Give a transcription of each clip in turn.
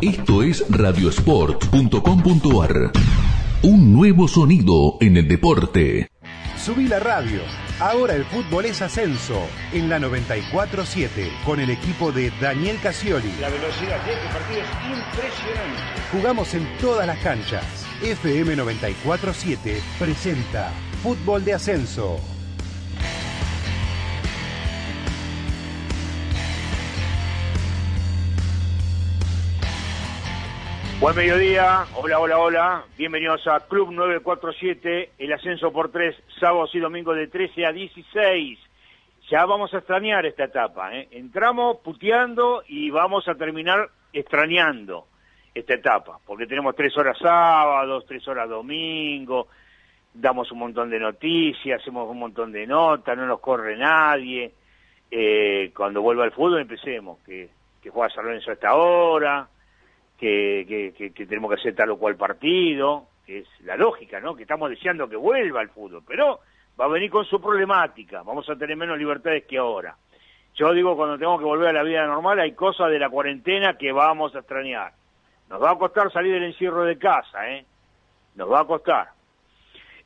Esto es radiosport.com.ar. Un nuevo sonido en el deporte. Subí la radio. Ahora el fútbol es ascenso en la 947 con el equipo de Daniel Casioli. La velocidad de este partido es impresionante. Jugamos en todas las canchas. FM 947 presenta Fútbol de Ascenso. Buen mediodía, hola, hola, hola. Bienvenidos a Club 947, el ascenso por tres, sábados y domingos de 13 a 16. Ya vamos a extrañar esta etapa. ¿eh? Entramos puteando y vamos a terminar extrañando esta etapa, porque tenemos tres horas sábados, tres horas domingo, damos un montón de noticias, hacemos un montón de notas, no nos corre nadie. Eh, cuando vuelva al fútbol empecemos, que, que juega San Lorenzo a esta hora que, que, tenemos que hacer tal o cual partido, que es la lógica, ¿no? Que estamos deseando que vuelva al fútbol, pero va a venir con su problemática, vamos a tener menos libertades que ahora. Yo digo, cuando tenemos que volver a la vida normal, hay cosas de la cuarentena que vamos a extrañar. Nos va a costar salir del encierro de casa, ¿eh? Nos va a costar.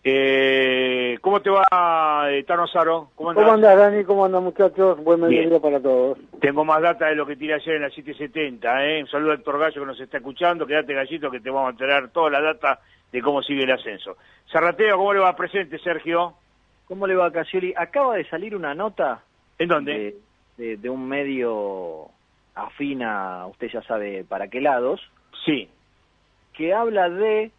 Eh, ¿Cómo te va, eh, Tano Saro? ¿Cómo andás? Dani? ¿Cómo andan, muchachos? Buen mediodía para todos. Tengo más data de lo que tiré ayer en la 770, ¿eh? Un saludo a Héctor Gallo que nos está escuchando. Quédate, Gallito, que te vamos a enterar toda la data de cómo sigue el ascenso. Zarrateo, ¿cómo le va presente, Sergio? ¿Cómo le va, Casioli? Acaba de salir una nota... ¿En dónde? De, de un medio afina, usted ya sabe para qué lados. Sí. Que habla de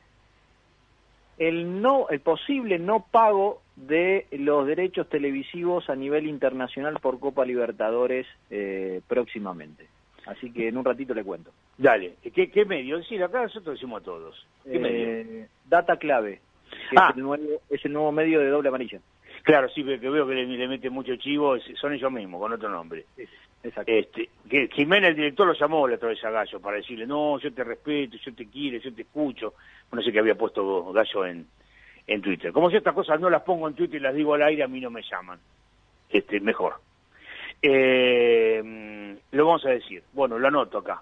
el no el posible no pago de los derechos televisivos a nivel internacional por Copa Libertadores eh, próximamente. Así que en un ratito le cuento. Dale, ¿qué, qué medio? decir acá nosotros decimos a todos. ¿Qué medio? Eh, Data Clave, que Ah. es, el nuevo, es el nuevo medio de doble amarilla. Claro, sí, porque veo que le, le mete mucho chivo, son ellos mismos, con otro nombre. Exacto. Este, que Jiménez, el director, lo llamó la otra vez a Gallo para decirle, no, yo te respeto, yo te quiero, yo te escucho. No sé qué había puesto Gallo en, en Twitter. Como si estas cosas no las pongo en Twitter y las digo al aire, a mí no me llaman. Este, mejor. Eh, lo vamos a decir. Bueno, lo anoto acá.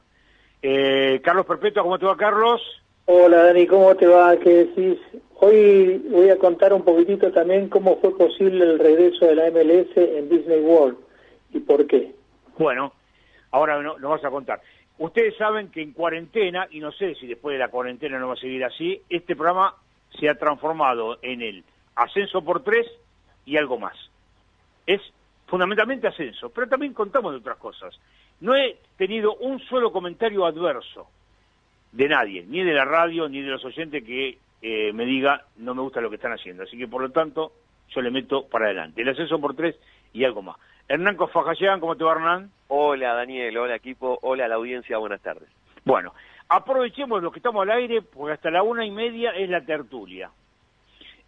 Eh, Carlos Perpetua, ¿cómo te va, Carlos? Hola Dani, ¿cómo te va? ¿Qué decís? Hoy voy a contar un poquitito también cómo fue posible el regreso de la MLS en Disney World y por qué. Bueno, ahora no- nos vas a contar. Ustedes saben que en cuarentena, y no sé si después de la cuarentena no va a seguir así, este programa se ha transformado en el ascenso por tres y algo más. Es fundamentalmente ascenso, pero también contamos de otras cosas. No he tenido un solo comentario adverso de nadie, ni de la radio, ni de los oyentes que eh, me diga no me gusta lo que están haciendo. Así que por lo tanto, yo le meto para adelante. El ascenso por tres y algo más. Hernán Cofajayán, ¿cómo te va Hernán? Hola Daniel, hola equipo, hola la audiencia, buenas tardes. Bueno, aprovechemos los que estamos al aire, porque hasta la una y media es la tertulia.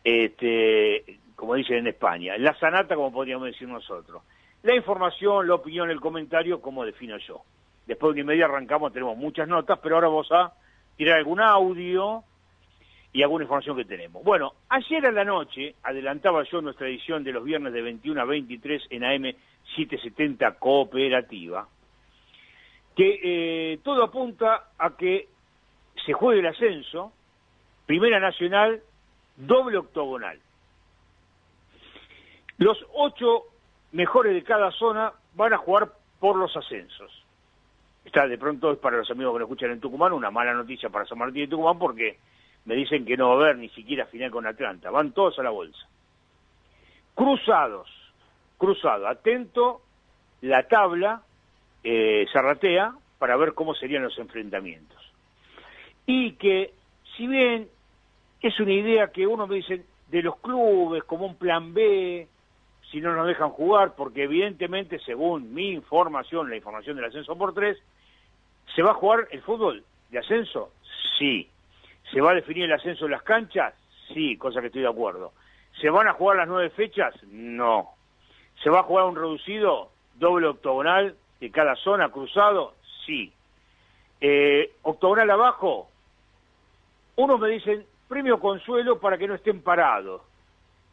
Este, como dicen en España, la sanata, como podríamos decir nosotros. La información, la opinión, el comentario, como defino yo. Después de una y media arrancamos, tenemos muchas notas, pero ahora vamos a tirar algún audio y alguna información que tenemos. Bueno, ayer a la noche adelantaba yo nuestra edición de los viernes de 21 a 23 en AM 770 Cooperativa, que eh, todo apunta a que se juegue el ascenso, Primera Nacional, doble octogonal. Los ocho mejores de cada zona van a jugar por los ascensos. Está de pronto es para los amigos que nos escuchan en Tucumán una mala noticia para San Martín de Tucumán porque me dicen que no va a haber ni siquiera final con Atlanta. Van todos a la bolsa. Cruzados, cruzado, atento la tabla eh, zarratea para ver cómo serían los enfrentamientos. Y que, si bien es una idea que uno me dice de los clubes como un plan B, si no nos dejan jugar, porque evidentemente, según mi información, la información del ascenso por tres, ¿se va a jugar el fútbol de ascenso? Sí. ¿Se va a definir el ascenso en las canchas? Sí, cosa que estoy de acuerdo. ¿Se van a jugar las nueve fechas? No. ¿Se va a jugar un reducido, doble octogonal de cada zona, cruzado? Sí. Eh, ¿Octogonal abajo? Unos me dicen premio consuelo para que no estén parados.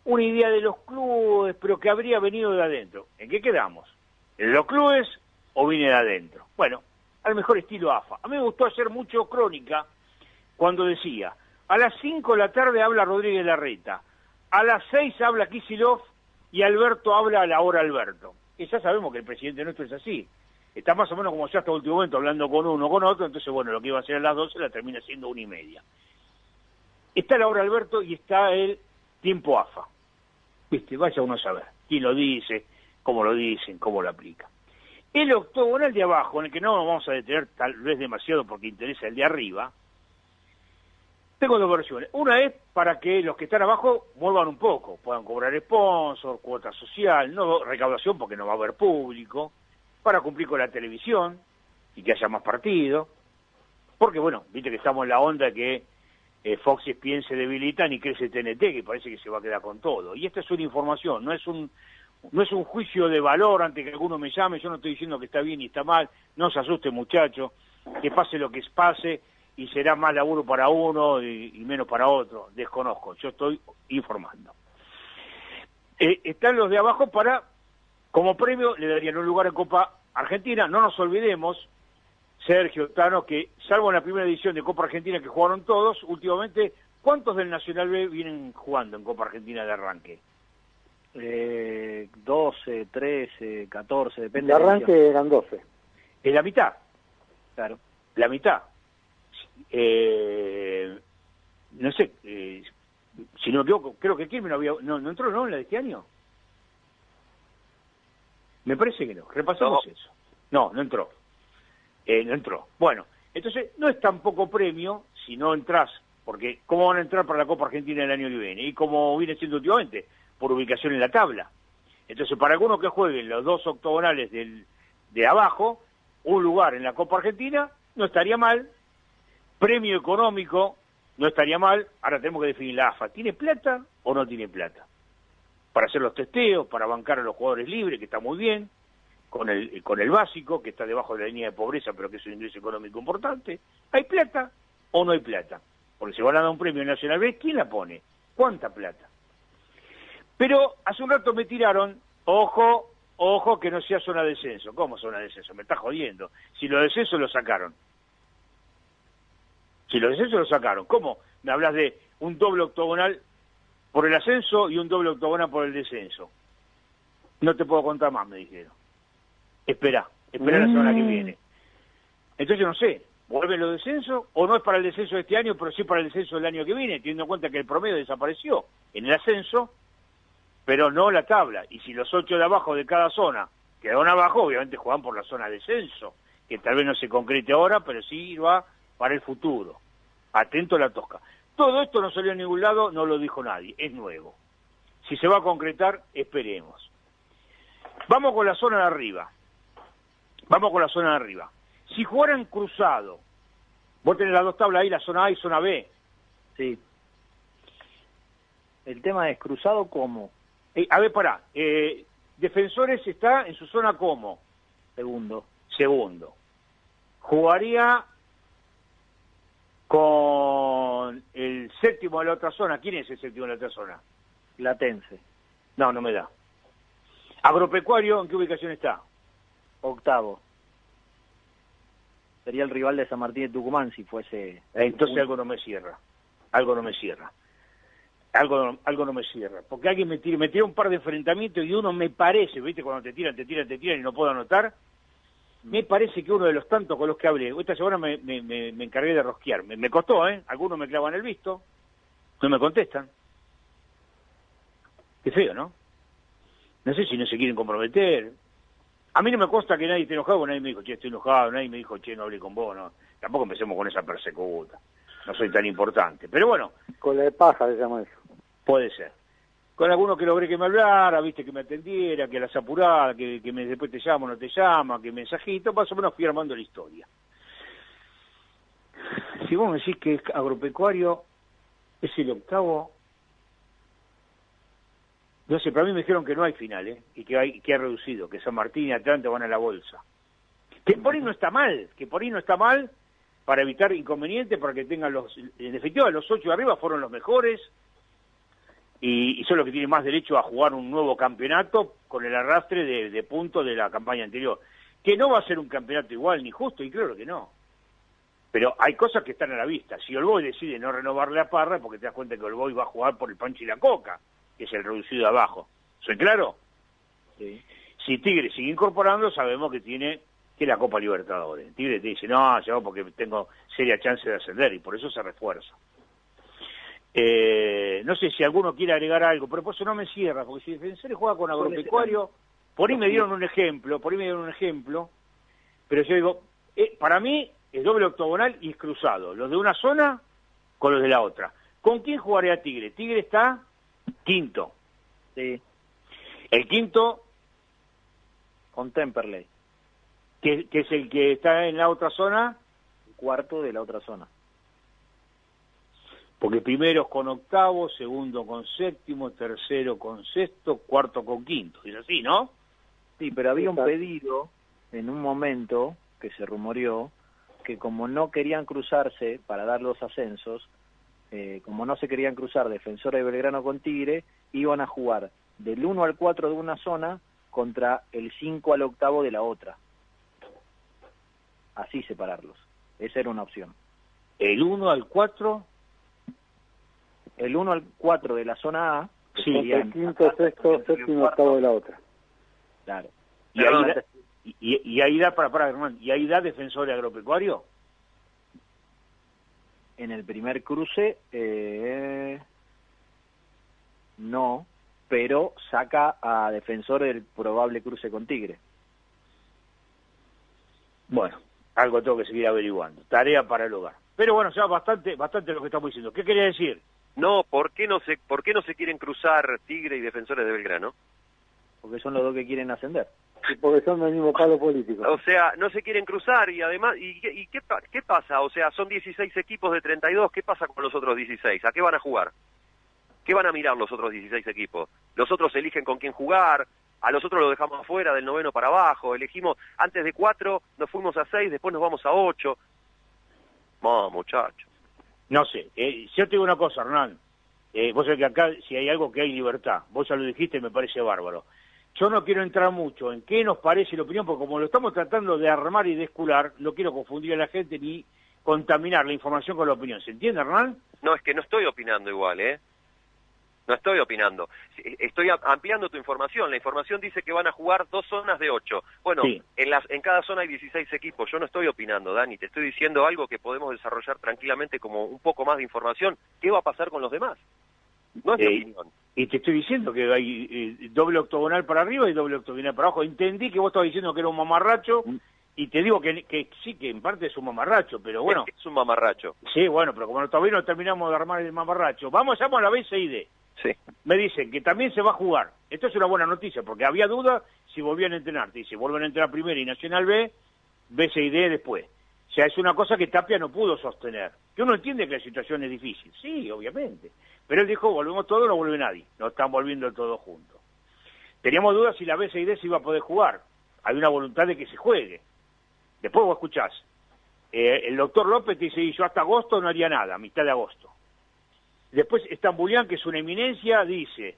Una idea de los clubes, pero que habría venido de adentro. ¿En qué quedamos? ¿En los clubes o viene de adentro? Bueno, al mejor estilo AFA. A mí me gustó hacer mucho crónica cuando decía, a las 5 de la tarde habla Rodríguez Larreta, a las 6 habla Kisilov y Alberto habla a la hora Alberto. Y ya sabemos que el presidente nuestro es así. Está más o menos como ya hasta el último momento hablando con uno con otro, entonces bueno, lo que iba a ser a las 12 la termina siendo una y media. Está la hora Alberto y está el tiempo AFA. Viste, vaya uno a saber quién lo dice, cómo lo dicen, cómo lo aplica. El octogonal de abajo, en el que no vamos a detener tal vez demasiado porque interesa el de arriba, tengo dos versiones. Una es para que los que están abajo muevan un poco, puedan cobrar sponsor, cuota social, no recaudación porque no va a haber público, para cumplir con la televisión y que haya más partido. Porque bueno, viste que estamos en la onda que eh, Fox y ESPN se debilitan y crece TNT, que parece que se va a quedar con todo. Y esta es una información, no es un no es un juicio de valor ante que alguno me llame, yo no estoy diciendo que está bien y está mal, no se asuste muchacho, que pase lo que pase y será más laburo para uno y, menos para otro, desconozco, yo estoy informando. Eh, están los de abajo para, como premio, le darían un lugar en Copa Argentina, no nos olvidemos, Sergio, Tano, que salvo en la primera edición de Copa Argentina que jugaron todos, últimamente, ¿cuántos del Nacional B vienen jugando en Copa Argentina de arranque? Eh, 12, 13, 14, depende. De arranque eran 12. En la mitad. Claro. La mitad. Eh, no sé, eh, si no me equivoco, creo que no, había, no, no entró, ¿no? En la de este año. Me parece que no. Repasamos eso. No, no entró. Eh, no entró. Bueno, entonces no es tampoco premio si no entras, porque ¿cómo van a entrar para la Copa Argentina el año que viene? Y como viene siendo últimamente, por ubicación en la tabla. Entonces, para algunos que jueguen los dos octogonales del, de abajo, un lugar en la Copa Argentina no estaría mal, premio económico no estaría mal, ahora tenemos que definir la AFA, ¿tiene plata o no tiene plata? Para hacer los testeos, para bancar a los jugadores libres, que está muy bien, con el, con el básico, que está debajo de la línea de pobreza, pero que es un ingreso económico importante. ¿Hay plata o no hay plata? Porque si van a dar un premio nacional B, ¿quién la pone? ¿Cuánta plata? Pero hace un rato me tiraron, ojo, ojo que no sea zona de descenso. ¿Cómo zona de descenso? Me está jodiendo. Si los descensos lo sacaron. Si los descensos lo sacaron. ¿Cómo? Me hablas de un doble octogonal por el ascenso y un doble octogonal por el descenso. No te puedo contar más, me dijeron. Espera, espera la semana que mm. viene. Entonces yo no sé, ¿vuelven los descensos o no es para el descenso de este año, pero sí para el descenso del año que viene, teniendo en cuenta que el promedio desapareció en el ascenso pero no la tabla. Y si los ocho de abajo de cada zona quedaron abajo, obviamente juegan por la zona de descenso, que tal vez no se concrete ahora, pero sí va para el futuro. Atento a la tosca. Todo esto no salió en ningún lado, no lo dijo nadie, es nuevo. Si se va a concretar, esperemos. Vamos con la zona de arriba. Vamos con la zona de arriba. Si jugaran cruzado, vos tenés las dos tablas ahí, la zona A y zona B. Sí. El tema es cruzado cómo. Eh, a ver, pará. Eh, Defensores está en su zona como. Segundo. Segundo. Jugaría con el séptimo de la otra zona. ¿Quién es el séptimo de la otra zona? Latense. No, no me da. Agropecuario, ¿en qué ubicación está? Octavo. Sería el rival de San Martín de Tucumán si fuese... Entonces algo no me cierra. Algo no me cierra algo, algo no me cierra. Porque alguien me tira, me tira un par de enfrentamientos y uno me parece, ¿viste? Cuando te tiran, te tiran, te tiran y no puedo anotar. Me parece que uno de los tantos con los que hablé, esta semana me, me, me, encargué de rosquear. Me, me, costó, ¿eh? Algunos me clavan el visto, no me contestan. Qué feo, ¿no? No sé si no se quieren comprometer. A mí no me consta que nadie esté enojado, nadie me dijo, che, estoy enojado, nadie me dijo, che, no hablé con vos, no. Tampoco empecemos con esa persecuta. No soy tan importante. Pero bueno. Con la de paja se llama eso. Puede ser. Con algunos que logré que me hablara, viste, que me atendiera, que las apurara, que, después te llamo, no te llama, que mensajito, más o menos fui armando la historia. Si vos me decís que agropecuario es el octavo, no sé, para mí me dijeron que no hay final, ¿eh? y que hay que ha reducido, que San Martín y Atlanta van a la bolsa. Que por ahí no está mal, que por ahí no está mal para evitar inconvenientes, para que tengan los... En definitiva, los ocho de arriba fueron los mejores, y, son los que tienen más derecho a jugar un nuevo campeonato con el arrastre de, puntos de la campaña anterior. que no va a ser un campeonato igual ni justo, y creo que no. Pero hay cosas que están a la vista. Si Olboy decide no renovarle a Parra, porque te das cuenta que Olboy va a jugar por el pancho y la coca, que es el reducido de abajo. ¿Soy claro? Sí. Si Tigre sigue incorporando, sabemos que tiene que la Copa Libertadores. Tigre te dice, no, yo porque tengo seria chance de ascender y por eso se refuerza. Eh, no sé si alguno quiere agregar algo, pero por eso no me cierra, porque si Defensores juega con agropecuario, por ahí me dieron un ejemplo, por ahí me dieron un ejemplo, pero yo digo, eh, para mí es doble octogonal y es cruzado, los de una zona con los de la otra. ¿Con quién jugaría Tigre? Tigre está quinto. Sí, El quinto, con Temperley, que, que es el que está en la otra zona, cuarto de la otra zona. Porque primero es con octavo, segundo con séptimo, tercero con sexto, cuarto con quinto. Es así, ¿no? Sí, pero había un pedido en un momento que se rumoreó que como no querían cruzarse para dar los ascensos, eh, como no se querían cruzar Defensor de Belgrano con Tigre, iban a jugar del 1 al 4 de una zona contra el 5 al octavo de la otra. Así separarlos. Esa era una opción. El 1 al 4, El 1 al 4 de la zona A, que Sí, serían- El quinto, sexto, séptimo, octavo de la otra. Claro. y ahí, da, y, y ahí da, para, para, Germán, y ahí da defensor de agropecuario. En el primer cruce, eh, no, pero saca a defensor del probable cruce con Tigre. Bueno, algo tengo que seguir averiguando. Tarea para el hogar. Pero bueno, ya bastante, bastante lo que estamos diciendo. ¿Qué quería decir? No, ¿por qué no se, por qué no se quieren cruzar Tigre y Defensores de Belgrano? Porque son los dos que quieren ascender. Y porque son del mismo palo político. O sea, no se quieren cruzar y además, ¿y, qué- y qué, pa- qué pasa? O sea, son 16 equipos de 32, ¿qué pasa con los otros 16? ¿A qué van a jugar? ¿Qué van a mirar los otros 16 equipos? Los otros eligen con quién jugar, a los otros los dejamos afuera del noveno para abajo, elegimos antes de cuatro, nos fuimos a seis, después nos vamos a ocho. No, muchachos. No sé. Eh, yo te digo una cosa, Hernán. Eh, vos sabés que acá, si hay algo que hay libertad, vos ya lo dijiste, me parece bárbaro. Yo no quiero entrar mucho en qué nos parece la opinión, porque como lo estamos tratando de armar y de escular, no quiero confundir a la gente ni contaminar la información con la opinión. ¿Se entiende, Hernán? No, es que no estoy opinando igual, ¿eh? No estoy opinando. Estoy ampliando tu información. La información dice que van a jugar dos zonas de ocho. Bueno, Sí. en, las, en cada zona hay 16 equipos. Yo no estoy opinando, Dani. Te estoy diciendo algo que podemos desarrollar tranquilamente como un poco más de información. ¿Qué va a pasar con los demás? No es mi Eh, opinión. Y te estoy diciendo que hay eh, doble octogonal para arriba y doble octogonal para abajo. Entendí que vos estabas diciendo que era un mamarracho y te digo que, que sí, que en parte es un mamarracho, pero bueno, Es, un mamarracho. sí, bueno, pero como todavía no terminamos de armar el mamarracho, vamos, vamos a la B, C y D. Me dicen que también se va a jugar. Esto es una buena noticia, porque había duda si volvían a entrenar. Te dice, vuelven a entrenar primero y Nacional B, B, C y D después. O sea, es una cosa que Tapia no pudo sostener. Que uno entiende que la situación es difícil, sí, obviamente. Pero él dijo, volvemos todos, no vuelve nadie. No están volviendo todos juntos. Teníamos dudas si la B, C y D se iba a poder jugar. Hay una voluntad de que se juegue. Después vos escuchás. eh, el doctor López dice, "Y yo hasta agosto no haría nada, a mitad de agosto. Después Estambulián, que es una eminencia, dice,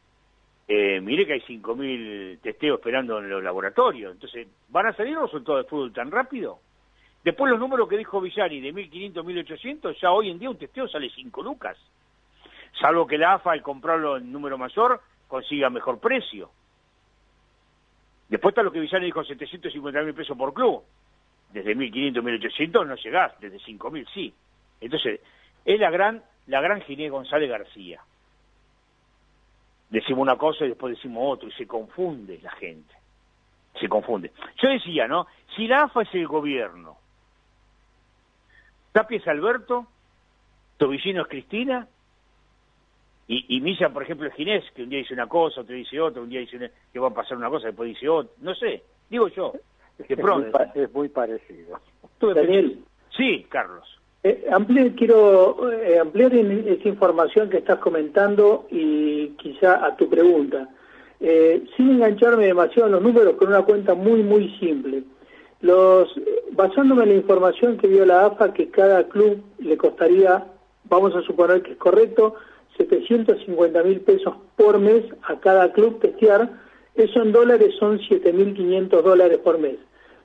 eh, mire que hay 5.000 testeos esperando en los laboratorios. Entonces, ¿van a salir los resultados de fútbol tan rápido? Después los números que dijo Villani de 1.500, 1.800, ya hoy en día un testeo sale 5 lucas. Salvo que la AFA al comprarlo en número mayor consiga mejor precio. Después está lo que Villani dijo, 750 mil pesos por club. Desde 1.500, 1.800 no llegás, desde 5.000 sí. Entonces, es la gran, la gran Ginés González García. Decimos una cosa y después decimos otra y se confunde la gente. Se confunde. Yo decía, ¿no? Si la AFA es el gobierno, Tapia es Alberto, Tobillino es Cristina, y, y Milla, por ejemplo, es Ginés, que un día dice una cosa, otro dice otra, un día dice una- que va a pasar una cosa, después dice otra, no sé, digo yo, de Es pronto. es muy parecido. Daniel, Sí, Carlos. Eh, amplié- quiero eh, ampliar en esa información que estás comentando y quizá a tu pregunta. Eh, sin engancharme demasiado en los números, con una cuenta muy, muy simple. Los, basándome en la información que dio la AFA, que cada club le costaría, vamos a suponer que es correcto, 750 mil pesos por mes a cada club testear, eso en dólares son 7.500 dólares por mes.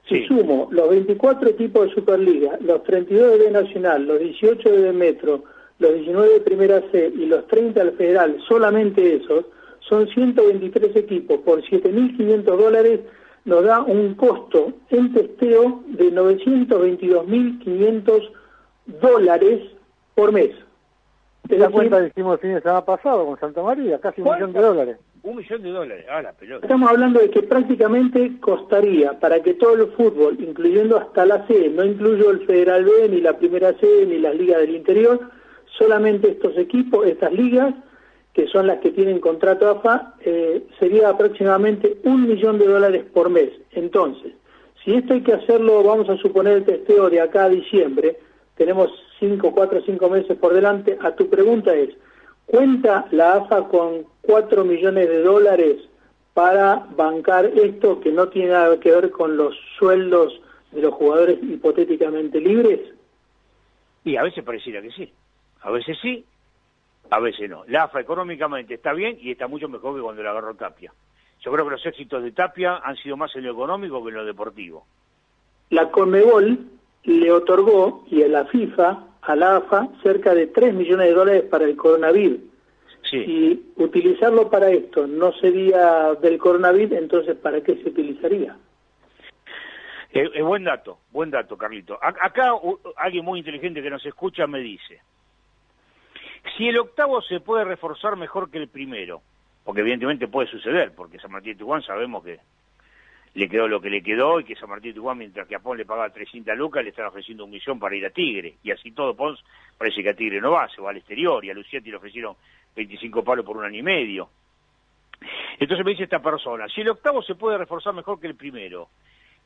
Si Sí. sumo los 24 equipos de Superliga, los 32 de B Nacional, los 18 de B Metro, los 19 de Primera C y los 30 del Federal, solamente esos, son 123 equipos por 7.500 dólares, nos da un costo en testeo de 922.500 dólares por mes. Es decir, cuenta que hicimos el fin de semana pasado con Santa María, casi un millón de dólares. Un millón de dólares. Ah, la pelota. Estamos hablando de que prácticamente costaría para que todo el fútbol, incluyendo hasta la C, no incluyo el Federal B, ni la Primera C, ni las ligas del interior, solamente estos equipos, estas ligas, que son las que tienen contrato AFA, eh, sería aproximadamente un millón de dólares por mes. Entonces, si esto hay que hacerlo, vamos a suponer el testeo de acá a diciembre, tenemos cinco, cuatro, cinco meses por delante, a tu pregunta es, ¿cuenta la AFA con 4 millones de dólares para bancar esto que no tiene nada que ver con los sueldos de los jugadores hipotéticamente libres? Y a veces pareciera que sí. A veces sí, a veces no. La AFA económicamente está bien y está mucho mejor que cuando la agarró Tapia. Yo creo que los éxitos de Tapia han sido más en lo económico que en lo deportivo. La Conmebol le otorgó, y a la FIFA, a la AFA, cerca de 3 millones de dólares para el coronavirus. Sí. Si utilizarlo para esto no sería del coronavirus, entonces ¿para qué se utilizaría? Es, es buen dato, buen dato, Carlito. A- acá alguien muy inteligente que nos escucha me dice, si el octavo se puede reforzar mejor que el primero, porque evidentemente puede suceder, porque San Martín de Tucumán sabemos que le quedó lo que le quedó y que San Martín de Tucumán, mientras que a Pons le pagaba 300 lucas, le estaba ofreciendo un millón para ir a Tigre. Y así todo Pons parece que a Tigre no va, se va al exterior y a Lucietti le ofrecieron 25 palos por un año y medio. Entonces me dice esta persona, si el octavo se puede reforzar mejor que el primero,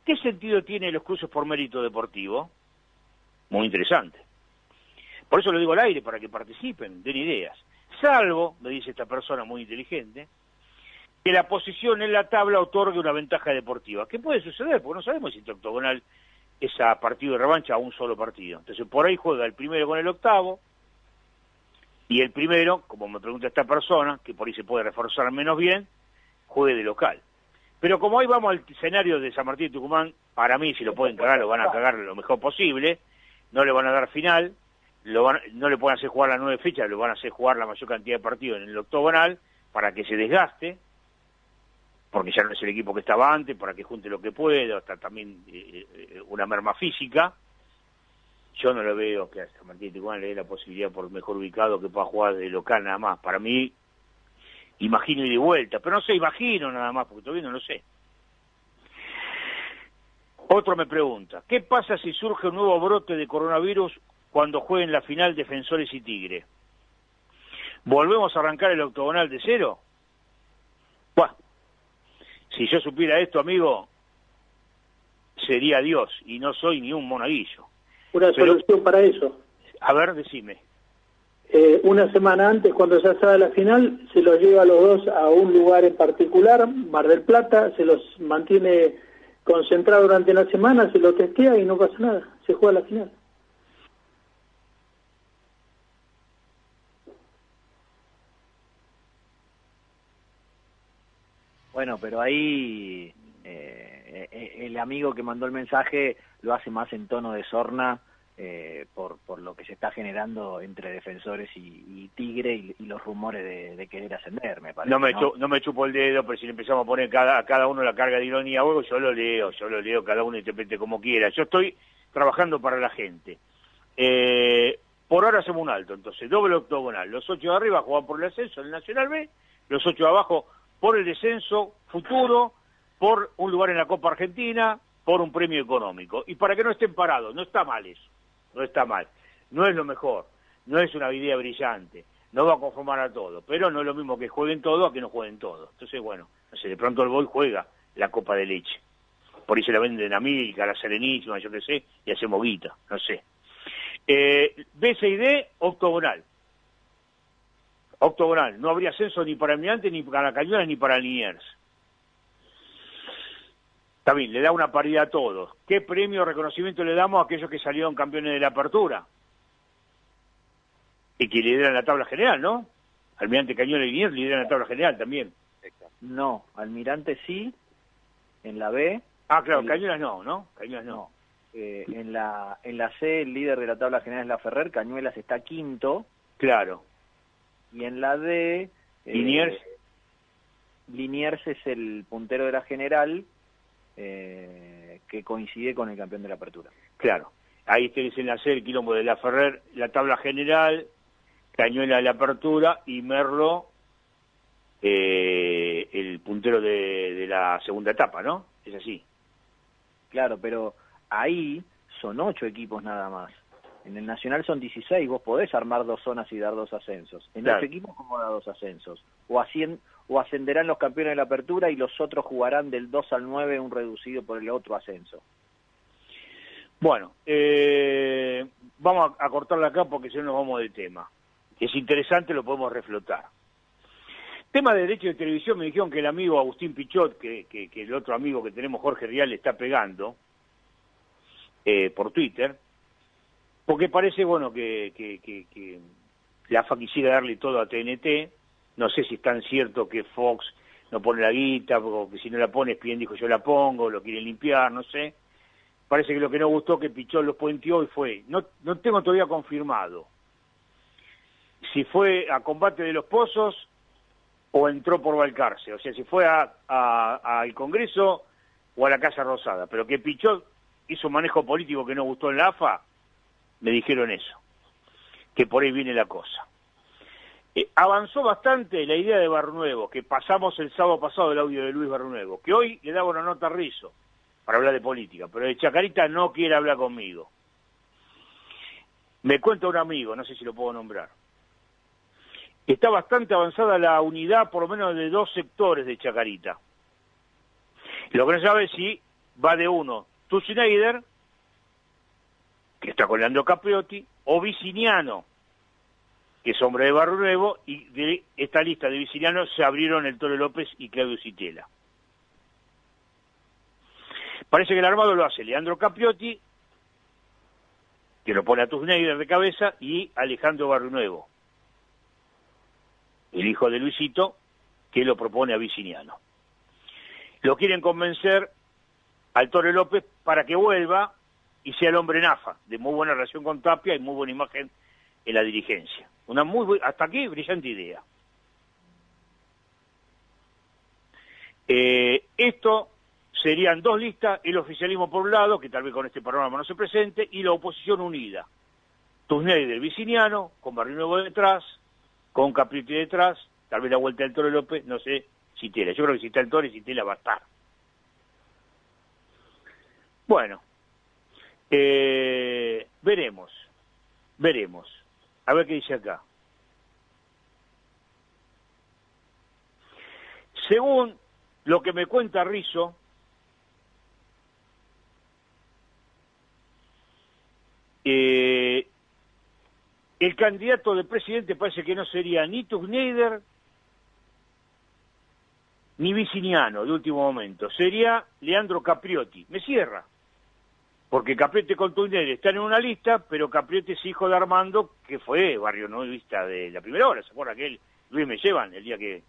¿qué sentido tiene los cruces por mérito deportivo? Muy interesante. Por eso lo digo al aire, para que participen, den ideas. Salvo, me dice esta persona muy inteligente, que la posición en la tabla otorgue una ventaja deportiva. ¿Qué puede suceder? Porque no sabemos si este octogonal es a partido de revancha a un solo partido. Entonces por ahí juega el primero con el octavo, y el primero, como me pregunta esta persona, que por ahí se puede reforzar menos bien, juegue de local. Pero como hoy vamos al escenario de San Martín de Tucumán, para mí si lo pueden cagar, lo van a cagar lo mejor posible, no le van a dar final, lo van- no le pueden hacer jugar las nueve fechas, lo van a hacer jugar la mayor cantidad de partidos en el octogonal para que se desgaste, porque ya no es el equipo que estaba antes, para que junte lo que pueda, hasta también eh, eh, una merma física. Yo no lo veo que a San Martín de Tucumán le dé la posibilidad por mejor ubicado que pueda jugar de local nada más. Para mí, imagino y de vuelta, pero no sé, imagino nada más, porque todavía no lo sé. Otro me pregunta, ¿qué pasa si surge un nuevo brote de coronavirus cuando jueguen la final Defensores y Tigre? ¿Volvemos a arrancar el octogonal de cero? Buah, si yo supiera esto, amigo, sería Dios, y no soy ni un monaguillo. Una Pero- solución para eso. A ver, decime. Eh, una semana antes, cuando ya sabe la final, se los lleva a los dos a un lugar en particular, Mar del Plata, se los mantiene concentrados durante la semana, se lo testea y no pasa nada, se juega la final. Bueno, pero ahí eh, el amigo que mandó el mensaje lo hace más en tono de sorna eh, por, por lo que se está generando entre defensores y, y Tigre y, y los rumores de, de querer ascender, me parece. No me, ¿no? chu- no me chupo el dedo, pero si le empezamos a poner cada, a cada uno la carga de ironía o algo, yo lo leo, yo lo leo, cada uno interprete como quiera. Yo estoy trabajando para la gente. Eh, por ahora hacemos un alto, entonces, doble octogonal. Los ocho de arriba juegan por el ascenso en el Nacional B, los ocho de abajo por el descenso futuro, por un lugar en la Copa Argentina, por un premio económico. Y para que no estén parados, no está mal eso, no está mal. No es lo mejor, no es una idea brillante, no va a conformar a todo, pero no es lo mismo que jueguen todo a que no jueguen todo. Entonces, bueno, no sé, de pronto el Boy juega la Copa de Leche. Por ahí se la venden a Milka, a la Serenísima, yo qué sé, y hacemos guita, no sé. Eh, BCD, octogonal. Octogonal. No habría ascenso ni para Almirante, ni para Cañones, ni para Liniers. Está bien, le da una paridad a todos. ¿Qué premio o reconocimiento le damos a aquellos que salieron campeones de la apertura? Y que lideran la tabla general, ¿no? Almirante Cañones y Liniers lideran la tabla general también. No, Almirante sí, en la B, Ah, claro, Cañuelas no, ¿no? Cañuelas no. No. Eh, en la en la C el líder de la tabla general es la Ferrer, Cañuelas está quinto Claro. y en la D eh, Liniers. Liniers es el puntero de la general eh, que coincide con el campeón de la apertura. Claro. Ahí tenés en la C el quilombo de la Ferrer, la tabla general, Cañuela de la apertura y Merlo eh, el puntero de, de la segunda etapa, ¿no? Es así. Claro, pero ahí son ocho equipos nada más. En el Nacional son 16, vos podés armar dos zonas y dar dos ascensos. En Claro. ocho equipos, ¿cómo da dos ascensos? O, ascien- o ascenderán los campeones de la apertura y los otros jugarán del 2 al 9 un reducido por el otro ascenso. Bueno, eh, vamos a, a cortarla acá porque si no nos vamos del tema. Es interesante, lo podemos reflotar. Tema de derecho de televisión, me dijeron que el amigo Agustín Pichot, que, el otro amigo que tenemos, Jorge Rial, le está pegando eh, por Twitter, porque parece, bueno, que, que la AFA quisiera darle todo a TNT, no sé si es tan cierto que Fox no pone la guita, porque si no la pone, Spien dijo yo la pongo, lo quieren limpiar, no sé. Parece que lo que no gustó que Pichot los puenteó y fue, no, no tengo todavía confirmado si fue a combate de los pozos o entró por Balcarce, o sea, si fue a- a- al Congreso o a la Casa Rosada, pero que Pichot hizo un manejo político que no gustó en la AFA, me dijeron eso, que por ahí viene la cosa. Eh, avanzó bastante la idea de Barnuevo, que pasamos el sábado pasado el audio de Luis Barnuevo, que hoy le daba una nota a Rizo para hablar de política, pero de Chacarita no quiere hablar conmigo. Me cuenta un amigo, no sé si lo puedo nombrar. Está bastante avanzada la unidad, por lo menos de dos sectores de Chacarita. Lo que no sabe si va de uno, Schneider, que está con Leandro Capriotti, o Viciniano, que es hombre de Barrio Nuevo, y de esta lista de Viciniano se abrieron el Toro López y Claudio Citela. Parece que el armado lo hace Leandro Capriotti, que lo pone a Schneider de cabeza, y Alejandro Barrio Nuevo, el hijo de Luisito, que lo propone a Viciniano. Lo quieren convencer al Torre López para que vuelva y sea el hombre Nafa, de muy buena relación con Tapia y muy buena imagen en la dirigencia. Una muy hasta aquí brillante idea. Eh, esto serían dos listas, el oficialismo por un lado, que tal vez con este programa no se presente, y la oposición unida. Tusneider Viciniano, con Barrio Nuevo detrás, con Capriti detrás, tal vez la vuelta del Toro López, no sé, Citela. Yo creo que si está el Toro, Citela va a estar. Bueno, eh, veremos, veremos. A ver qué dice acá. Según lo que me cuenta Rizo, eh, el candidato de presidente parece que no sería ni Schneider ni Viciniano de último momento, sería Leandro Capriotti. Me cierra, porque Capriotti con Schneider están en una lista, pero Capriotti es hijo de Armando, que fue barrio novista de la primera hora, ¿se acuerda que él, Luis me llevan, el día que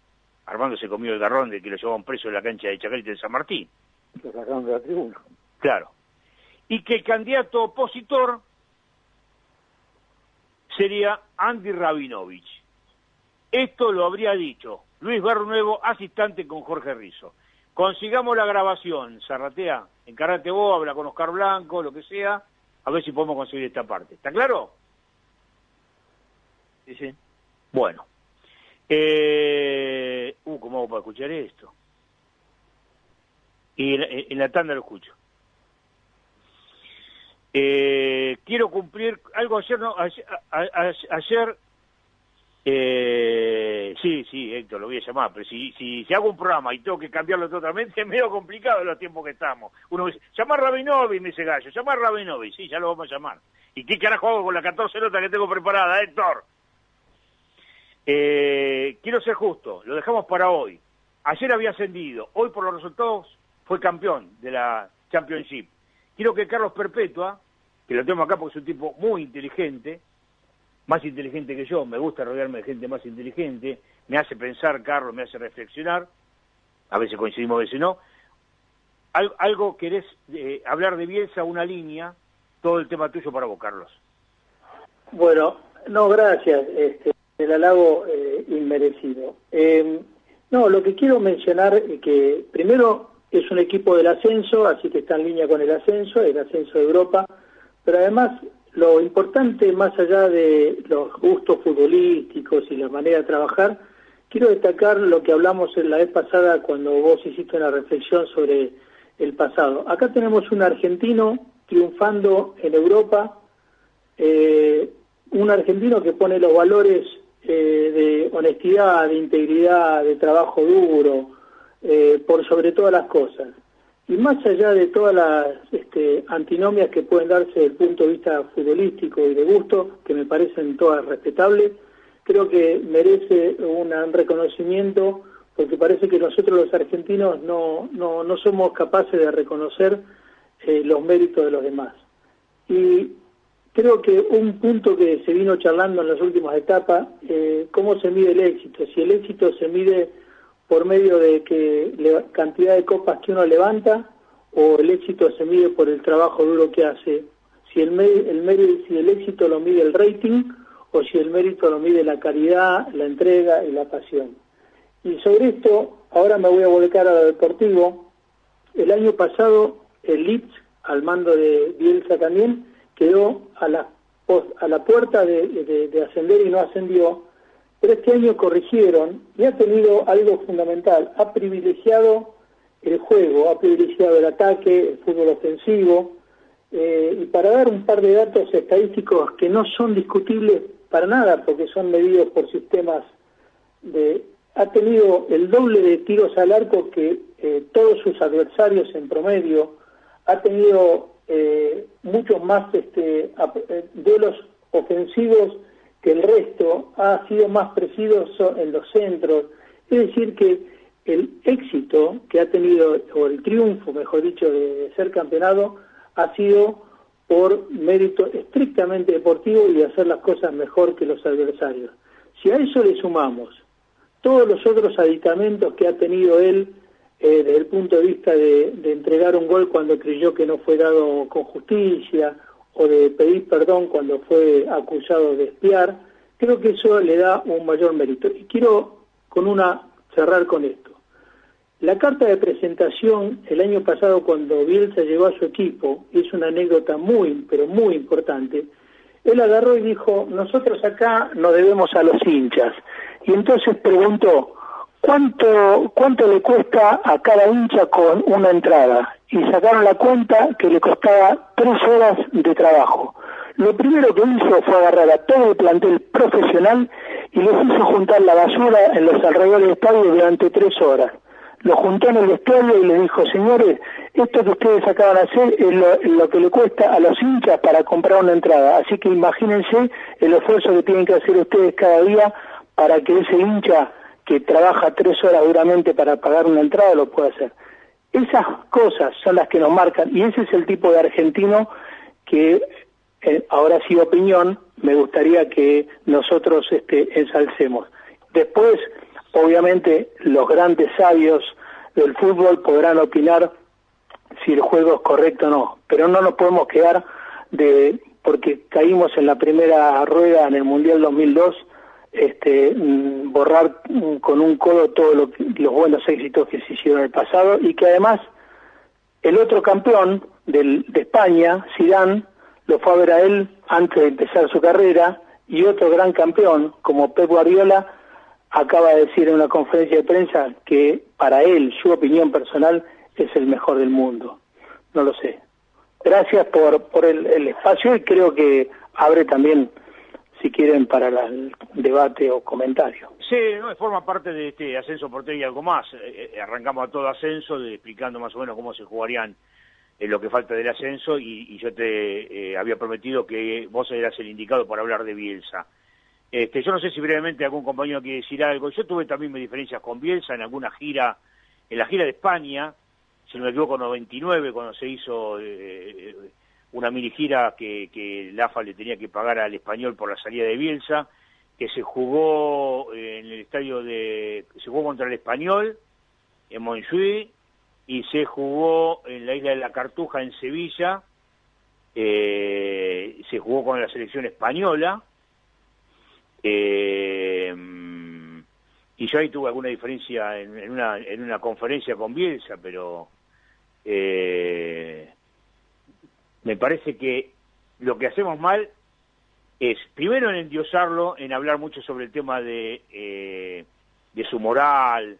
Armando se comió el garrón de que lo llevaban preso en la cancha de Chacarita de San Martín? Lo sacaron de la tribuna. Claro. Y que el candidato opositor sería Andy Rabinovich. Esto lo habría dicho Luis Nuevo, asistente con Jorge Rizo. Consigamos la grabación, Zarratea, encargate vos, habla con Oscar Blanco, lo que sea, a ver si podemos conseguir esta parte. ¿Está claro? Sí, sí. Bueno. Eh, uh, ¿cómo hago para escuchar esto? Y en, en la tanda lo escucho. Eh, quiero cumplir algo ayer, no, ayer, a- a- ayer eh, sí, sí, Héctor, lo voy a llamar, pero si, si, hago un programa y tengo que cambiarlo totalmente, es medio complicado en los tiempos que estamos. Uno dice, llamar a Rabinovi, me dice Gallo, llamar a Rabinovi, sí, ya lo vamos a llamar. ¿Y qué carajo hago con la 14 notas que tengo preparada, Héctor? Eh, quiero ser justo, lo dejamos para hoy. Ayer había ascendido, hoy por los resultados fue campeón de la Championship. Quiero que Carlos Perpetua, que lo tengo acá porque es un tipo muy inteligente, más inteligente que yo, me gusta rodearme de gente más inteligente, me hace pensar, Carlos, me hace reflexionar, a veces coincidimos, a veces no. algo querés eh, hablar de Bielsa, una línea, todo el tema tuyo para vos, Carlos. Bueno, no, gracias. Este, el halago eh, inmerecido. Em, no, lo que quiero mencionar es que primero es un equipo del ascenso, así que está en línea con el ascenso, el ascenso de Europa, pero además lo importante, más allá de los gustos futbolísticos y la manera de trabajar, quiero destacar lo que hablamos en la vez pasada cuando vos hiciste una reflexión sobre el pasado. Acá tenemos un argentino triunfando en Europa, eh, un argentino que pone los valores eh, de honestidad, de integridad, de trabajo duro, eh, por sobre todas las cosas. Y más allá de todas las este, antinomias que pueden darse desde el punto de vista futbolístico y de gusto, que me parecen todas respetables, creo que merece un reconocimiento porque parece que nosotros los argentinos no, no, no somos capaces de reconocer eh, los méritos de los demás. Y creo que un punto que se vino charlando en las últimas etapas, eh, cómo se mide el éxito. Si el éxito se mide por medio de que la cantidad de copas que uno levanta o el éxito se mide por el trabajo duro que hace. Si el, el, si el éxito lo mide el rating o si el mérito lo mide la caridad, la entrega y la pasión. Y sobre esto, ahora me voy a volcar a lo deportivo. El año pasado, el Leeds, al mando de Bielsa también, quedó a la, a la puerta de, ascender y no ascendió, pero este año corrigieron y ha tenido algo fundamental, ha privilegiado el juego, ha privilegiado el ataque, el fútbol ofensivo, eh, y para dar un par de datos estadísticos que no son discutibles para nada, porque son medidos por sistemas de... Ha tenido el doble de tiros al arco que eh, todos sus adversarios en promedio, ha tenido eh, muchos más este, eh, duelos ofensivos que el resto, ha sido más preciso en los centros. Es decir, que el éxito que ha tenido, o el triunfo, mejor dicho, de, ser campeonado, ha sido por mérito estrictamente deportivo y de hacer las cosas mejor que los adversarios. Si a eso le sumamos todos los otros aditamentos que ha tenido él eh, desde el punto de vista de, entregar un gol cuando creyó que no fue dado con justicia o de pedir perdón cuando fue acusado de espiar, creo que eso le da un mayor mérito. Y quiero con una cerrar con esto. La carta de presentación el año pasado cuando Bielsa llegó a su equipo, es una anécdota muy, pero muy importante, él agarró y dijo, nosotros acá nos debemos a los hinchas. Y entonces preguntó, ¿Cuánto, ¿Cuánto le cuesta a cada hincha con una entrada? Y sacaron la cuenta que le costaba tres horas de trabajo. Lo primero que hizo fue agarrar a todo el plantel profesional y les hizo juntar la basura en los alrededores del estadio durante tres horas. Lo juntó en el estadio y le dijo, señores, esto que ustedes acaban de hacer es lo, lo, que le cuesta a los hinchas para comprar una entrada. Así que imagínense el esfuerzo que tienen que hacer ustedes cada día para que ese hincha que trabaja tres horas duramente para pagar una entrada lo puede hacer. Esas cosas son las que nos marcan y ese es el tipo de argentino que eh, ahora sí opinión me gustaría que nosotros este, ensalcemos. Después, obviamente, los grandes sabios del fútbol podrán opinar si el juego es correcto o no, pero no nos podemos quedar de porque caímos en la primera rueda en el Mundial 2002 este, mm, borrar mm, con un codo todos los buenos éxitos que se hicieron en el pasado y que además el otro campeón del, de España, Zidane, lo fue a ver a él antes de empezar su carrera y otro gran campeón como Pep Guardiola acaba de decir en una conferencia de prensa que para él, su opinión personal, es el mejor del mundo. No lo sé. Gracias por, por el, el espacio y creo que abre también si quieren, para el debate o comentario. Sí, no, forma parte de este ascenso porteño y algo más. Eh, eh, arrancamos a todo ascenso de, explicando más o menos cómo se jugarían en lo que falta del ascenso y, yo te eh, había prometido que vos eras el indicado para hablar de Bielsa. Este, yo no sé si brevemente algún compañero quiere decir algo. Yo tuve también mis diferencias con Bielsa en alguna gira, en la gira de España, si no me equivoco, 99, cuando se hizo una mini gira que, el AFA le tenía que pagar al español por la salida de Bielsa, que se jugó en el estadio de, se jugó contra el español en Montjuic, y se jugó en la isla de la Cartuja, en Sevilla, eh, se jugó con la selección española, eh, y yo ahí tuve alguna diferencia en, una, en una conferencia con Bielsa, pero eh, me parece que lo que hacemos mal es, primero en endiosarlo, en hablar mucho sobre el tema de, eh, de su moral,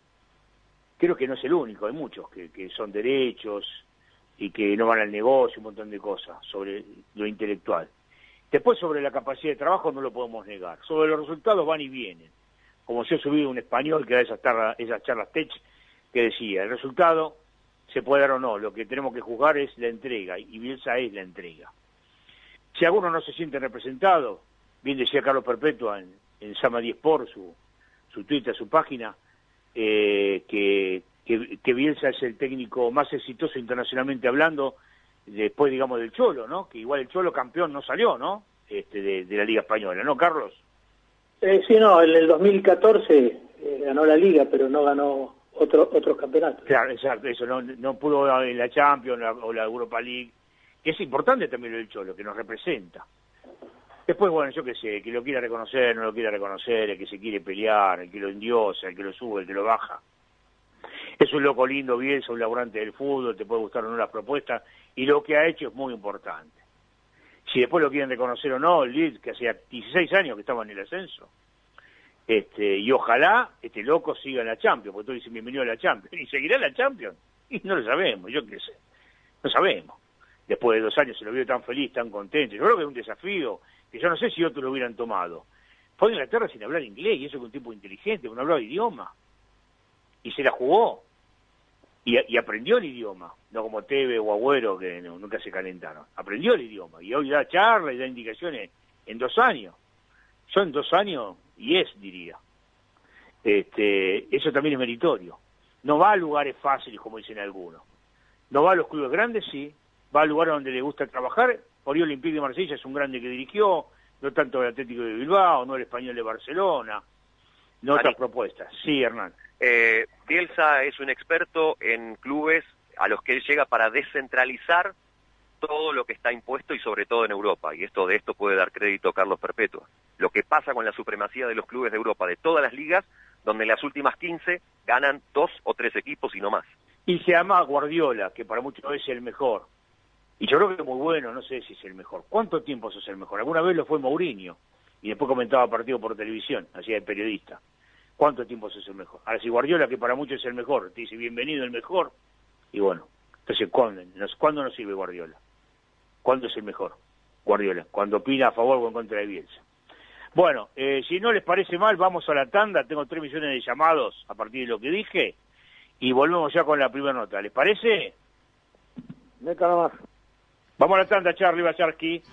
creo que no es el único, hay muchos que, que son derechos y que no van al negocio, un montón de cosas sobre lo intelectual. Después sobre la capacidad de trabajo no lo podemos negar. Sobre los resultados van y vienen. Como se ha subido un español que da esas, esas charlas tech que decía, el resultado se puede dar o no, lo que tenemos que juzgar es la entrega y Bielsa es la entrega. Si alguno no se siente representado, bien decía Carlos Perpetua en, en Sama 10 por su, su Twitter, su página, eh, que, que, Bielsa es el técnico más exitoso internacionalmente hablando, después, digamos, del Cholo, ¿no? Que igual el Cholo campeón no salió, ¿no? Este, de, la Liga Española, ¿no, Carlos? Eh, sí, no, en el 2014 eh, ganó la Liga, pero no ganó otro, otros campeonatos. Claro, exacto, eso, no, no pudo en la Champions o la Europa League, que es importante también el Cholo, que nos representa. Después, bueno, yo qué sé, que lo quiera reconocer, no lo quiera reconocer, el que se quiere pelear, el que lo endiosa, el que lo sube, el que lo baja. Es un loco lindo, bien, es un laburante del fútbol, te puede gustar o no las propuestas, y lo que ha hecho es muy importante. Si después lo quieren reconocer o no, el Leeds, que hacía 16 años que estaba en el ascenso, este, y ojalá este loco siga en la Champions, porque tú dices bienvenido a la Champions, y seguirá en la Champions, y no lo sabemos, yo qué sé, no sabemos. Después de dos años se lo vio tan feliz, tan contento, yo creo que es un desafío que yo no sé si otros lo hubieran tomado. Fue a Inglaterra sin hablar inglés, y eso que un tipo inteligente, que no hablaba idioma. Y se la jugó. Y, aprendió el idioma, no como Teve o Agüero que nunca se calentaron. Aprendió el idioma y hoy da charla y da indicaciones en dos años. Son dos años y es, diría. Este, eso también es meritorio. No va a lugares fáciles, como dicen algunos. No va a los clubes grandes, sí. Va a lugares donde le gusta trabajar por Olympique de Marsella es un grande que dirigió, no tanto el Atlético de Bilbao, no el Español de Barcelona, no otras propuestas. Sí, Hernán. Eh, Bielsa es un experto en clubes a los que él llega para descentralizar todo lo que está impuesto y sobre todo en Europa. Y esto de esto puede dar crédito Carlos Perpetua. Lo que pasa con la supremacía de los clubes de Europa, de todas las ligas, donde en las últimas 15 ganan dos o tres equipos y no más. Y se llama Guardiola, que para muchos es el mejor. Y yo creo que es muy bueno, no sé si es el mejor. ¿Cuánto tiempo es el mejor? Alguna vez lo fue Mourinho y después comentaba partido por televisión, hacía el periodista. ¿Cuánto tiempo es el mejor? Ahora si Guardiola, que para muchos es el mejor, te dice bienvenido el mejor, y bueno, entonces ¿cuándo, ¿cuándo nos sirve Guardiola? ¿Cuándo es el mejor? Guardiola, cuando opina a favor o en contra de Bielsa. Bueno, eh, si no les parece mal, vamos a la tanda, tengo tres millones de llamados a partir de lo que dije, y volvemos ya con la primera nota, ¿les parece? Meca nomás. Vamos a la tanda, Charlie Bacharski.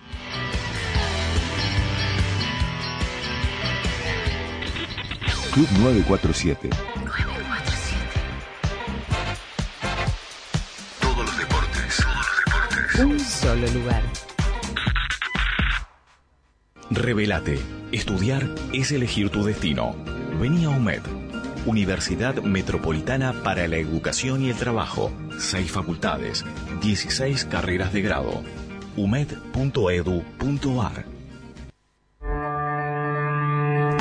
Club 947. Solo lugar. Revelate. Estudiar es elegir tu destino. Vení a UMED Universidad Metropolitana para la Educación y el Trabajo. Seis facultades, 16 carreras de grado. umed.edu.ar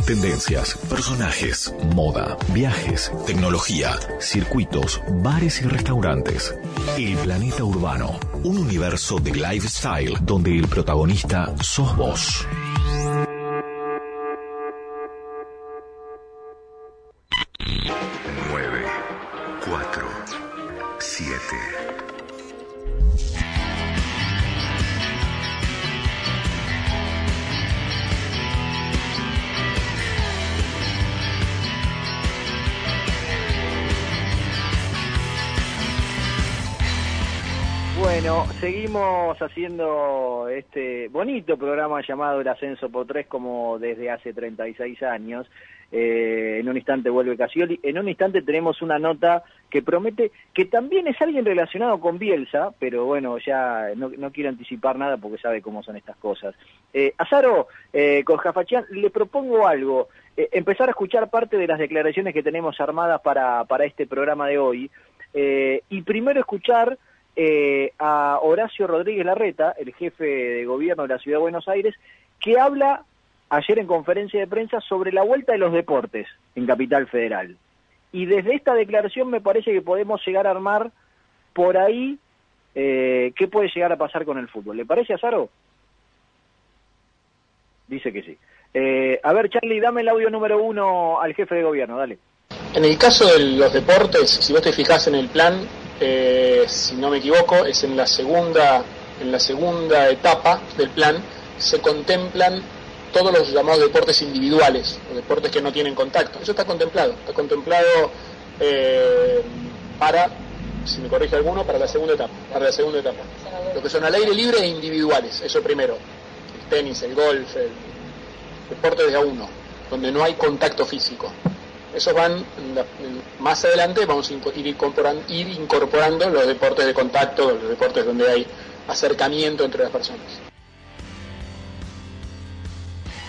Tendencias, personajes, moda, viajes, tecnología, circuitos, bares y restaurantes. El planeta urbano, un universo de lifestyle donde el protagonista sos vos. Haciendo este bonito programa llamado El Ascenso por Tres como desde hace 36 años. Eh, en un instante vuelve Casioli. En un instante tenemos una nota que promete que también es alguien relacionado con Bielsa, pero bueno, ya no, quiero anticipar nada porque sabe cómo son estas cosas. Eh, Azaro, eh, con Jafachán, le propongo algo. Eh, empezar a escuchar parte de las declaraciones que tenemos armadas para, para este programa de hoy eh, y primero escuchar eh, a Horacio Rodríguez Larreta, el jefe de gobierno de la Ciudad de Buenos Aires, que habla ayer en conferencia de prensa sobre la vuelta de los deportes en Capital Federal. Y desde esta declaración me parece que podemos llegar a armar por ahí eh, qué puede llegar a pasar con el fútbol. ¿Le parece a Saro? Dice que sí. Eh, a ver, Charlie, dame el audio número uno al jefe de gobierno, dale. En el caso de los deportes, si vos te fijas en el plan, eh, si no me equivoco, es en la segunda, en la segunda etapa del plan, se contemplan todos los llamados deportes individuales, los deportes que no tienen contacto. Eso está contemplado, está contemplado eh, para, si me corrige alguno, para la segunda etapa, para la segunda etapa. Lo que son al aire libre e individuales, eso primero. El tenis, el golf, el deporte de a uno, donde no hay contacto físico. Esos van, más adelante vamos a ir incorporando, ir incorporando los deportes de contacto, los deportes donde hay acercamiento entre las personas.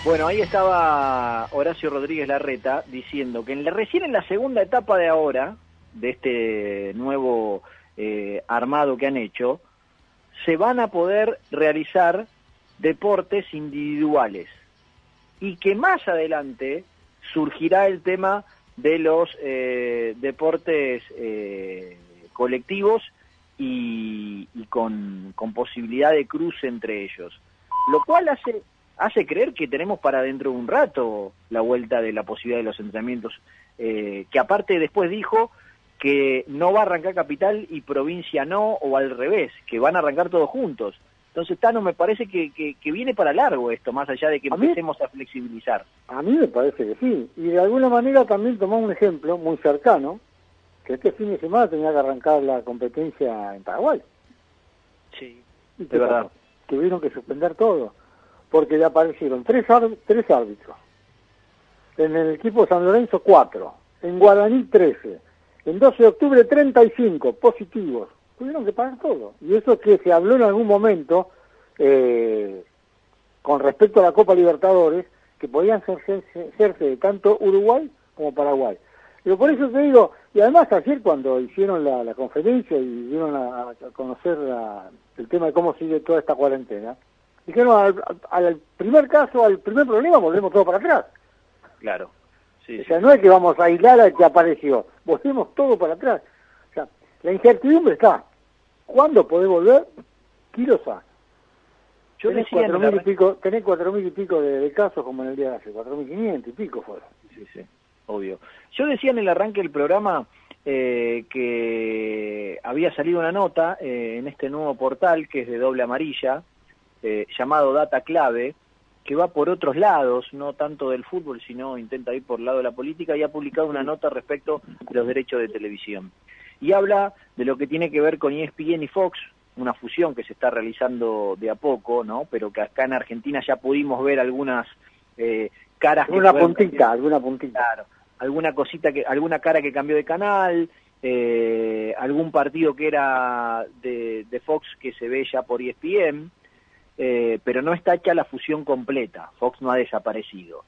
Bueno, ahí estaba Horacio Rodríguez Larreta diciendo que en la, recién en la segunda etapa de ahora, de este nuevo eh, armado que han hecho, se van a poder realizar deportes individuales y que más adelante surgirá el tema de los eh, deportes eh, colectivos y, y con, posibilidad de cruce entre ellos, lo cual hace hace creer que tenemos para dentro de un rato la vuelta de la posibilidad de los entrenamientos, eh, que aparte después dijo que no va a arrancar capital y provincia no, o al revés, que van a arrancar todos juntos. Entonces, Tano, me parece que, que, viene para largo esto, más allá de que empecemos a flexibilizar. A mí me parece que sí. Y de alguna manera también tomó un ejemplo muy cercano, que este fin de semana tenía que arrancar la competencia en Paraguay. Sí, de verdad. Tuvieron que suspender todo porque le aparecieron tres, tres árbitros. En el equipo San Lorenzo, cuatro. En Guaraní, trece. En 12 de octubre, 35 positivos. Tuvieron que pagar todo. Y eso que se habló en algún momento eh, con respecto a la Copa Libertadores, que podían hacerse, de tanto Uruguay como Paraguay. Pero por eso te digo, y además ayer cuando hicieron la, conferencia y dieron a, conocer el tema de cómo sigue toda esta cuarentena, dijeron al, primer caso, al primer problema, volvemos todo para atrás. Claro. o sea, no es que vamos a aislar al que apareció, volvemos todo para atrás. O sea, la incertidumbre está. ¿Cuándo podés volver? ¿Quién Yo tenés cuatro mil y pico, tenés cuatro mil y pico de, casos como en el día de hace, cuatro mil quinientos y pico fueron. Sí, sí, obvio. Yo decía en el arranque del programa eh, que había salido una nota eh, en este nuevo portal que es de doble amarilla, eh, llamado Data Clave, que va por otros lados, no tanto del fútbol, sino intenta ir por el lado de la política, y ha publicado una nota respecto de los derechos de televisión. Y habla de lo que tiene que ver con ESPN y Fox, una fusión que se está realizando de a poco, ¿no? Pero que acá en Argentina ya pudimos ver algunas eh, caras... Alguna puntita, alguna puntita. Claro, alguna cosita, que, alguna cara que cambió de canal, eh, algún partido que era de, de Fox que se ve ya por ESPN, eh, pero no está hecha la fusión completa. Fox no ha desaparecido.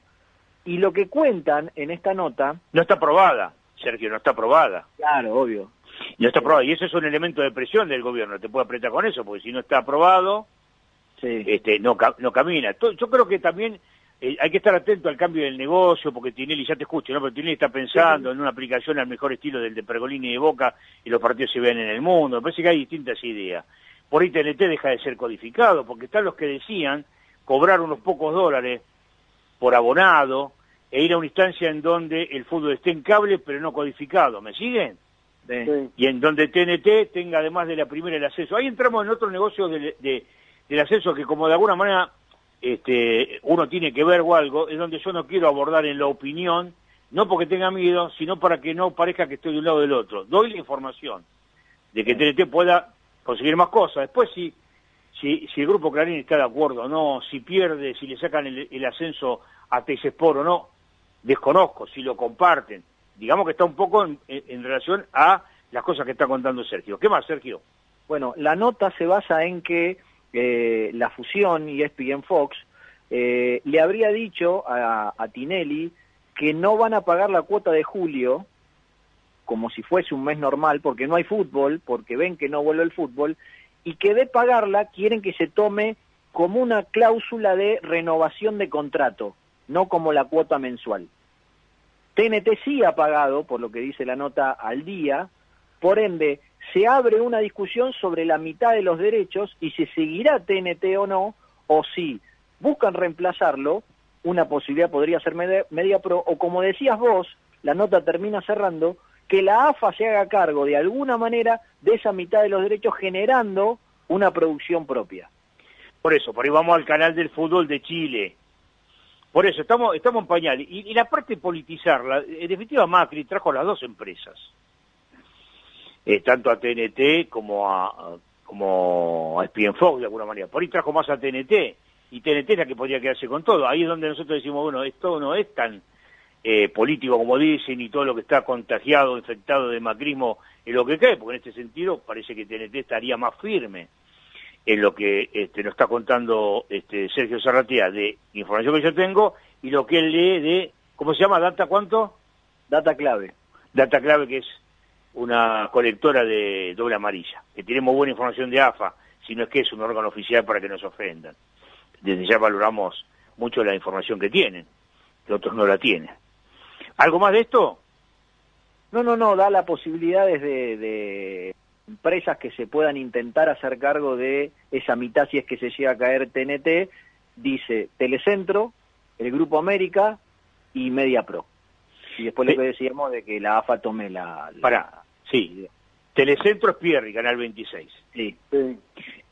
Y lo que cuentan en esta nota... No está aprobada, Sergio, no está aprobada. Claro, obvio. No está aprobada, y eso es un elemento de presión del gobierno, te puede apretar con eso, porque si no está aprobado, sí. este, no, no camina. Yo creo que también eh, hay que estar atento al cambio del negocio, porque Tinelli, ya te escucho, ¿no? pero Tinelli está pensando en una aplicación al mejor estilo del de Pergolini y de Boca, y los partidos se ven en el mundo. Me parece que hay distintas ideas por ahí TNT deja de ser codificado, porque están los que decían cobrar unos pocos dólares por abonado e ir a una instancia en donde el fútbol esté en cable pero no codificado, ¿me siguen? Y en donde TNT tenga además de la primera el acceso. Ahí entramos en otro negocio de, del acceso que como de alguna manera este, uno tiene que ver o algo, es donde yo no quiero abordar en la opinión, no porque tenga miedo, sino para que no parezca que estoy de un lado del otro. Doy la información de que TNT pueda conseguir más cosas. Después, si, si, si el Grupo Clarín está de acuerdo o no, si pierde, si le sacan el, ascenso a Teixespor o no, desconozco, si lo comparten. Digamos que está un poco en, relación a las cosas que está contando Sergio. ¿Qué más, Sergio? Bueno, la nota se basa en que eh, la fusión y ESPN Fox eh, le habría dicho a, a Tinelli que no van a pagar la cuota de julio como si fuese un mes normal, porque no hay fútbol, porque ven que no vuelve el fútbol, y que de pagarla quieren que se tome como una cláusula de renovación de contrato, no como la cuota mensual. TNT sí ha pagado, por lo que dice la nota, al día, por ende, se abre una discusión sobre la mitad de los derechos y si seguirá TNT o no, o si buscan reemplazarlo, una posibilidad podría ser Media, Pro, o como decías vos, la nota termina cerrando, que la AFA se haga cargo de alguna manera de esa mitad de los derechos generando una producción propia. Por eso, por ahí vamos al canal del fútbol de Chile. Por eso, estamos, estamos en pañal. Y, la parte de politizarla, en definitiva Macri trajo a las dos empresas. Eh, tanto a TNT como a, como a Fox de alguna manera. Por ahí trajo más a TNT y TNT es la que podría quedarse con todo. Ahí es donde nosotros decimos, bueno, esto no es tan eh, político como dicen y todo lo que está contagiado, infectado de macrismo es lo que cae, porque en este sentido parece que TNT estaría más firme en lo que este, nos está contando este, Sergio Zarratea de información que yo tengo y lo que él lee de, ¿cómo se llama? ¿Data cuánto? Data clave. Data clave que es una colectora de doble amarilla, que tenemos buena información de AFA, si no es que es un órgano oficial para que nos ofendan. Desde ya valoramos mucho la información que tienen, que otros no la tienen. ¿Algo más de esto? No, no, no, da la posibilidad desde de empresas que se puedan intentar hacer cargo de esa mitad si es que se llega a caer TNT, dice Telecentro, el Grupo América y Media Pro. Y después lo que decíamos de que la AFA tome la... Para, sí. Telecentro es Pierri, Canal 26. Sí.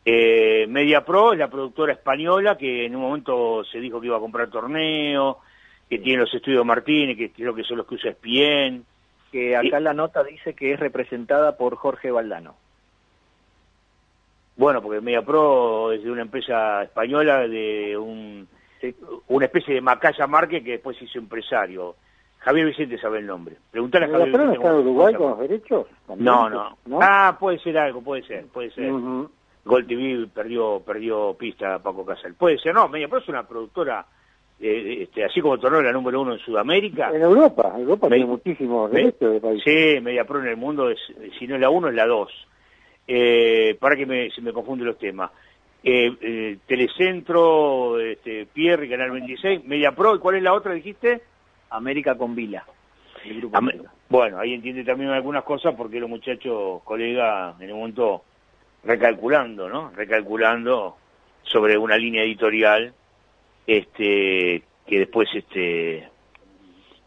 Eh, Media Pro es la productora española que en un momento se dijo que iba a comprar torneo, que tiene los estudios Martínez, que creo que son los que usa Espien. Que acá la nota dice que es representada por Jorge Valdano. Bueno, porque Media Pro es de una empresa española, de un, una especie de Macaya Marque que después hizo empresario. Javier Vicente sabe el nombre. Preguntale a Javier Vicente. está en Uruguay con los derechos? No, no, Ah, puede ser algo, puede ser, puede ser. Gol TV perdió, perdió pista a Paco Casal. Puede ser, no, Media Pro es una productora, eh, este, así como Torneo la número uno en Sudamérica. En Europa, Europa tiene muchísimos derechos de país. Sí, Media Pro en el mundo, es, si no es la uno, es la dos. Eh, para que me, se me confunden los temas. Eh, eh, Telecentro, este, Pierre, Canal 26, Media Pro, ¿y cuál es la otra, dijiste? América con Vila. bueno, ahí entiende también algunas cosas porque los muchachos, colegas, en un momento recalculando, ¿no? Recalculando sobre una línea editorial este que después este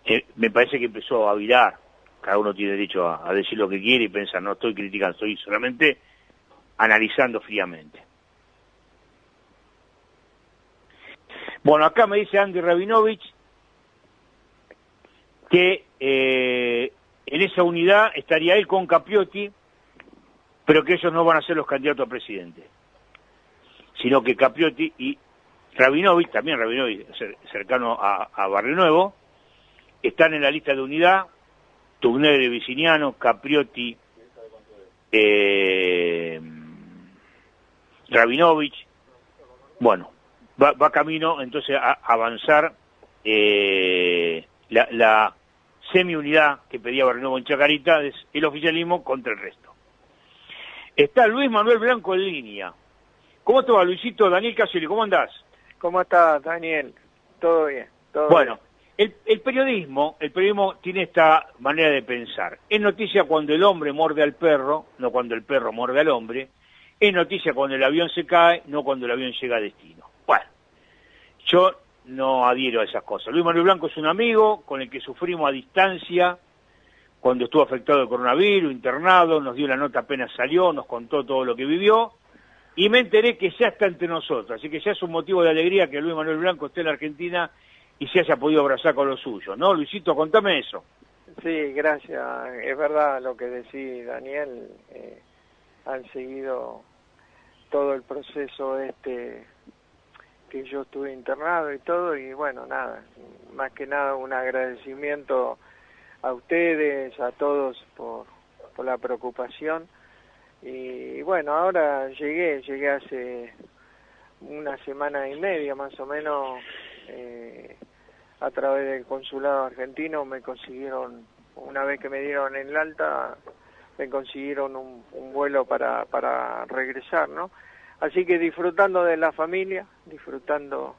eh, me parece que empezó a virar. Cada uno tiene derecho a, decir lo que quiere y pensar no estoy criticando estoy solamente analizando fríamente bueno acá me dice Andy Rabinovich que eh, en esa unidad estaría él con Capiotti pero que ellos no van a ser los candidatos a presidente, sino que Capriotti y Rabinovich, también Rabinovich cercano a, Barrio Nuevo, están en la lista de unidad, Tugner Viciniano, Capriotti, eh, Rabinovich, bueno, va, camino entonces a avanzar eh, la, la semi-unidad que pedía Barrio en Chacarita, es el oficialismo contra el resto. Está Luis Manuel Blanco en línea. ¿Cómo te va, Luisito? Daniel Casoli, ¿cómo andás? ¿Cómo estás, Daniel? Todo bien. bueno, El, periodismo, el periodismo tiene esta manera de pensar. Es noticia cuando el hombre muerde al perro, no cuando el perro muerde al hombre. Es noticia cuando el avión se cae, no cuando el avión llega a destino. Bueno, yo no adhiero a esas cosas. Luis Manuel Blanco es un amigo con el que sufrimos a distancia cuando estuvo afectado de coronavirus, internado, nos dio la nota apenas salió, nos contó todo lo que vivió, y me enteré que ya está entre nosotros, así que ya es un motivo de alegría que Luis Manuel Blanco esté en la Argentina y se haya podido abrazar con los suyos, ¿no? Luisito, contame eso. Sí, gracias. Es verdad lo que decís, Daniel. Eh, han seguido todo el proceso este que yo estuve internado y todo, y bueno, nada, más que nada un agradecimiento a ustedes, a todos por, la preocupación. Y bueno, ahora llegué, llegué hace una semana y media más o menos, eh, a través del consulado argentino me consiguieron una vez que me dieron el alta, me consiguieron un, vuelo para, para regresar, ¿no? Así que disfrutando de la familia, disfrutando,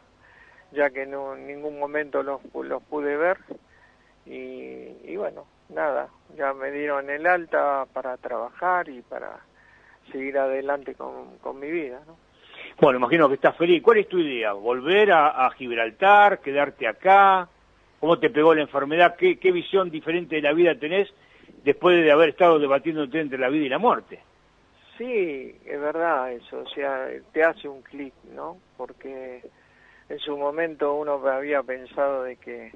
ya que no, en ningún momento los, los pude ver, y, y bueno, nada, ya me dieron el alta para trabajar y para seguir adelante con, con mi vida, ¿no? Bueno, imagino que estás feliz. ¿Cuál es tu idea? ¿Volver a, a Gibraltar? ¿Quedarte acá? ¿Cómo te pegó la enfermedad? ¿Qué, ¿Qué visión diferente de la vida tenés después de haber estado debatiéndote entre la vida y la muerte? Sí, es verdad eso, o sea, te hace un clic, ¿no? Porque en su momento uno había pensado de que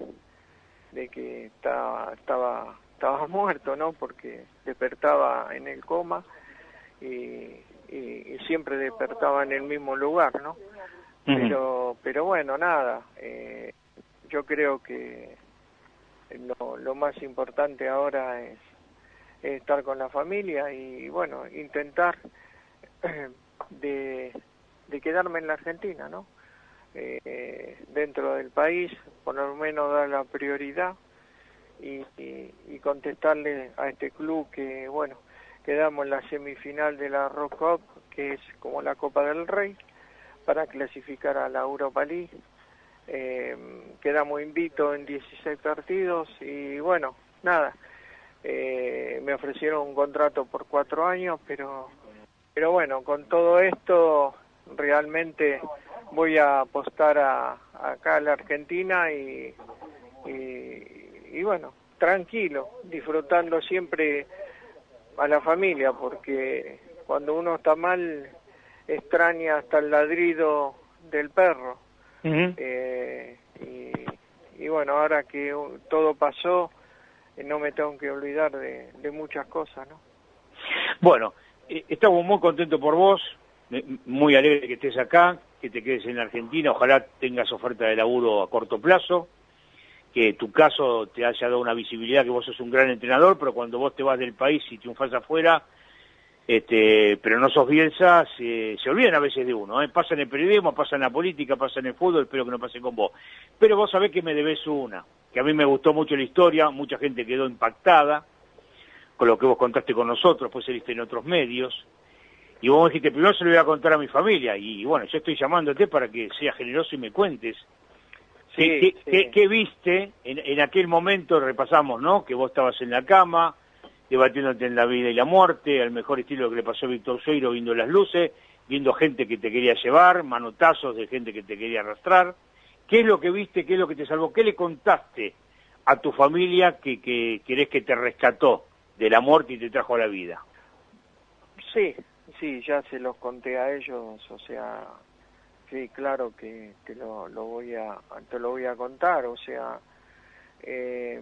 de que estaba estaba estaba muerto, ¿no? Porque despertaba en el coma y, y, y siempre despertaba en el mismo lugar, ¿no? Pero pero bueno, nada, eh, yo creo que lo, lo más importante ahora es estar con la familia y bueno, intentar de, de quedarme en la Argentina, ¿no? Eh, dentro del país, por lo menos dar la prioridad y, y, y, contestarle a este club que, bueno, quedamos en la semifinal de la Rock Cup, que es como la Copa del Rey, para clasificar a la Europa League. Eh, quedamos invito en 16 partidos y bueno, nada, eh, me ofrecieron un contrato por cuatro años, pero, pero bueno, con todo esto realmente voy a apostar a, acá a la Argentina y, y, y bueno, tranquilo, disfrutando siempre a la familia, porque cuando uno está mal extraña hasta el ladrido del perro. Uh -huh. eh, y, y, bueno, ahora que todo pasó, no me tengo que olvidar de, de muchas cosas, ¿no? Bueno, eh, estamos muy contentos por vos, muy alegre que estés acá, que te quedes en Argentina, ojalá tengas oferta de laburo a corto plazo, que tu caso te haya dado una visibilidad, que vos sos un gran entrenador, pero cuando vos te vas del país y triunfas afuera, este, pero no sos Bielsa, se, se olvidan a veces de uno, ¿eh? pasa en el periodismo, pasa en la política, pasa en el fútbol, espero que no pase con vos. Pero vos sabés que me debes una, que a mí me gustó mucho la historia, mucha gente quedó impactada con lo que vos contaste con nosotros, pues saliste en otros medios, y vos dijiste, primero se lo voy a contar a mi familia, y bueno, yo estoy llamándote para que seas generoso y me cuentes. Sí, ¿Qué, sí. qué, qué viste en, en aquel momento? Repasamos, ¿no? Que vos estabas en la cama, debatiéndote en la vida y la muerte, al mejor estilo que le pasó a Víctor Seiro, viendo las luces, viendo gente que te quería llevar, manotazos de gente que te quería arrastrar. ¿Qué es lo que viste? ¿Qué es lo que te salvó? ¿Qué le contaste a tu familia que, que querés que te rescató de la muerte y te trajo a la vida? Sí, sí, ya se los conté a ellos, o sea, sí, claro que te lo, lo voy a te lo voy a contar, o sea, eh,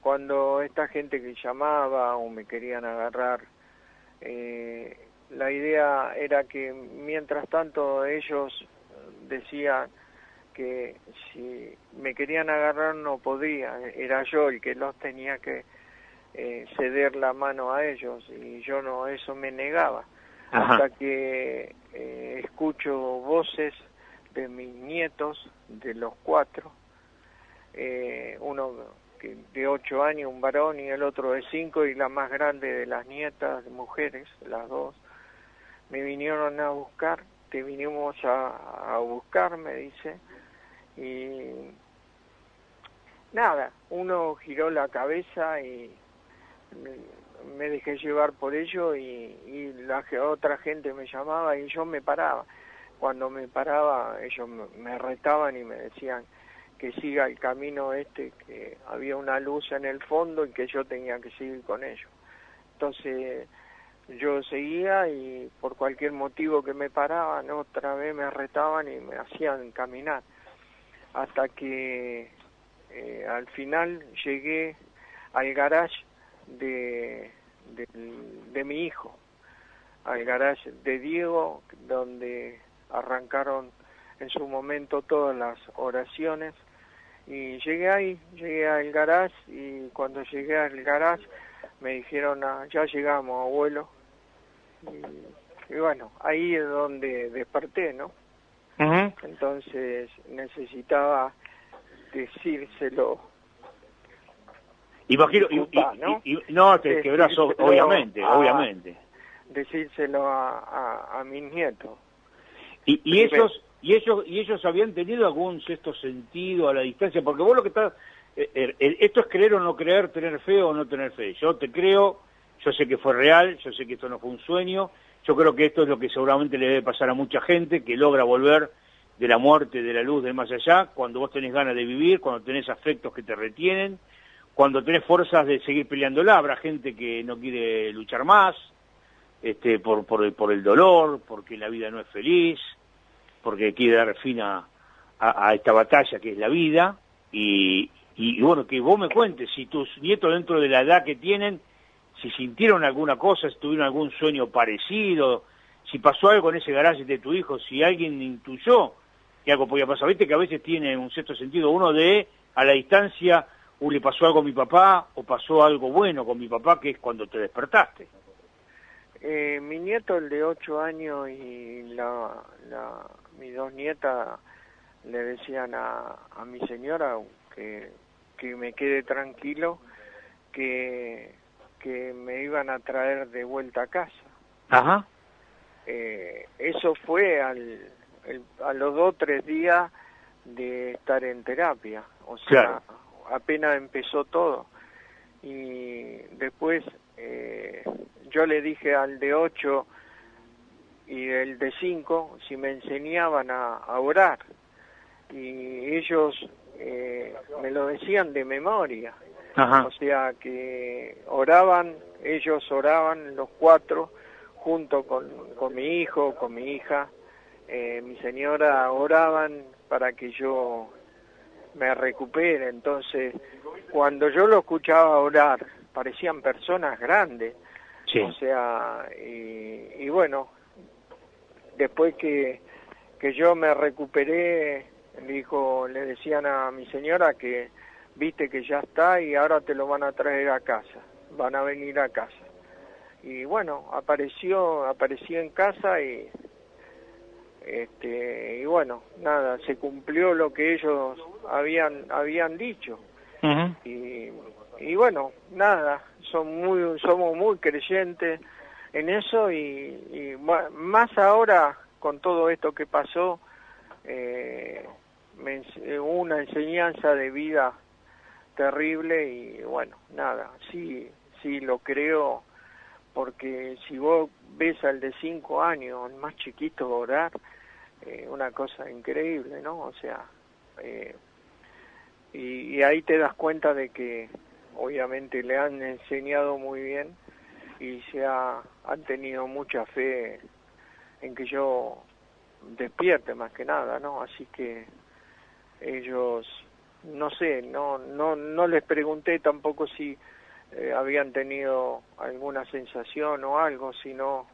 cuando esta gente que llamaba o me querían agarrar, eh, la idea era que mientras tanto ellos decían que si me querían agarrar no podía, era yo el que los tenía que eh, ceder la mano a ellos y yo no, eso me negaba. Hasta que eh, escucho voces de mis nietos, de los cuatro, eh, uno de ocho años, un varón, y el otro de cinco, y la más grande de las nietas, mujeres, las dos, me vinieron a buscar, te vinimos a, a buscar, me dice, y nada, uno giró la cabeza y me, dejé llevar por ello y, y la otra gente me llamaba y yo me paraba. Cuando me paraba ellos me retaban y me decían, que siga el camino este, que había una luz en el fondo y que yo tenía que seguir con ellos. Entonces yo seguía y por cualquier motivo que me paraban, otra vez me retaban y me hacían caminar. Hasta que eh, al final llegué al garage de, de, de mi hijo, al garage de Diego, donde arrancaron en su momento todas las oraciones y llegué ahí, llegué al garage y cuando llegué al garage me dijeron, ah, ya llegamos, abuelo. Y, y, bueno, ahí es donde desperté, ¿no? Uh -huh. Entonces necesitaba decírselo Imagino, ¿no? te quebrás, obviamente, obviamente. Decírselo a, a, mis nietos. Y, y ellos, y ellos, y ellos habían tenido algún sexto sentido a la distancia, porque vos lo que estás, eh, eh, esto es creer o no creer, tener fe o no tener fe. Yo te creo, yo sé que fue real, yo sé que esto no fue un sueño, yo creo que esto es lo que seguramente le debe pasar a mucha gente que logra volver de la muerte, de la luz, del más allá, cuando vos tenés ganas de vivir, cuando tenés afectos que te retienen, cuando tenés fuerzas de seguir peleándola, habrá gente que no quiere luchar más, este, por, por, por el dolor, porque la vida no es feliz, porque quiere dar fin a, a, esta batalla que es la vida, y, y, bueno, que vos me cuentes si tus nietos dentro de la edad que tienen, si sintieron alguna cosa, si tuvieron algún sueño parecido, si pasó algo en ese garaje de tu hijo, si alguien intuyó que algo podía pasar. Viste que a veces tiene un sexto sentido uno de, a la distancia, o le pasó algo a mi papá, o pasó algo bueno con mi papá, que es cuando te despertaste. Eh, mi nieto, el de ocho años, y la, la, mis dos nietas le decían a, a mi señora que, que me quede tranquilo, que, que me iban a traer de vuelta a casa. Ajá. Eh, eso fue al, a los dos o tres días de estar en terapia. O sea, apenas empezó todo. Y después eh, yo le dije al de ocho y el de cinco si me enseñaban a, orar. Y ellos eh, me lo decían de memoria. O sea que oraban, ellos oraban los cuatro junto con, con mi hijo, con mi hija, eh, mi señora oraban para que yo me recupere. Entonces, cuando yo lo escuchaba orar, parecían personas grandes. O sea, y, bueno, después que, que yo me recuperé, dijo, le decían a mi señora que viste que ya está y ahora te lo van a traer a casa, van a venir a casa. Y bueno, apareció, apareció en casa y este, y bueno, nada, se cumplió lo que ellos habían habían dicho. y, y bueno, nada, son muy somos muy creyentes en eso y, más ahora con todo esto que pasó eh, me, una enseñanza de vida terrible y bueno, nada, sí, sí lo creo porque si vos ves al de cinco años, el más chiquito orar, eh, una cosa increíble, ¿no? O sea, eh, y, ahí te das cuenta de que obviamente le han enseñado muy bien y se ha, han tenido mucha fe en que yo despierte más que nada, ¿no? Así que ellos, no sé, no, no, no les pregunté tampoco si eh, habían tenido alguna sensación o algo, sino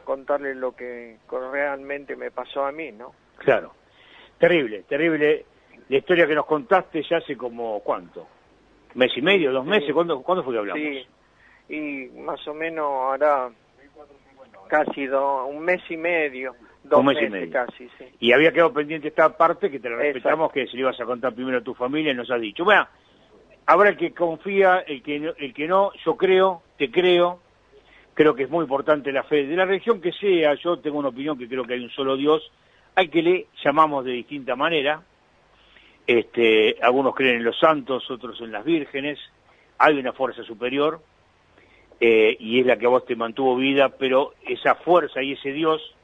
contarles lo que realmente me pasó a mí, ¿no? Claro. Terrible, terrible. La historia que nos contaste ya hace como, ¿cuánto? ¿Mes y medio, dos meses? ¿Cuándo, ¿Cuándo fue que hablamos? Sí, y más o menos ahora casi un mes y medio, dos meses y medio. casi, sí. Y había quedado pendiente esta parte que te la respetamos, que se le ibas a contar primero a tu familia y nos has dicho. Bueno, habrá el que confía, el que, el que no, yo creo, te creo, creo que es muy importante la fe de la religión que sea, yo tengo una opinión que creo que hay un solo Dios, hay que le llamamos de distinta manera, este, algunos creen en los santos, otros en las vírgenes, hay una fuerza superior, eh, y es la que a vos te mantuvo vida, pero esa fuerza y ese Dios,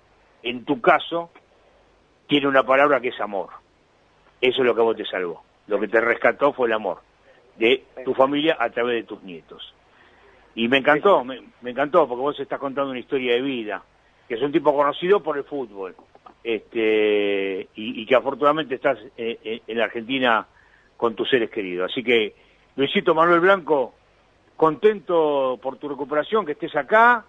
en tu caso, tiene una palabra que es amor. Eso es lo que a vos te salvó. Lo que te rescató fue el amor de tu familia a través de tus nietos. Y me encantó, me, encantó, porque vos estás contando una historia de vida, que es un tipo conocido por el fútbol, este, y, que afortunadamente estás eh, eh, en la Argentina con tus seres queridos. Así que, Luisito Manuel Blanco, contento por tu recuperación, que estés acá,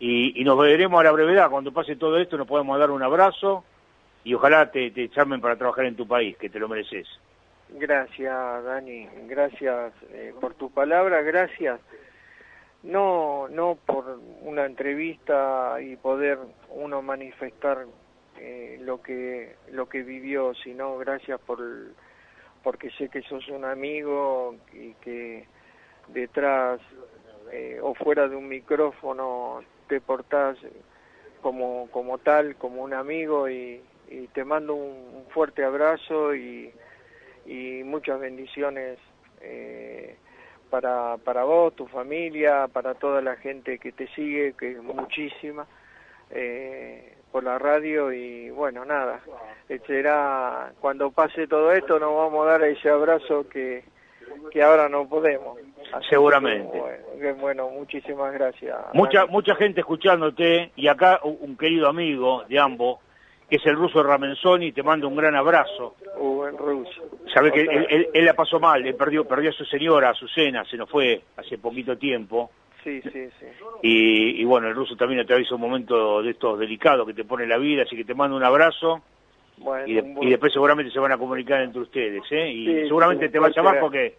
y, nos veremos a la brevedad. Cuando pase todo esto nos podemos dar un abrazo, y ojalá te, te para trabajar en tu país, que te lo mereces. Gracias, Dani. Gracias eh, por tu palabra. Gracias no no por una entrevista y poder uno manifestar eh, lo que lo que vivió sino gracias por porque sé que sos un amigo y que detrás eh, o fuera de un micrófono te portás como, como tal, como un amigo y, te mando un, fuerte abrazo y, y muchas bendiciones eh, para, para vos, tu familia, para toda la gente que te sigue, que es muchísima, eh, por la radio y bueno, nada, será cuando pase todo esto nos vamos a dar ese abrazo que, que ahora no podemos. Seguramente. bueno, muchísimas gracias. Mucha mucha gente escuchándote y acá un querido amigo de ambos que es el ruso Ramenzoni, te mando un gran abrazo. Uh, el ruso. Sabe que él, él, la pasó mal, él perdió, perdió a su señora, a su cena, se nos fue hace poquito tiempo. Sí, sí, sí. Y, bueno, el ruso también atraviesa un momento de estos delicados que te pone la vida, así que te mando un abrazo. y, después seguramente se van a comunicar entre ustedes, ¿eh? Y seguramente te va a llamar porque,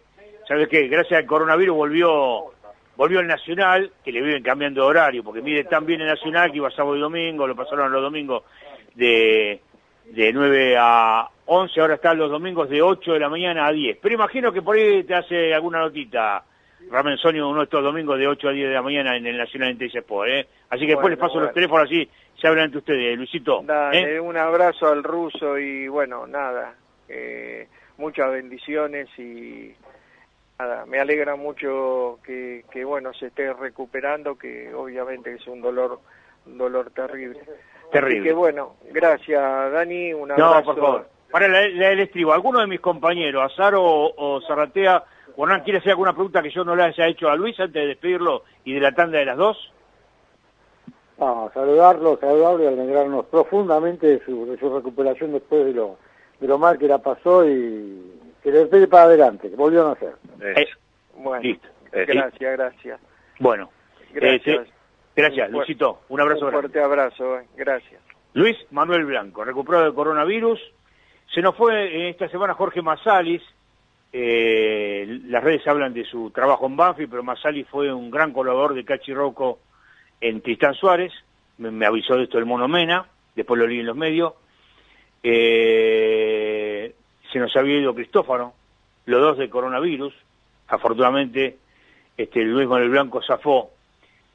¿sabes qué? Gracias al coronavirus volvió volvió el Nacional, que le viven cambiando de horario, porque mide tan bien el Nacional que iba sábado y domingo, lo pasaron los domingos de, de 9 a 11, ahora están los domingos de 8 de la mañana a 10. Pero imagino que por ahí te hace alguna notita, Ramen Sonio, uno de estos domingos de 8 a 10 de la mañana en el Nacional Intelligence Sport, ¿eh? Así que después les paso los teléfonos así, se hablan entre ustedes, Luisito. Dale, ¿eh? un abrazo al ruso y bueno, nada, eh, muchas bendiciones y nada, me alegra mucho que, que bueno se esté recuperando, que obviamente es un dolor, un dolor terrible. Terrible. que bueno, gracias Dani, un abrazo. No, por favor. Para el estribo, ¿alguno de mis compañeros, Azar o, o Zarratea, Juan, quiere hacer alguna pregunta que yo no le haya hecho a Luis antes de despedirlo y de la tanda de las dos? Ah, saludarlo, saludarlo y alegrarnos profundamente de su, de su recuperación después de lo, de lo mal que la pasó y que le despegue para adelante, que volvió a nacer. Eh, bueno, listo. Gracias, gracias. Bueno, gracias. Gracias, Luisito. Un abrazo Un fuerte abrazo, eh. gracias. Luis Manuel Blanco, recuperado de coronavirus. Se nos fue en esta semana Jorge Masalis. Eh, las redes hablan de su trabajo en Banfi, pero Masalis fue un gran colaborador de Cachi Rocco en Tristán Suárez. Me, avisó de esto el Mono Mena, después lo leí en los medios. Eh, se nos había ido Cristófano, los dos de coronavirus. Afortunadamente, este, Luis Manuel Blanco zafó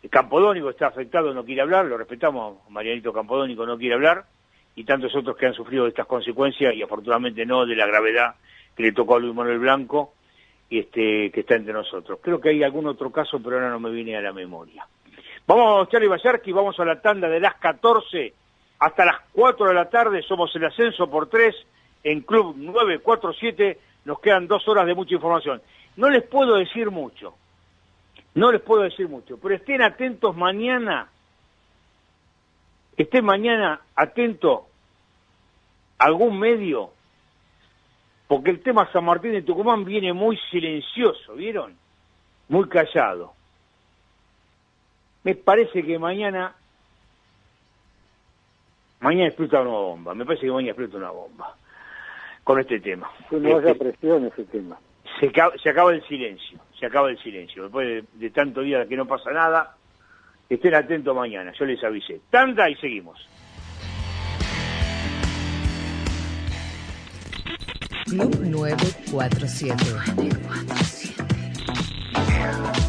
Campodónico está afectado, no quiere hablar, lo respetamos, Marianito Campodónico no quiere hablar, y tantos otros que han sufrido estas consecuencias, y afortunadamente no de la gravedad que le tocó a Luis Manuel Blanco, y este, que está entre nosotros. Creo que hay algún otro caso, pero ahora no me viene a la memoria. Vamos, Charlie Bayarki, vamos a la tanda de las 14 hasta las 4 de la tarde, somos el ascenso por 3 en Club 947, nos quedan dos horas de mucha información. No les puedo decir mucho, no les puedo decir mucho, pero estén atentos mañana, estén mañana atento a algún medio, porque el tema San Martín de Tucumán viene muy silencioso, ¿vieron? Muy callado. Me parece que mañana, mañana explota una bomba, me parece que mañana explota una bomba con este tema. No haya este, presión ese tema se, se acaba el silencio, se acaba el silencio. Después de, tanto día que no pasa nada, estén atentos mañana, yo les avisé. Tanda y seguimos. Club 947. 947.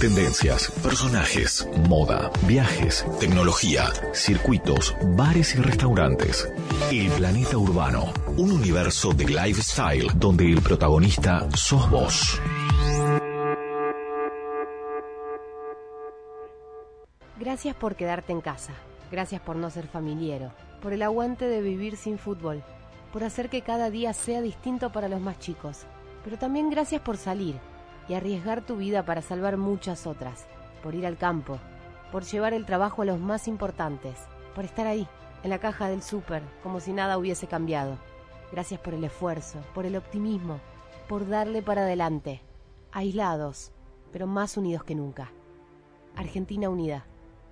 Tendencias, personajes, moda, viajes, tecnología, circuitos, bares y restaurantes. El planeta urbano, un universo de lifestyle donde el protagonista sos vos. Gracias por quedarte en casa. Gracias por no ser familiero. Por el aguante de vivir sin fútbol. Por hacer que cada día sea distinto para los más chicos. Pero también gracias por salir y arriesgar tu vida para salvar muchas otras, por ir al campo, por llevar el trabajo a los más importantes, por estar ahí, en la caja del súper, como si nada hubiese cambiado. Gracias por el esfuerzo, por el optimismo, por darle para adelante. Aislados, pero más unidos que nunca. Argentina Unida.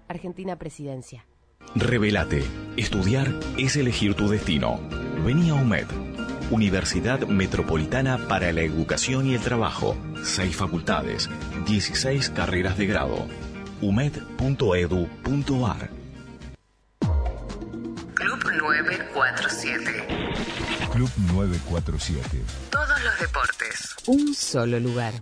Argentina Presidencia. Revelate. Estudiar es elegir tu destino. Vení a UMED. Universidad Metropolitana para la Educación y el Trabajo. Seis facultades, 16 carreras de grado. umed.edu.ar Club 947. Club 947. Todos los deportes. Un solo lugar.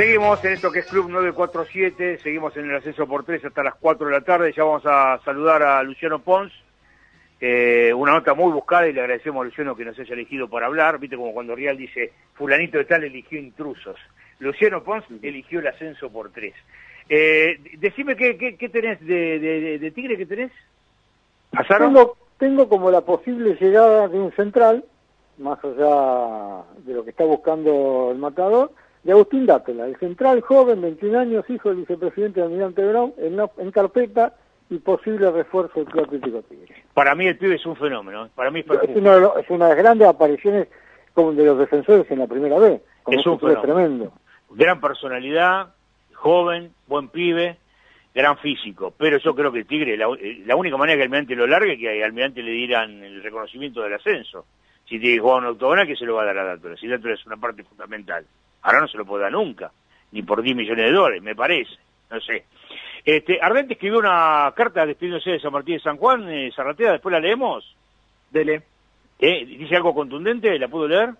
Seguimos en esto que es Club 947, seguimos en el ascenso por tres hasta las 4 de la tarde, ya vamos a saludar a Luciano Pons, eh, una nota muy buscada y le agradecemos a Luciano que nos haya elegido para hablar, viste como cuando Real dice, fulanito de tal eligió intrusos, Luciano Pons eligió el ascenso por tres. Eh, decime qué, qué, tenés de, de, Tigre, ¿qué tenés? Tengo, tengo como la posible llegada de un central, más allá de lo que está buscando el matador, de Agustín Dátola, el central joven, 21 años, hijo del vicepresidente de Almirante Brown, en, carpeta y posible refuerzo del Club Atlético Tigre. Para mí el pibe es un fenómeno, ¿eh? para mí es, es, una de es, una de las grandes apariciones como de los defensores en la primera vez, es un fenómeno. tremendo. Gran personalidad, joven, buen pibe, gran físico, pero yo creo que el Tigre, la, la única manera que Almirante lo largue es que Almirante le dieran el reconocimiento del ascenso. Si tiene que jugar octogonal, que se lo va a dar a Dátola. Si Dátola es una parte fundamental. Ahora no se lo puede dar nunca, ni por 10 millones de dólares, me parece, no sé. Este, Ardente escribió una carta despidiéndose de San Martín de San Juan, eh, Zarratea, después la leemos. Dele. ¿Eh? ¿Dice algo contundente? ¿La puedo leer?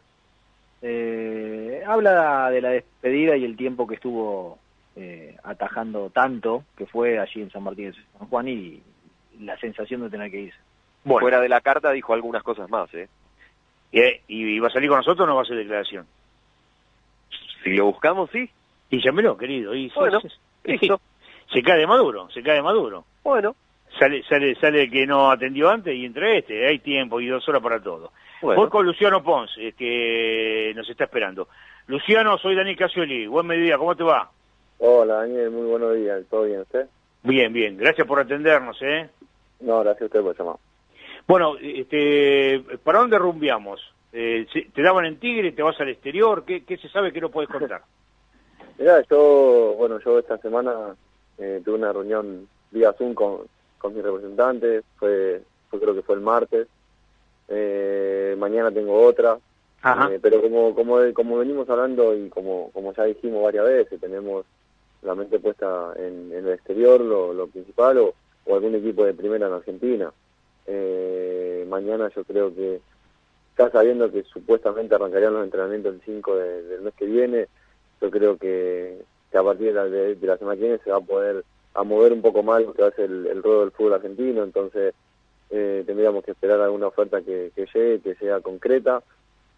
Eh, habla de la despedida y el tiempo que estuvo eh, atajando tanto, que fue allí en San Martín de San Juan, y la sensación de tener que irse. Fuera de la carta dijo algunas cosas más, ¿eh? ¿Y, va a salir con nosotros o no va a hacer declaración? Si lo buscamos, sí. Y llámelo, querido. Y bueno, Se cae de Maduro, se cae de Maduro. Bueno. Sale, sale, sale que no atendió antes y entre este, hay tiempo y dos horas para todo. Voy con Luciano Pons, que nos está esperando. Luciano, soy Daniel Casioli. Buen mediodía, ¿cómo te va? Hola, Daniel, muy buenos días. ¿Todo bien usted? Bien, bien. Gracias por atendernos, ¿eh? No, gracias a usted por llamar. Bueno, este, ¿para dónde rumbiamos? Eh, ¿Te daban en Tigre? ¿Te vas al exterior? ¿Qué, qué se sabe que no puedes contar? Mira, yo, bueno, yo esta semana eh, tuve una reunión vía Zoom con, con mis representantes, fue, fue creo que fue el martes, eh, mañana tengo otra, eh, pero como, como, como venimos hablando y como, como ya dijimos varias veces, tenemos la mente puesta en, el exterior, lo, lo principal, o, o, algún equipo de primera en Argentina. Eh, mañana yo creo que ya sabiendo que supuestamente arrancarían los entrenamientos el 5 del mes que viene, yo creo que, a partir de la, semana que viene se va a poder a mover un poco más lo que va a ser el, el ruedo del fútbol argentino, entonces eh, tendríamos que esperar alguna oferta que, llegue, que sea concreta.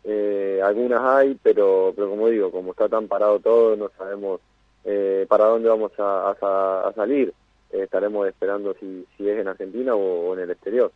Eh, algunas hay, pero, pero como digo, como está tan parado todo, no sabemos eh, para dónde vamos a, salir. estaremos esperando si, si es en Argentina o en el exterior.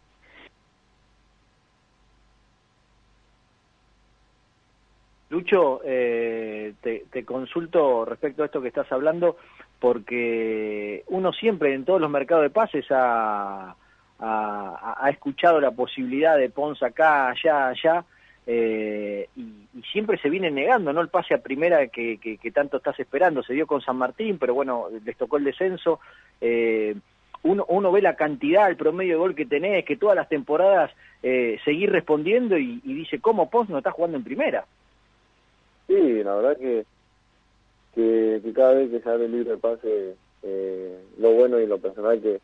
Lucho, eh, te, consulto respecto a esto que estás hablando, porque uno siempre en todos los mercados de pases ha, ha, escuchado la posibilidad de Pons acá, allá, allá, eh, y, siempre se viene negando, ¿no? El pase a primera que, que, tanto estás esperando. Se dio con San Martín, pero bueno, les tocó el descenso. Eh, uno, uno ve la cantidad, el promedio de gol que tenés, que todas las temporadas eh, seguís respondiendo y, y dice, ¿cómo Pons no está jugando en primera? Sí, la verdad que, que, cada vez que se abre el libro pase, eh, lo bueno y lo personal que,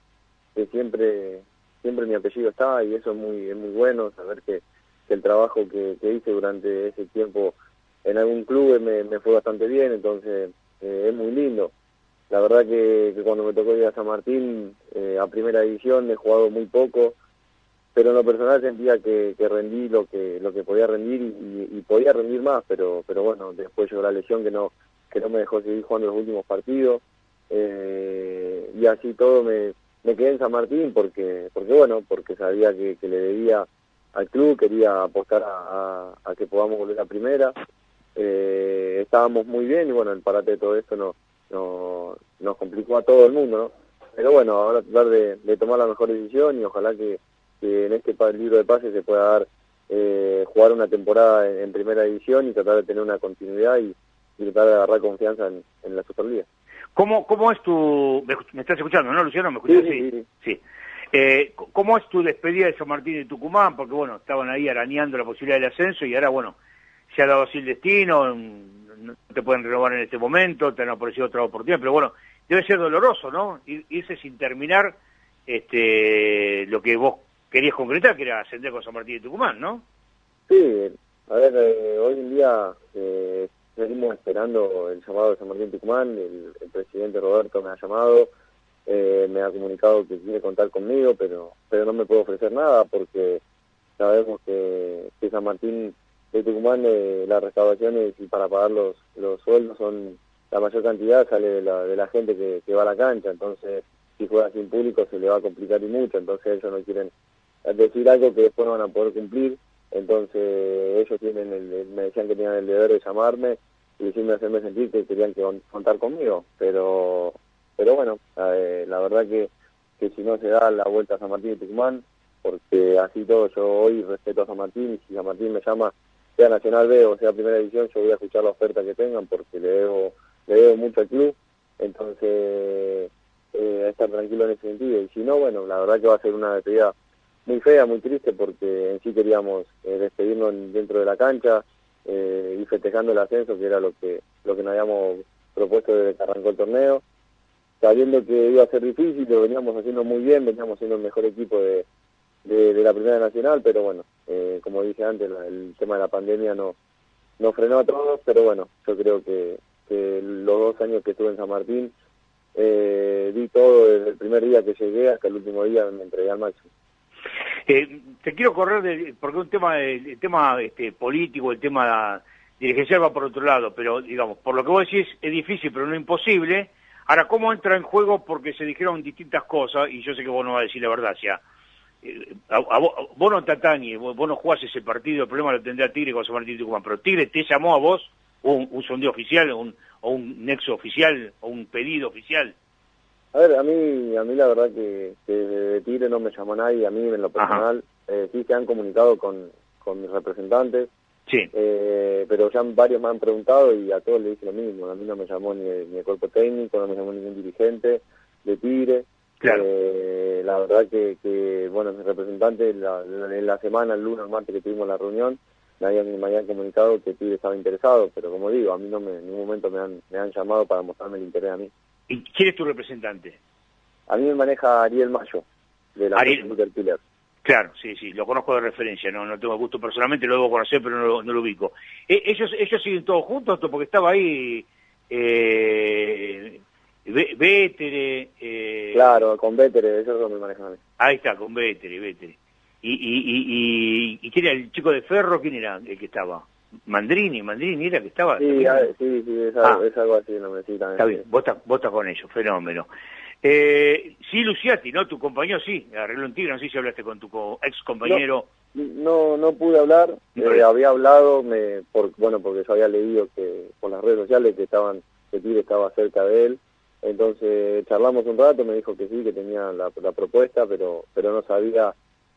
siempre siempre mi apellido está y eso es muy es muy bueno, saber que, que el trabajo que, que hice durante ese tiempo en algún club me, me fue bastante bien, entonces eh, es muy lindo. La verdad que, que, cuando me tocó ir a San Martín eh, a primera división he jugado muy poco, pero en lo personal sentía que, que rendí lo que lo que podía rendir y, podía rendir más, pero pero bueno, después llegó la lesión que no que no me dejó seguir jugando los últimos partidos eh, y así todo me, me quedé en San Martín porque porque bueno, porque sabía que, le debía al club, quería apostar a, que podamos volver a primera eh, estábamos muy bien y bueno, el parate de todo esto no, no, nos complicó a todo el mundo, ¿no? Pero bueno, ahora tratar de tomar la mejor decisión y ojalá que, que en este libro de pases se pueda dar eh, jugar una temporada en, en, primera división y tratar de tener una continuidad y, y tratar de agarrar confianza en, en la Superliga. ¿Cómo, ¿Cómo es tu... Me, estás escuchando, ¿no, Luciano? ¿Me escuchas? Sí, sí. sí. sí. Eh, ¿Cómo es tu despedida de San Martín y Tucumán? Porque, bueno, estaban ahí arañando la posibilidad del ascenso y ahora, bueno, se ha dado así el destino, no te pueden renovar en este momento, te han aparecido otra oportunidad, pero bueno, debe ser doloroso, ¿no? Irse sin terminar este lo que vos querías concretar, que era ascender con San Martín de Tucumán, ¿no? Sí, a ver, eh, hoy en día eh, seguimos esperando el llamado de San Martín de Tucumán, el, el presidente Roberto me ha llamado, eh, me ha comunicado que quiere contar conmigo, pero pero no me puedo ofrecer nada porque sabemos que, que San Martín de Tucumán eh, las recaudaciones y para pagar los, los sueldos son la mayor cantidad sale de la, de la gente que, que va a la cancha, entonces si juega sin público se le va a complicar y mucho, entonces ellos no quieren decir algo que después no van a poder cumplir, entonces ellos tienen el, me decían que tenían el deber de llamarme y decirme hacerme sentir que querían que contar conmigo, pero pero bueno, eh, la verdad que, que si no se da la vuelta a San Martín de Tucumán, porque así todo yo hoy respeto a San Martín y si San Martín me llama sea Nacional B o sea Primera División, yo voy a escuchar la oferta que tengan porque le debo, le debo mucho al club, entonces eh, estar tranquilo en ese sentido. Y si no, bueno, la verdad que va a ser una despedida muy fea, muy triste, porque en sí queríamos eh, despedirnos dentro de la cancha eh, y festejando el ascenso, que era lo que, lo que nos habíamos propuesto desde que arrancó el torneo, sabiendo que iba a ser difícil, lo veníamos haciendo muy bien, veníamos siendo el mejor equipo de, de, la Primera Nacional, pero bueno, eh, como dije antes, la, el tema de la pandemia no, no frenó a todos, pero bueno, yo creo que, que los dos años que estuve en San Martín, eh, di todo desde el primer día que llegué hasta el último día me entregué al máximo. Eh, te quiero correr de, porque un tema el tema este político, el tema dirigencial va por otro lado, pero digamos, por lo que vos decís es difícil, pero no imposible. Ahora, ¿cómo entra en juego? Porque se dijeron distintas cosas, y yo sé que vos no vas a decir la verdad, o sea, eh, a, vos, vos no te atañes, vos, vos, no jugás ese partido, el problema lo tendrá Tigre con San Martín Tucumán, pero Tigre te llamó a vos un, un sondeo oficial, un, o un nexo oficial, o un pedido oficial. A ver, a mí, a mí la verdad que, que de Tigre no me llamó nadie, a mí en lo personal, eh, sí se han comunicado con, con mis representantes, sí. eh, pero ya varios me han preguntado y a todos les dije lo mismo, a mí no me llamó ni, ni el cuerpo técnico, no me llamó ningún dirigente de Tigre, Claro. Eh, la verdad que, que bueno, mis representantes la, la, en la semana, el lunes, el martes que tuvimos la reunión, habían, me habían comunicado que Tigre estaba interesado, pero como digo, a mí no me, en ningún momento me han, me han llamado para mostrarme el interés a mí. ¿Y quién es tu representante? A mí me maneja Ariel Mayo, de la Ariel. del Pilar. Claro, sí, sí, lo conozco de referencia, no no tengo gusto personalmente, lo debo conocer, pero no lo, no lo ubico. Eh, ¿Ellos ellos siguen todos juntos? Porque estaba ahí... Eh, Vétere... Eh... Claro, con Vétere, eso es lo que me manejan a mí. Ahí está, con Vétere, Vétere. ¿Y, y, y, y, y quién era el chico de Ferro? ¿Quién era el que estaba? Mandrini, Mandrini era que estaba. Sí, a ver, sí, sí, es algo, ah, es algo así, no me sí. Está bien, vos estás, vos estás con ellos, fenómeno. Eh, sí, Luciati, ¿no? Tu compañero sí, arregló en Tigre, no sé si hablaste con tu co ex compañero. No, no, no pude hablar, eh, había hablado, me, por, bueno, porque yo había leído que por las redes sociales que estaban, que Tigre estaba cerca de él, entonces charlamos un rato, me dijo que sí, que tenía la, la propuesta, pero pero no sabía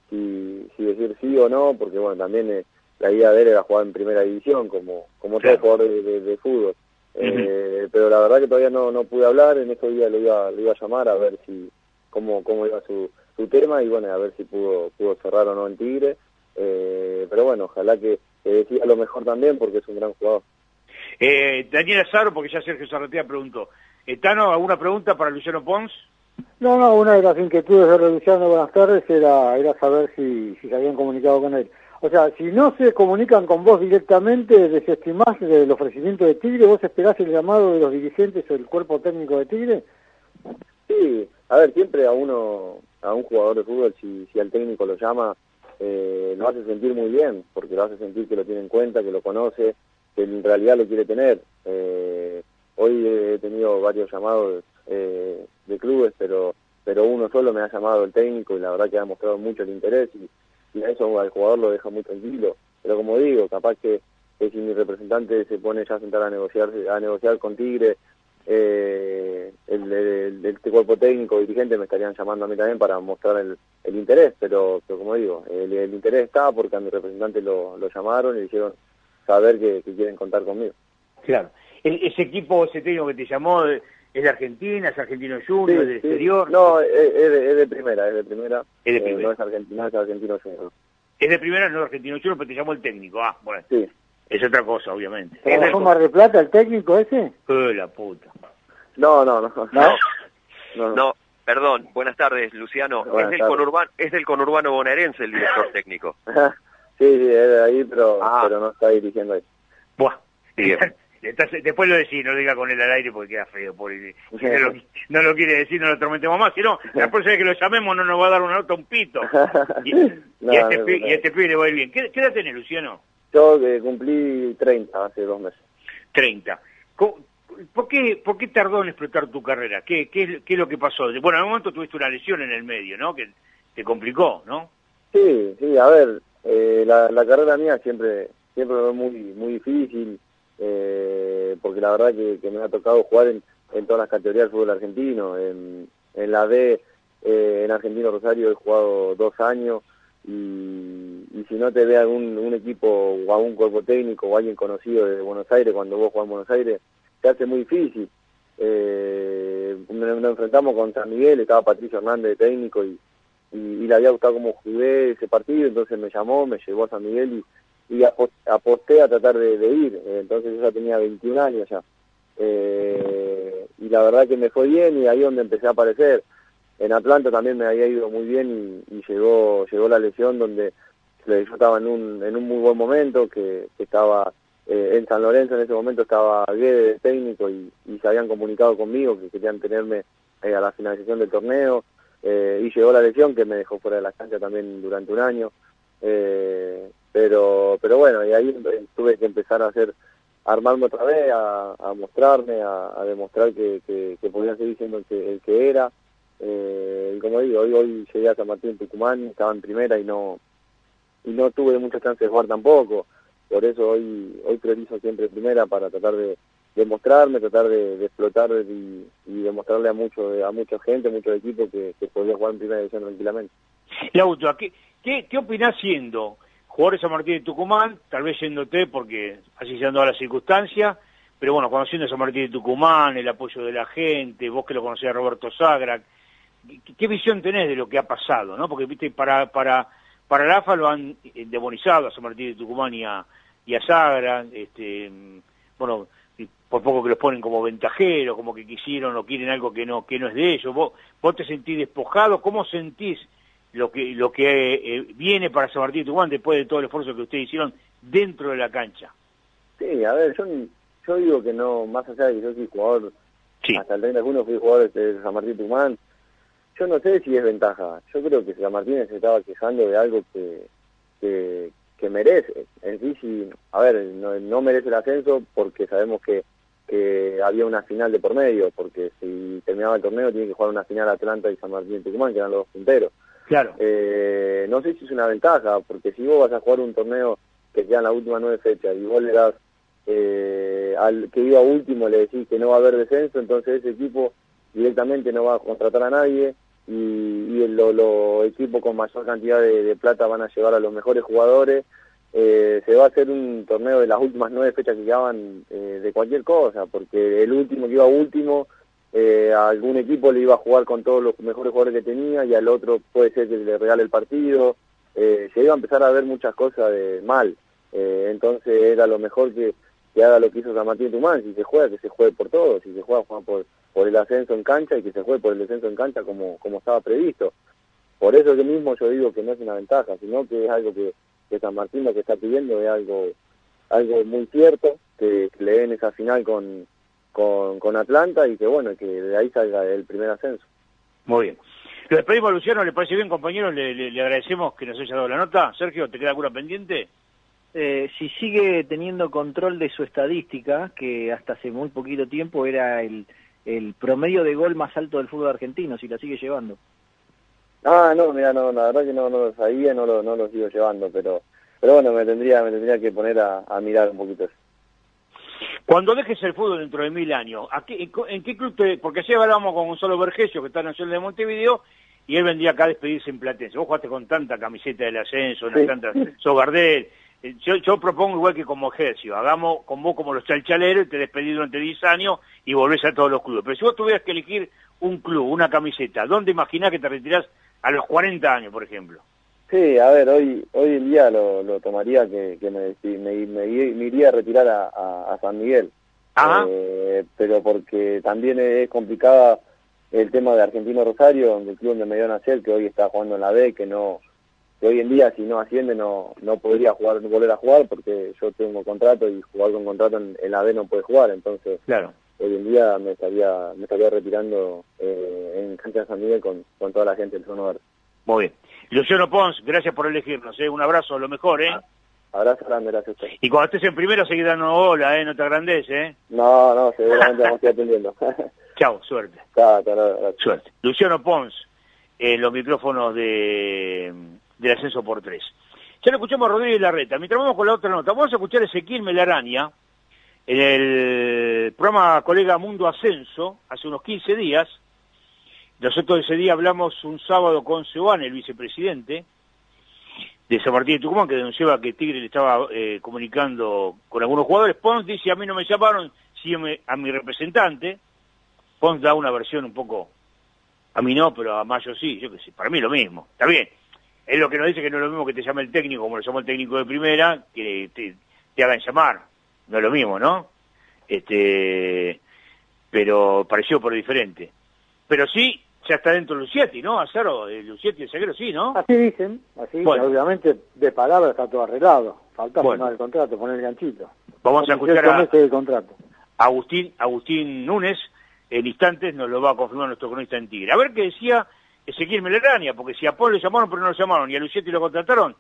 si, si decir sí o no, porque bueno, también eh, la idea de él era jugar en primera división, como como claro. todo jugador de, de, de fútbol. Uh -huh. eh, pero la verdad que todavía no, no pude hablar, en estos días lo iba, lo iba a llamar a ver si cómo, cómo iba su, su tema y bueno, a ver si pudo, pudo cerrar o no en Tigre. Eh, pero bueno, ojalá que, que decida lo mejor también porque es un gran jugador. Eh, Daniel Azaro, porque ya Sergio Zarratea preguntó, Tano, ¿alguna pregunta para Luciano Pons? No, no, una de las inquietudes de Luciano Buenas tardes era, era saber si, si se habían comunicado con él. O sea, si no se comunican con vos directamente, desestimás el ofrecimiento de Tigre, vos esperás el llamado de los dirigentes o el cuerpo técnico de Tigre. Sí, a ver, siempre a uno, a un jugador de fútbol, si, si al técnico lo llama, eh, lo hace sentir muy bien, porque lo hace sentir que lo tiene en cuenta, que lo conoce, que en realidad lo quiere tener. Eh, hoy he tenido varios llamados eh, de clubes, pero pero uno solo me ha llamado el técnico y la verdad que ha mostrado mucho el interés y, eso al jugador lo deja muy tranquilo. Pero como digo, capaz que, si mi representante se pone ya a sentar a negociar, a negociar con Tigre, eh, el, el, este cuerpo técnico dirigente me estarían llamando a mí también para mostrar el, el interés, pero, pero como digo, el, interés está porque a mi representante lo, lo llamaron y dijeron saber que, que quieren contar conmigo. Claro. El, ese equipo, ese técnico que te llamó, ¿es de Argentina, es argentino junior, Sí, del sí. exterior? No, es, es de, es de primera, es de primera. Es de Eh, primera. no es argentino, es argentino junior. Es de primera, no es argentino junior, pero te llamó el técnico. Ah, bueno. Sí. Es otra cosa, obviamente. ¿Trabajó Mar del Plata el técnico ese? Eh, la puta. No, no, no. ¿No? No, No, perdón, buenas tardes, Luciano. Buenas es, del tardes. conurbano, es del conurbano bonaerense el director técnico. sí, sí, es de ahí, pero, Ah. pero no está dirigiendo ahí. Buah. Bien. Entonces, después lo decís, no lo diga con él al aire porque queda feo. Pobre. Si no, lo, no lo quiere decir, no lo tormentemos más. Si no, la próxima vez que lo llamemos no nos va a dar una nota un pito. Y, No, y a este, no, pi- y a este pibe le va a ir bien. ¿Qué, qué edad tenés, Luciano? Yo eh, cumplí 30 hace dos meses. 30. Co- ¿Por qué, ¿Por qué tardó en explotar tu carrera? ¿Qué, qué, es- qué es lo que pasó? Bueno, en un momento tuviste una lesión en el medio, ¿no? Que te complicó, ¿no? Sí, sí, a ver, eh, la, la carrera mía siempre siempre fue muy muy difícil, eh, porque la verdad que, me ha tocado jugar en, en todas las categorías del fútbol argentino. En, en la D, eh, en Argentino Rosario, he jugado dos años, y, y si no te ve algún un equipo o algún cuerpo técnico o alguien conocido de Buenos Aires cuando vos jugás en Buenos Aires, se hace muy difícil. Eh, nos, enfrentamos con San Miguel, estaba Patricio Hernández de técnico y, y, y le había gustado cómo jugué ese partido, entonces me llamó, me llevó a San Miguel y, y apo- aposté a tratar de, de ir, Eh, entonces yo ya tenía 21 años ya. Eh, y la verdad que me fue bien y ahí donde empecé a aparecer. En Atlanta también me había ido muy bien y, llegó llegó la lesión donde yo estaba en un, en un muy buen momento, que, estaba eh, en San Lorenzo en ese momento estaba Guede de técnico y, y se habían comunicado conmigo que querían tenerme eh, a la finalización del torneo eh, y llegó la lesión que me dejó fuera de la cancha también durante un año eh, pero pero bueno y ahí tuve que empezar a hacer a armarme otra vez a, a mostrarme a, a demostrar que, que, podía seguir siendo el que, el que era. Eh, y como digo hoy hoy llegué a San Martín Tucumán estaba en primera y no y no tuve muchas chances de jugar tampoco. Por eso hoy hoy priorizo siempre primera para tratar de, de mostrarme tratar de, explotar y, demostrarle a mucho a mucha gente muchos equipos que, que podía jugar en primera división tranquilamente. Lauto, ¿qué, qué, qué opinás siendo jugador de San Martín de Tucumán? Tal vez yéndote porque así se han dado las circunstancias, pero bueno, conociendo a San Martín de Tucumán, el apoyo de la gente, vos que lo conocés a Roberto Sagra, ¿qué, visión tenés de lo que ha pasado? no Porque, viste, para, para, para la AFA lo han eh, demonizado a San Martín de Tucumán y a, y a Sagra, este, bueno, por poco que los ponen como ventajeros, como que quisieron o quieren algo que no que no es de ellos. ¿Vos, vos te sentís despojado? ¿Cómo sentís lo que lo que eh, viene para San Martín de Tucumán después de todo el esfuerzo que ustedes hicieron dentro de la cancha? Sí, a ver, yo, yo digo que no, más allá de que yo soy jugador, hasta el 30 de junio fui jugador de San Martín Tucumán, yo no sé si es ventaja. Yo creo que San Martín se estaba quejando de algo que, que, que merece. En sí, sí, a ver, no, no merece el ascenso porque sabemos que, que había una final de por medio, porque si terminaba el torneo tiene que jugar una final Atlanta y San Martín de Tucumán, que eran los dos punteros. Claro. Eh, no sé si es una ventaja, porque si vos vas a jugar un torneo que quedan las últimas nueve fechas y vos le das eh, al que iba último, le decís que no va a haber descenso, entonces ese equipo directamente no va a contratar a nadie y, y los lo equipos con mayor cantidad de, de plata van a llevar a los mejores jugadores. Eh, se va a hacer un torneo de las últimas nueve fechas que quedaban eh, de cualquier cosa, porque el último que iba último eh, a algún equipo le iba a jugar con todos los mejores jugadores que tenía y al otro puede ser que le regale el partido. Eh, se iba a empezar a ver muchas cosas de mal. Eh, entonces era lo mejor que, que haga lo que hizo San Martín de Tucumán. Si se juega, que se juegue por todos. Si se juega, juega por, por el ascenso en cancha y que se juegue por el descenso en cancha como, como estaba previsto. Por eso yo mismo yo digo que no es una ventaja, sino que es algo que, que San Martín lo que está pidiendo es algo algo muy cierto, que, que le den esa final con, con, con Atlanta y que bueno, que de ahí salga el primer ascenso. Muy bien. Lo despedimos a Luciano, ¿le parece bien, compañero? Le, le- le agradecemos que nos haya dado la nota. Sergio, ¿te queda alguna pendiente? Eh, si sigue teniendo control de su estadística, que hasta hace muy poquito tiempo era el, el promedio de gol más alto del fútbol argentino, si la sigue llevando. Ah, no, mira, no, la verdad que no, no lo sabía, no lo, no lo sigo llevando, pero pero bueno, me tendría me tendría que poner a, a mirar un poquito eso. Cuando dejes el fútbol dentro de mil años, ¿a qué- en, qué club te...? Porque ayer hablábamos con Gonzalo Vergesio, que está en Nacional de Montevideo, y él vendría acá a despedirse en Platense. Vos jugaste con tanta camiseta del ascenso, Sí. tanta Sogardel. Eh, Yo, yo propongo igual que como ejercicio, hagamos con vos como los chalchaleros, y te despedís durante 10 años y volvés a todos los clubes. Pero si vos tuvieras que elegir un club, una camiseta, ¿dónde imaginás que te retirás a los 40 años, por ejemplo? Sí, a ver, hoy hoy en día lo, lo tomaría que, que me, me, me, me iría a retirar a, a, a San Miguel. Ajá. Eh, pero porque también es complicada el tema de Argentino Rosario, donde el club donde me dio nacer, que hoy está jugando en la B, que no que hoy en día si no asciende no no podría jugar volver a jugar porque yo tengo contrato y jugar con contrato en, en la B no puede jugar, entonces Claro. hoy en día me estaría me estaría retirando eh, en cancha de San Miguel con, con toda la gente del Trono Verde. Muy bien. Luciano Pons, gracias por elegirnos, ¿eh? Un abrazo, lo mejor, ¿eh? Abrazo grande, gracias a usted. Y cuando estés en primero, seguí dando bola, ¿eh? No te agrandes, ¿eh? No, no, seguramente vamos a ir atendiendo. Chao, suerte. Chao. Suerte. Luciano Pons, en los micrófonos de del ascenso por tres. Ya lo escuchamos a Rodríguez Larreta. Mientras vamos con la otra nota, vamos a escuchar a Ezequiel Melaraña en el programa Colega Mundo Ascenso, hace unos 15 días. Nosotros ese día hablamos un sábado con Seoane, el vicepresidente de San Martín de Tucumán, que denunciaba que Tigre le estaba eh, comunicando con algunos jugadores. Pons dice, a mí no me llamaron, sígueme a mi representante. Pons da una versión un poco, a mí no, pero a Mayo sí, yo qué sé, para mí lo mismo, está bien. Es lo que nos dice que no es lo mismo que te llame el técnico, como lo llamó el técnico de primera, que te, te hagan llamar, no es lo mismo, ¿no? Este, pero pareció por diferente. Pero sí, ya está dentro Lucietti, ¿no? Azaro, el Lucietti, el zaguero, sí, ¿no? Así dicen, así, Bueno. obviamente de palabra está todo arreglado. Falta Bueno. firmar el contrato, poner el ganchito. Vamos a escuchar 18 a- de contrato. Agustín, Agustín Núñez, en instantes nos lo va a confirmar nuestro cronista en Tigre. A ver qué decía Ezequiel Meleraña, porque si a Paul lo llamaron pero no lo llamaron y a Lucietti lo contrataron,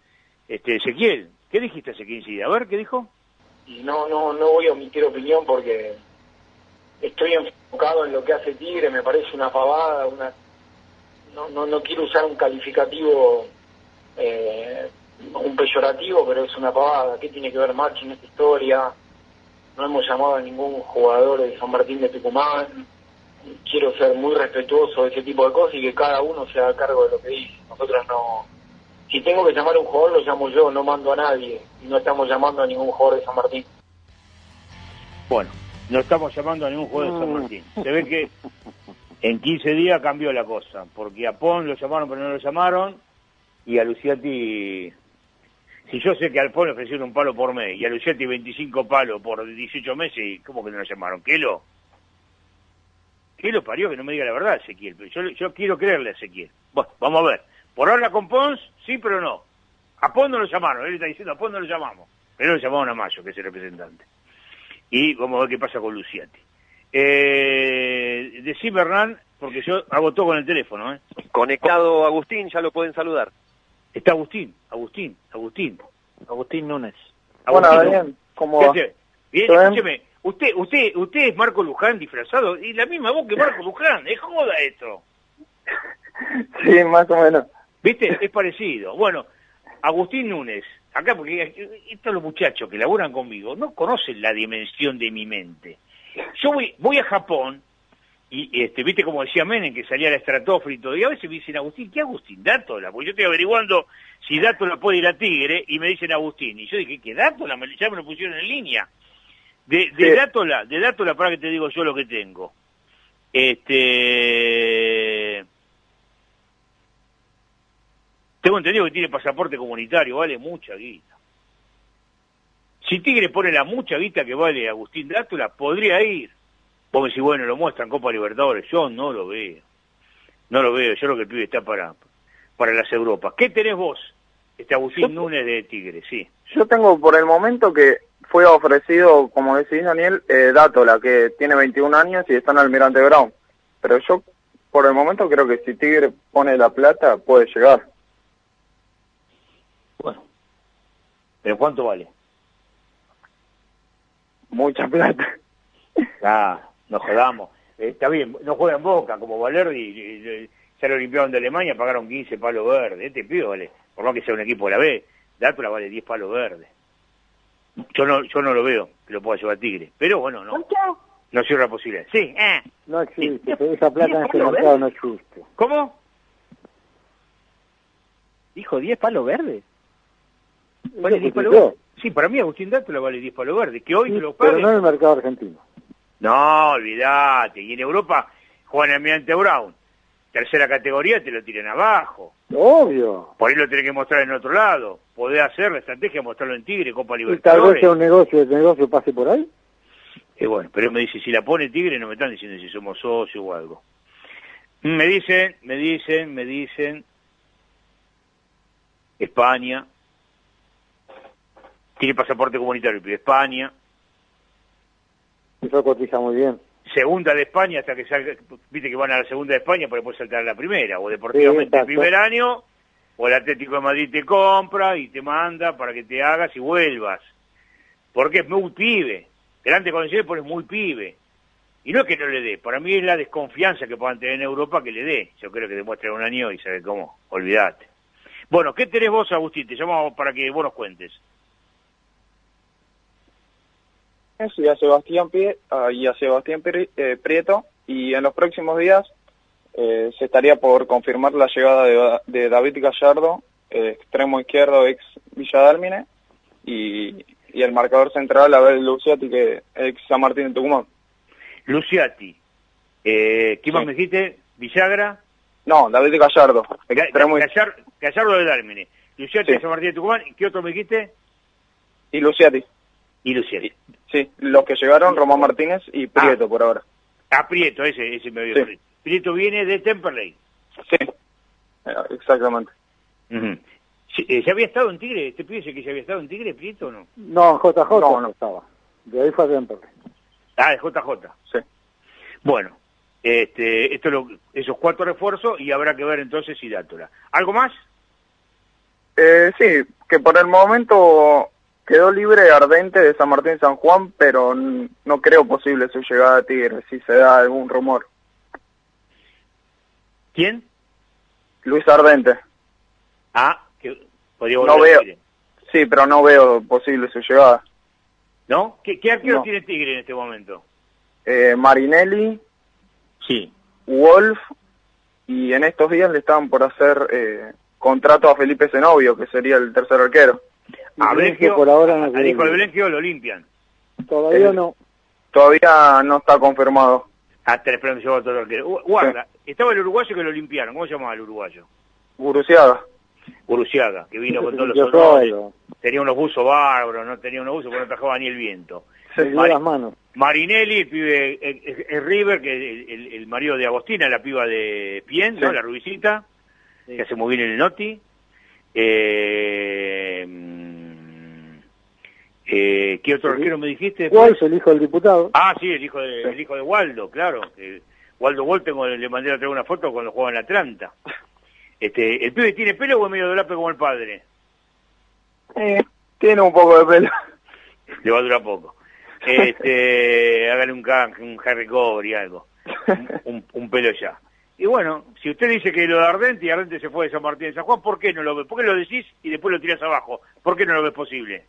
este Ezequiel, ¿qué dijiste hace 15 días? A ver, ¿qué dijo? y no no no voy a omitir opinión porque estoy enfocado en lo que hace Tigre me parece una pavada una no no, no quiero usar un calificativo eh, un peyorativo pero es una pavada. Qué tiene que ver Marchi en esta historia no hemos llamado a ningún jugador de San Martín de Tucumán. Quiero ser muy respetuoso de ese tipo de cosas y que cada uno se haga cargo de lo que dice. Nosotros no si tengo que llamar a un jugador, lo llamo yo, no mando a nadie. Y no estamos llamando a ningún jugador de San Martín. Bueno, no estamos llamando a ningún jugador de San Martín. Se ve que en 15 días cambió la cosa, porque a Pon lo llamaron pero no lo llamaron, y a Lucietti, si yo sé que al Pon le ofrecieron un palo por mes, y a Lucietti 25 palos por 18 meses, ¿cómo que no lo llamaron? ¿Qué lo? ¿Qué lo parió? Que no me diga la verdad, Ezequiel. Pero yo, yo quiero creerle a Ezequiel. Bueno, vamos a ver. Por ahora con Pons, sí, pero no. A Pons no lo llamaron. Él está diciendo, a Pons no lo llamamos. Pero lo llamaron a Mayo, que es el representante. Y vamos a ver qué pasa con Luciati. Eh, decime, Hernán, porque yo hago todo con el teléfono, ¿eh? Conectado Agustín, ya lo pueden saludar. Está Agustín, Agustín, Agustín. Agustín Núñez. Bueno, Agustín. Daniel, ¿cómo bien? escúcheme. Usted, usted, usted es Marco Luján disfrazado y la misma voz que Marco Luján. Es joda esto. Sí, más o menos. ¿Viste? Es parecido. Bueno, Agustín Núñez, acá porque estos los muchachos que laburan conmigo no conocen la dimensión de mi mente. Yo voy, voy a Japón y este, viste como decía Menem que salía la estratosfera y todo, y a veces me dicen Agustín, ¿qué Agustín? Dátola, porque yo estoy averiguando si Dátola puede ir a Tigre y me dicen Agustín. Y yo dije, ¿qué Dátola? Ya me lo pusieron en línea. De, de Sí. Dátola, de Dátola para que te digo yo lo que tengo. Este tengo entendido que tiene pasaporte comunitario, vale mucha guita. Si Tigre pone la mucha guita que vale Agustín Dátola, podría ir. Vos me decís, bueno, lo muestran Copa Libertadores. Yo no lo veo. No lo veo. Yo creo que el pibe está para, para las Europas. ¿Qué tenés vos? Este Agustín Núñez de Tigre, sí. Yo tengo por el momento que fue ofrecido, como decís Daniel, eh, Dátola, que tiene 21 años y está en Almirante Brown. Pero yo por el momento creo que si Tigre pone la plata puede llegar. ¿Pero cuánto vale? Mucha plata. Ah, nos jodamos. Eh, está bien, no juega en Boca, como Valerdi, ya lo limpiaron de Alemania, pagaron 15 palos verdes. Este pibe vale, por más que sea un equipo de la B, Dátola vale 10 palos verdes. Yo no, yo no lo veo que lo pueda llevar Tigre, pero bueno, no. No cierra posibilidad. Sí, eh. No existe, pero esa plata en este mercado no existe. ¿Cómo? Dijo 10 palos verdes. Vale 10 palos verdes. Sí, para mí Agustín Dátola vale 10 palos verdes. Que hoy Sí, te lo pero pague. no en el mercado argentino. No, olvídate. Y en Europa juegan el Almirante Brown. Tercera categoría te lo tiran abajo. Obvio. Por ahí lo tenés que mostrar en otro lado. Podés hacer la estrategia mostrarlo en Tigre, Copa Y tal vez Libertadores. sea un negocio, el negocio pase por ahí. Y bueno, pero me dice, si la pone Tigre no me están diciendo si somos socios o algo. Me dicen, me dicen, me dicen, España, tiene pasaporte comunitario, pero España, Eso cotiza muy bien. segunda de España hasta que salga, viste que van a la segunda de España para después saltar a la primera, o deportivamente Sí, el primer año, o el Atlético de Madrid te compra y te manda para que te hagas y vuelvas. Porque es muy pibe, grande condiciones, pero es muy pibe. Y no es que no le dé, para mí es la desconfianza que puedan tener en Europa que le dé. Yo creo que demuestre un año y sabe cómo, olvídate. Bueno, ¿qué tenés vos, Agustín? Te llamamos para que vos nos cuentes. Eso y a Sebastián, Pie- ah, y a Sebastián Pri- eh, Prieto y en los próximos días eh, se estaría por confirmar la llegada de, de David Gallardo, eh, extremo izquierdo ex Villadalmine y, y el marcador central Abel Luciati que ex San Martín de Tucumán. Luciati, eh, ¿qué más me dijiste? Villagra, No, David Gallardo, extremo Gallardo de Dálmine, Luciati Sí. de San Martín de Tucumán, ¿y qué otro me dijiste? y Luciati. Y Luciati. Sí, los que llegaron Román Martínez y Prieto por ahora. Ah, Prieto, ese, ese me había Sí. perdido. Prieto viene de Temperley. Sí, eh, exactamente. Sí, eh, ¿Ya había estado en Tigre? ¿Este pibe que ya había estado en Tigre, Prieto o no? No, en JJ No, no, estaba. De ahí fue a Temperley. Ah, de JJ. Sí. Bueno, este, esto es lo- esos cuatro refuerzos y habrá que ver entonces si Dátola. ¿Algo más? Eh, sí, que por el momento quedó libre Ardente de San Martín San Juan, pero no creo posible su llegada a Tigre, si se da algún rumor. ¿Quién? Luis Ardente. Ah, que podría No volver a veo. Tigre. Sí, pero no veo posible su llegada. ¿No? ¿Qué, qué arquero No. tiene Tigre en este momento? Eh, Marinelli, Sí. Wolf, y en estos días le estaban por hacer eh, contrato a Felipe Zenobio, que sería el tercer arquero. A que por ahora no ir. Blengio lo limpian. Todavía Eh, no. Todavía no está confirmado. Hasta el esperando llevar todo el Guarda, estaba el uruguayo que lo limpiaron. ¿Cómo se llamaba el uruguayo? Guruciaga. Uruciaga, que vino con todos los solo. Tenía unos buzos bárbaros, no tenía unos buzos porque no trabajaba ni el viento. Se Mari- las manos. Marinelli, el pibe, eh, River, que el, el- el marido de Agostina, la piba de Pien. La rubicita, Sí. que hace muy bien en el Noti. Eh, eh, ¿Qué otro arquero me dijiste? Es el hijo del diputado? Ah, sí, el hijo de, el hijo de Waldo, claro. que Waldo Wall, tengo, le mandé a traer una foto cuando jugaba en Atlanta. Este, ¿El pibe tiene pelo o es medio dolape como el padre? Eh, tiene un poco de pelo. Le va a durar poco. Este, hágale un, un Harry Cover y algo. Un, un- un pelo ya. Y bueno, si usted dice que lo de Ardente y Ardente se fue de San Martín de San Juan, ¿por qué no lo ve? ¿Por qué lo decís y después lo tirás abajo? ¿Por qué no lo ves posible?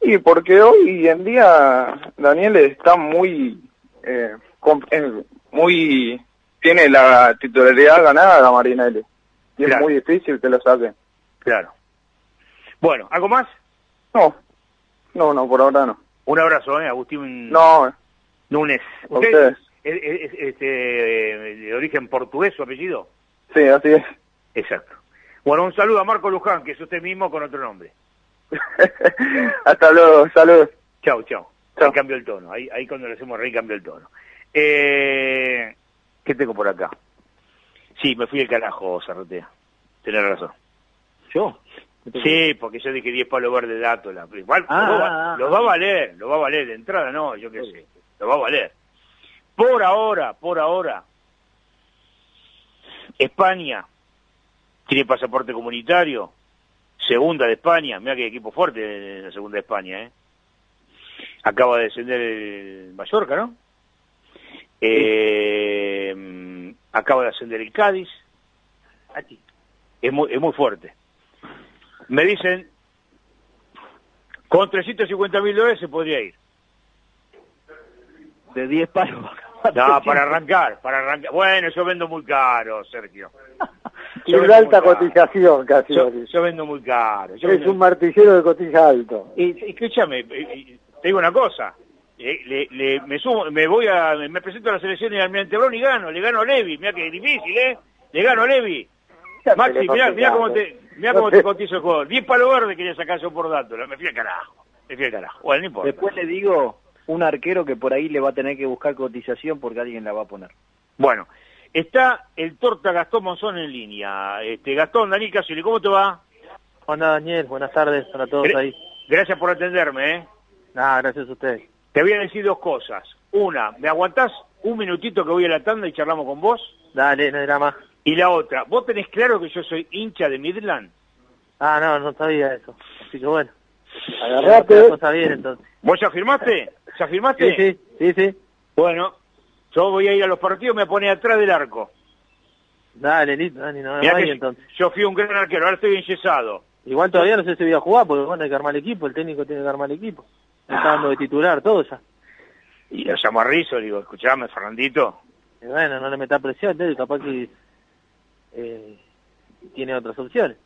Y porque hoy en día Daniel está muy, eh, eh, muy, tiene la titularidad ganada Marinelli. Y Claro. es muy difícil que lo saquen. Claro. Bueno, ¿algo más? No, no, no, por ahora no. Un abrazo, ¿eh? Agustín No, a ustedes. Es, es- es, este, de origen portugués su apellido? Sí, así es. Exacto. Bueno, un saludo a Marco Luján, que es usted mismo con otro nombre. Hasta luego, saludos. Chau, chau. Chau. Ahí cambió el tono. Ahí, ahí cuando le hacemos reír cambió el tono. Eh, ¿Qué tengo por acá? Sí, me fui del carajo, Zarrotea. Tenés razón. ¿Yo? Sí, porque yo dije 10 palos verdes de Átola. pero Igual Ah, lo, va, ah, lo ah. va a valer, lo va a valer. De entrada no, yo qué sé. Lo va a valer. Por ahora, por ahora, España tiene pasaporte comunitario. Segunda de España. Mira qué equipo fuerte en la segunda de España, ¿eh? Acaba de descender el Mallorca, ¿no? Eh, acaba de ascender el Cádiz. Es muy, es muy fuerte. Me dicen, con 350 mil dólares se podría ir. De 10 palos. No, para arrancar, para arrancar. Bueno, yo vendo muy caro, Sergio. Y vendo alta muy caro. cotización casi. Yo, yo vendo muy caro. Yo es vendo- un martillero de cotilla alto. Y, y escúchame, te digo una cosa. Le, le- me sumo, me voy a, me presento a la selección de Almirante Brown y gano, le gano a Levi, mira que difícil, ¿eh? Le gano a Levi. Maxi, mira, mira cómo te, mira cómo te cotizo el juego. 10 palos verdes quería sacar yo por dato, me fui al carajo, me fui al carajo. Bueno, no importa. Después le digo un arquero que por ahí le va a tener que buscar cotización porque alguien la va a poner. Bueno, está el torta Gastón Monzón en línea. Este, Gastón, Daniel Casoli, ¿cómo te va? Hola Daniel, buenas tardes para todos Gra- ahí. Gracias por atenderme, ¿eh? Nada, gracias a ustedes. Te voy a decir dos cosas. Una, ¿me aguantás un minutito que voy a la tanda y charlamos con vos? Dale, no era más. Y la otra, ¿vos tenés claro que yo soy hincha de Midland? Ah, no, no sabía eso. Así que bueno. Agarrate. La cosa bien entonces. ¿Vos ya firmaste? ¿Ya firmaste? Sí, sí, sí, sí. Bueno, yo voy a ir a los partidos, me pone atrás del arco. Dale, listo, Dani, no que ahí entonces. yo fui un gran arquero, ahora estoy enyesado. Igual todavía no sé si voy a jugar porque bueno, hay que armar el equipo, el técnico tiene que armar el equipo. Me está dando de titular todo ya. Y lo llamo a Rizzo, digo, escuchame, Fernandito. Y bueno, no le metas presión, entonces capaz que eh, tiene otras opciones.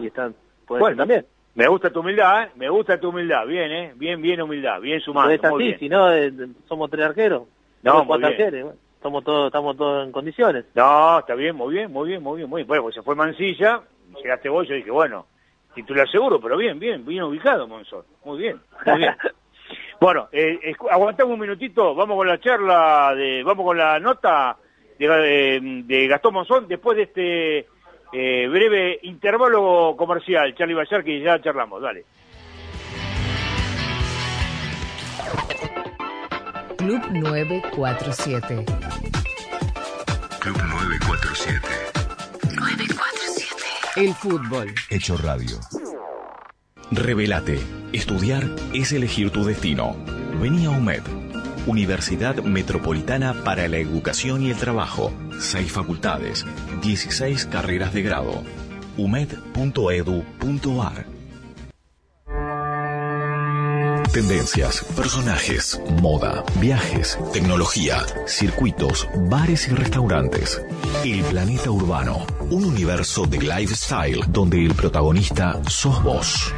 y están, Bueno, también. Me gusta tu humildad, ¿eh? Me gusta tu humildad. Bien, ¿eh? Bien, bien humildad. Bien sumando. Pero es así, si no, eh, somos tres arqueros. No, cuatro arqueros, bueno, somos todos, estamos todos en condiciones. No, está bien, muy bien, muy bien, muy bien, muy bien. Bueno, pues se fue Mancilla, llegaste vos, yo dije, bueno, titular seguro, pero bien, bien, bien ubicado, Monzón. Muy bien, muy bien. bueno, eh, aguantamos un minutito, vamos con la charla, de, vamos con la nota de, de- de Gastón Monzón después de este eh, breve intervalo comercial, Charlie Bayar, que ya charlamos, dale. Club 947. Club 947. 947. El fútbol. Hecho Radio. Revelate. Estudiar es elegir tu destino. Vení a UMED. Universidad Metropolitana para la Educación y el Trabajo. Seis facultades. 16 carreras de grado. umed.edu.ar Tendencias, personajes, moda, viajes, tecnología, circuitos, bares y restaurantes. El planeta urbano, un universo de lifestyle donde el protagonista sos vos.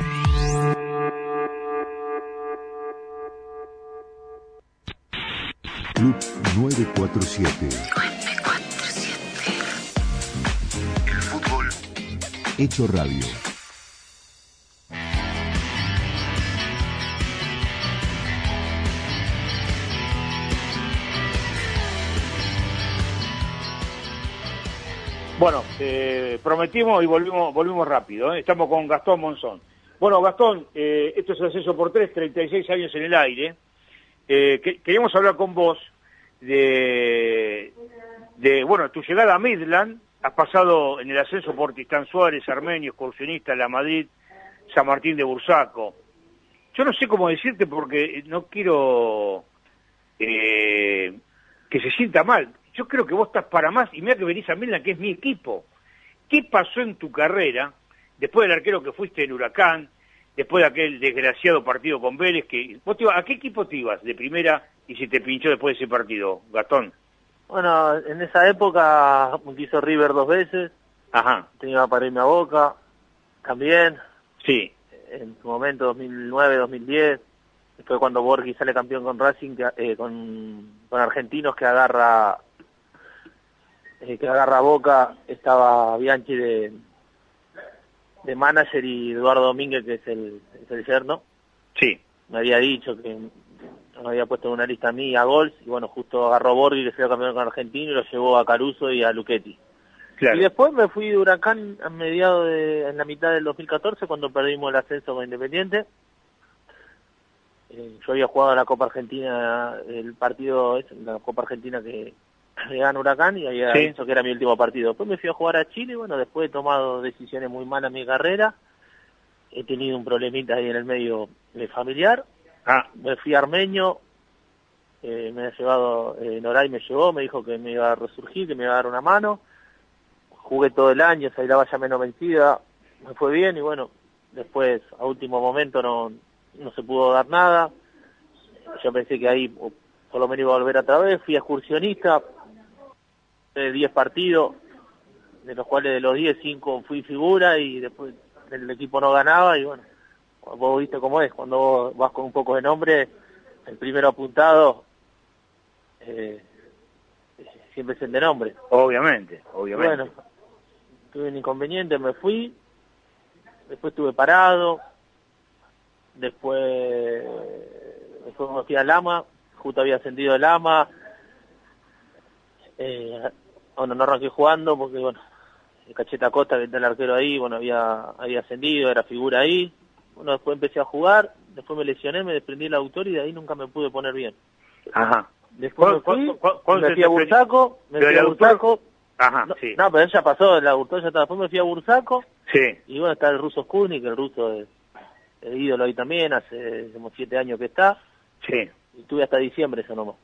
Club 947. El fútbol. Hecho Radio. Bueno, eh, prometimos y volvimos, volvimos rápido. ¿eh? Estamos con Gastón Monzón. Bueno, Gastón, eh, esto es el ascenso por tres, 36 años en el aire. Eh, que- queríamos hablar con vos de, de, bueno, tu llegada a Midland. Has pasado en el ascenso por Tistán Suárez, Armenio, Excursionista, La Madrid, San Martín de Bursaco. Yo no sé cómo decirte porque no quiero eh, que se sienta mal. Yo creo que vos estás para más y mira que venís a Midland, que es mi equipo. ¿Qué pasó en tu carrera, después del arquero que fuiste en Huracán, después de aquel desgraciado partido con Vélez? que vos te ¿A qué equipo te ibas de primera y si te pinchó después de ese partido, Gastón? Bueno, en esa época quiso River dos veces, Ajá, tenía para irme a Boca, también, sí, en su momento 2009, 2010, fue cuando Borghi sale campeón con Racing, que, eh, con, con Argentinos que agarra eh, que agarra Boca, estaba Bianchi de, de manager y Eduardo Domínguez que es el, es el yerno, sí, me había dicho que me había puesto en una lista a mí a Gols, y bueno, justo agarró Borghi, que fue campeón con Argentino, y lo llevó a Caruso y a Luchetti. Claro. Y después me fui de Huracán a mediados de, en la mitad del 2014, cuando perdimos el ascenso con Independiente. Eh, yo había jugado la Copa Argentina, el partido, la Copa Argentina que, gana Huracán, y había Sí. dicho que era mi último partido. Después me fui a jugar a Chile, y bueno, después he tomado decisiones muy malas en mi carrera. He tenido un problemita ahí en el medio familiar. Ah, Me fui a Armeño, eh, me ha llevado, eh, Noray me llevó, me dijo que me iba a resurgir, que me iba a dar una mano. Jugué todo el año, salí la valla menos vencida, me fue bien y bueno, después a último momento no, no se pudo dar nada. Yo pensé que ahí por lo menos iba a volver otra vez, fui excursionista, de 10 partidos, de los cuales de los 10, 5 fui figura y después el equipo no ganaba y bueno, vos viste cómo es, cuando vos vas con un poco de nombre, el primero apuntado eh, siempre es el de nombre. obviamente, obviamente. Bueno, tuve un inconveniente, me fui, después estuve parado, después, después me fui a Lama, justo había ascendido Lama, eh, bueno, no arranqué jugando porque, bueno, el Cacheta Costa, que está el arquero ahí, bueno, había, había ascendido, era figura ahí, bueno, después empecé a jugar, después me lesioné, me desprendí el autor y de ahí nunca me pude poner bien. Ajá. Después me ¿Cu- fui, me fui a? Bursaco, me fui a Bursaco, Ajá, no, sí. no, pero él ya pasó, el autor ya está. Después me fui a Bursaco Sí, y bueno, está el ruso Skunik, el ruso es, es ídolo ahí también, hace como siete años que está. sí, Y tuve hasta diciembre eso nomás.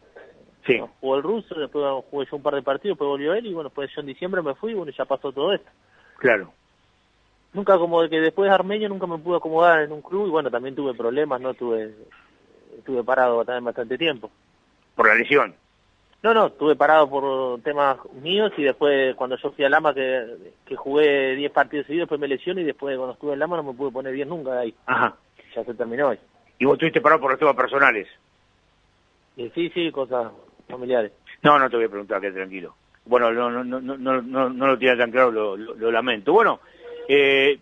sí. No, jugó el ruso, después jugué yo un par de partidos, después volvió él y bueno, después yo en diciembre me fui y bueno, ya pasó todo esto. Claro. Nunca como de que después de Armenio nunca me pude acomodar en un club y bueno, también tuve problemas, no tuve, estuve parado también bastante tiempo. Por la lesión. No, no, estuve parado por temas míos y después cuando yo fui a Lama que, que jugué 10 partidos seguidos, después me lesioné y después cuando estuve en Lama no me pude poner bien nunca de ahí. Ajá. Ya se terminó hoy. Y vos estuviste parado por los temas personales. Y sí, sí, cosas familiares. No, no te voy a preguntar, que tranquilo. Bueno, no, no, no, no, no, no lo tiene tan claro, lo, lo- lo lamento. Bueno, eh,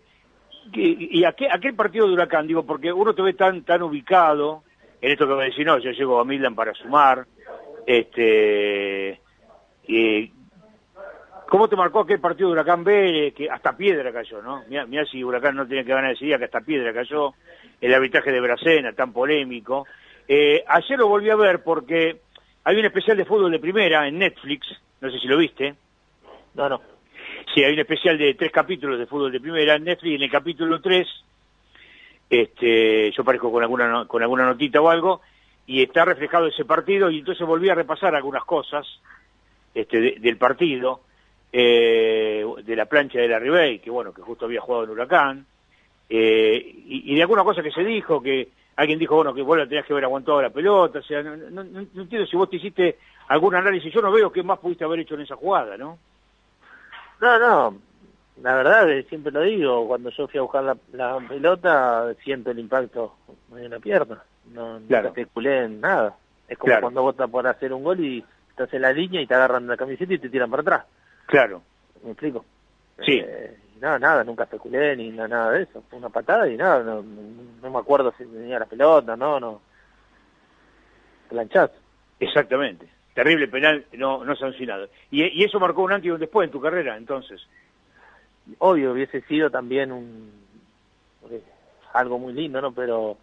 y, y a, qué, a qué partido de Huracán? Digo, porque uno te ve tan, tan ubicado en esto que me decís, no, yo llego a Midland para sumar. Este, y, ¿Cómo te marcó aquel partido de Huracán B? Que hasta piedra cayó, ¿no? Mirá, si Huracán no tenía que ganar ese día, que hasta piedra cayó. El arbitraje de Bracena, tan polémico. Eh, ayer lo volví a ver porque hay un especial de fútbol de primera en Netflix, no sé si lo viste. No, no. Sí, hay un especial de tres capítulos de fútbol de primera en Netflix, en el capítulo 3, este, yo parezco con alguna, con alguna notita o algo, y está reflejado ese partido, y entonces volví a repasar algunas cosas este, de- del partido, eh, de la plancha de la Ribey, que bueno, que justo había jugado en Huracán, eh, y, y de alguna cosa que se dijo, que alguien dijo, bueno, que vos la tenías que haber aguantado la pelota, o sea, no, no- no- no entiendo si vos te hiciste algún análisis, yo no veo qué más pudiste haber hecho en esa jugada, ¿no? No, no. La verdad, eh, siempre lo digo, cuando yo fui a buscar la, la pelota, siento el impacto en la pierna. No, Claro. nunca especulé en nada. Es como Claro. cuando vos estás por hacer un gol y estás en la línea y te agarran la camiseta y te tiran para atrás. Claro. ¿Me explico? Sí. Eh, nada, nada, nunca especulé ni na- nada de eso. Fue una patada y nada, no, no- no me acuerdo si tenía la pelota, no, no. Planchazo. Exactamente. Terrible penal no, no sancionado. Y, y eso marcó un antes y un después en tu carrera, entonces. Obvio, hubiese sido también un eh, algo muy lindo, ¿no? Pero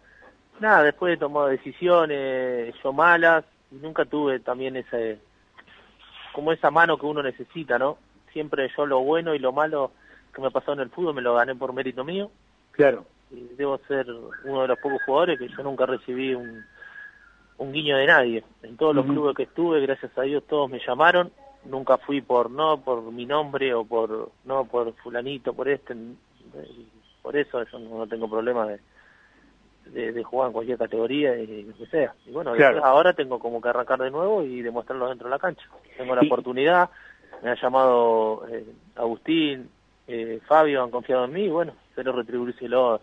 nada, después he tomado decisiones yo malas y nunca tuve también ese como esa mano que uno necesita, ¿no? Siempre yo lo bueno y lo malo que me pasó en el fútbol me lo gané por mérito mío Claro. y debo ser uno de los pocos jugadores que yo nunca recibí un, un guiño de nadie. En todos los clubes que estuve, gracias a Dios, todos me llamaron. Nunca fui por no, por mi nombre o por no, por fulanito, por este. Por eso yo no, tengo problema de, de, de jugar en cualquier categoría y lo que sea. Y bueno, Claro. ahora tengo como que arrancar de nuevo y demostrarlo dentro de la cancha. Tengo la Y- oportunidad, me ha llamado eh, Agustín, eh, Fabio, han confiado en mí y bueno, espero retribuírselo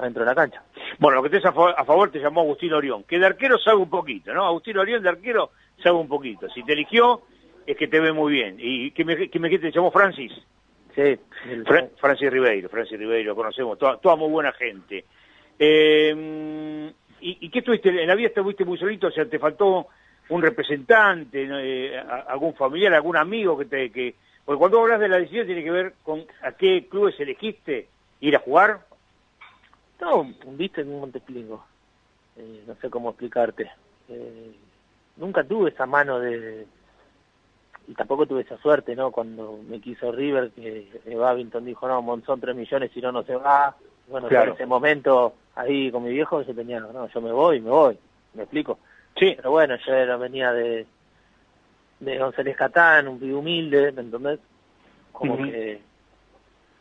adentro de la cancha. Bueno, lo que tenés a, fa- a favor te llamó Agustín Orión, que de arquero sabe un poquito, ¿no? Agustín Orión de arquero sabe un poquito. Si te eligió, es que te ve muy bien. ¿Y qué me, qué me qué te llamó Francis? Sí. Fra- Francis Ribeiro, Francis Ribeiro, lo conocemos, toda, toda muy buena gente. Eh, ¿Y, y qué tuviste? En la vida estuviste muy solito, o sea, te faltó un representante, eh, algún familiar, algún amigo que te... Que... Porque cuando hablas de la decisión tiene que ver con a qué clubes elegiste ir a jugar. No, viste cómo te explico. Eh, no sé cómo explicarte. Eh, nunca tuve esa mano de... Y tampoco tuve esa suerte, ¿no? Cuando me quiso River, que eh, Babington dijo, no, Monzón 3 millones, si no, no se va. Bueno, Claro. en ese momento, ahí con mi viejo, yo tenía, no, yo me voy, me voy. ¿Me explico? Sí. Pero bueno, yo era, venía de, de González Catán, un pibe humilde, ¿me entendés? Como que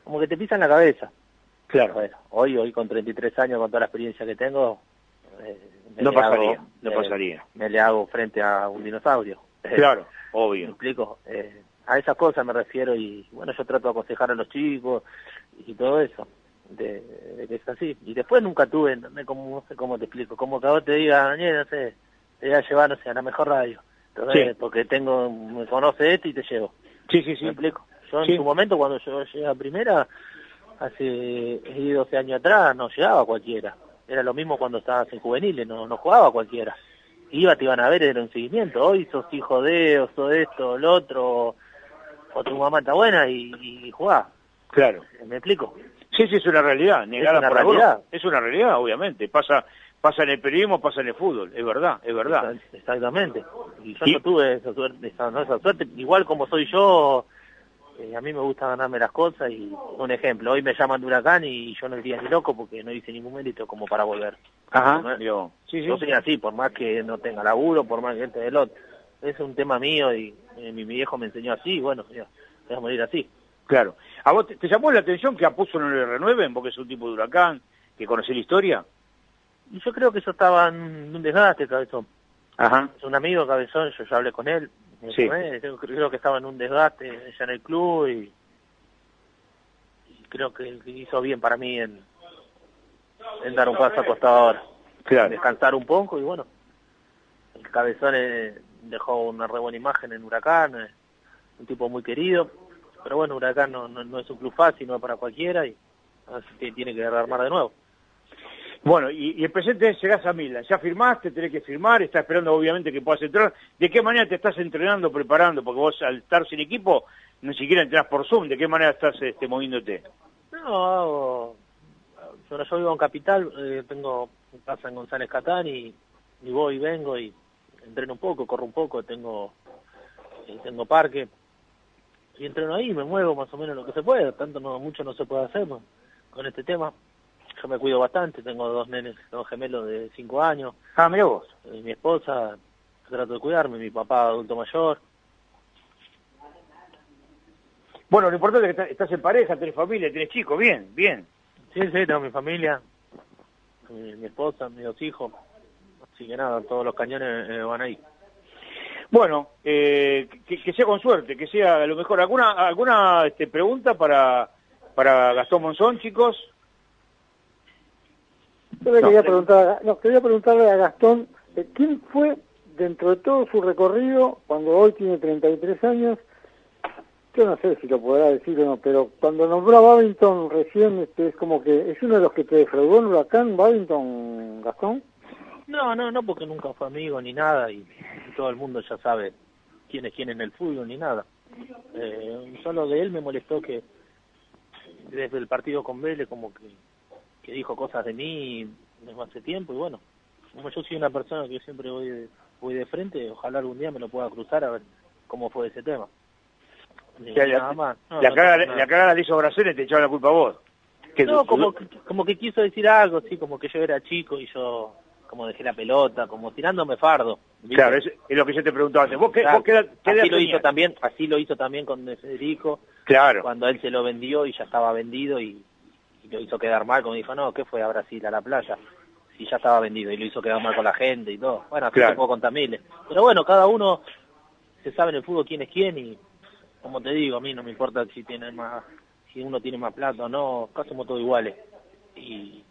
como que te pisan la cabeza. Claro. Bueno, hoy, hoy con 33 años, con toda la experiencia que tengo, eh, me No pasaría, hago- no eh, pasaría. Me le hago frente a un dinosaurio. Eh, Claro, ¿Me obvio. explico? Eh, a esas cosas me refiero y, bueno, yo trato de aconsejar a los chicos y todo eso, de, de que es así. Y después nunca tuve, no sé cómo, te explico, como que a vos te diga, Daniel, no sé, te voy a llevar, no sé, a la mejor radio. Entonces, Sí. porque tengo, me conoce este y te llevo. Sí, sí, sí. ¿Me explico? Yo en Sí. su momento, cuando yo llegué a primera, hace 12 años atrás, no llegaba cualquiera. Era lo mismo cuando estabas en juveniles, no, no jugaba cualquiera. Iba, te iban a ver, era un seguimiento. Hoy sos hijo de, o sos esto, el otro, o tu mamá está buena y, y jugás. Claro. ¿Me explico? Sí, sí, es una realidad, negada una por algunos. realidad. Es una realidad, obviamente. Pasa pasa en el periodismo, pasa en el fútbol, es verdad, es verdad. Exactamente. Y yo Y- no tuve esa suerte, esa, no esa suerte. Igual como soy yo, eh, a mí me gusta ganarme las cosas y un ejemplo, hoy me llaman de huracán y yo no iría ni loco porque no hice ningún mérito como para volver. Ajá, ¿No? yo. Sí, sí. Yo soy así, por más que no tenga laburo, por más que este del otro. Es un tema mío y eh, mi, mi viejo me enseñó así, bueno, ya, voy a morir así. Claro. ¿A vos te, te llamó la atención que a Puzo no le renueven porque es un tipo de huracán, que conoce la historia? Y yo creo que yo estaba en un desgaste, cabezón. Ajá. Es un amigo cabezón, yo ya hablé con él. Sí. yo creo que estaba en un desgaste ya en el club y, y creo que hizo bien para mí en, en dar un paso acostado ahora. Claro. Descansar un poco y bueno, el cabezón eh, dejó una re buena imagen en Huracán, eh, un tipo muy querido, pero bueno, Huracán no, no, no es un club fácil, no es para cualquiera y así que tiene que armar de nuevo. Bueno, y, y el presente es llegás a Milan, ya firmaste, tenés que firmar, estás esperando obviamente que puedas entrar. ¿De qué manera te estás entrenando, preparando? Porque vos al estar sin equipo ni siquiera entras por Zoom, ¿de qué manera estás este, moviéndote? No, hago... Bueno, yo vivo en Capital, eh, tengo casa en González Catán y, y voy y vengo y entreno un poco, corro un poco, tengo eh, tengo parque y entreno ahí, me muevo más o menos lo que se puede, tanto no mucho no se puede hacer con este tema. Yo me cuido bastante, tengo dos nenes, dos gemelos de cinco años. Ah, mira vos. Eh, mi esposa, trato de cuidarme, mi papá adulto mayor. Bueno, lo importante es que estás, estás en pareja, tenés familia, tenés chicos, bien, bien. Sí, sí, tengo mi familia, mi, mi esposa, mis dos hijos. Así que nada, todos los cañones eh, van ahí. Bueno, eh, que, que sea con suerte, que sea lo mejor. ¿Alguna alguna este, pregunta para, para Gastón Monzón, chicos? Yo le No. quería preguntar, no, quería preguntarle a Gastón, eh, ¿quién fue dentro de todo su recorrido, cuando hoy tiene 33 años, yo no sé si lo podrá decir o no, pero cuando nombró a Babington recién, este, es como que es uno de los que te defraudó en Huracán, Babington, Gastón. No, no, no, porque nunca fue amigo ni nada y, todo el mundo ya sabe quién es quién en el fútbol ni nada. Eh, solo de él me molestó que desde el partido con Vélez como que, que dijo cosas de mí desde hace tiempo y bueno, como yo soy una persona que siempre voy de, voy de frente, ojalá algún día me lo pueda cruzar a ver cómo fue ese tema. O sea, nada la, más. No, la no la cara le hizo Brasero y te echaron la culpa a vos. Que No, como, que- como que quiso decir algo, sí, como que yo era chico y yo como dejé la pelota, como tirándome fardo. ¿viste? Claro, es, es lo que yo te preguntaba antes. ¿Vos qué, Claro, vos qué así lo hizo también, así lo hizo también con de Federico, Claro. cuando él se lo vendió y ya estaba vendido y lo hizo quedar mal, como dijo, no, ¿qué fue a Brasil, a la playa? Si ya estaba vendido y lo hizo quedar mal con la gente y todo. Bueno, así Claro. se puedo contar miles. Pero bueno, cada uno se sabe en el fútbol quién es quién y, como te digo, a mí no me importa si tiene más, si uno tiene más plata o no, acá somos todos iguales. Y,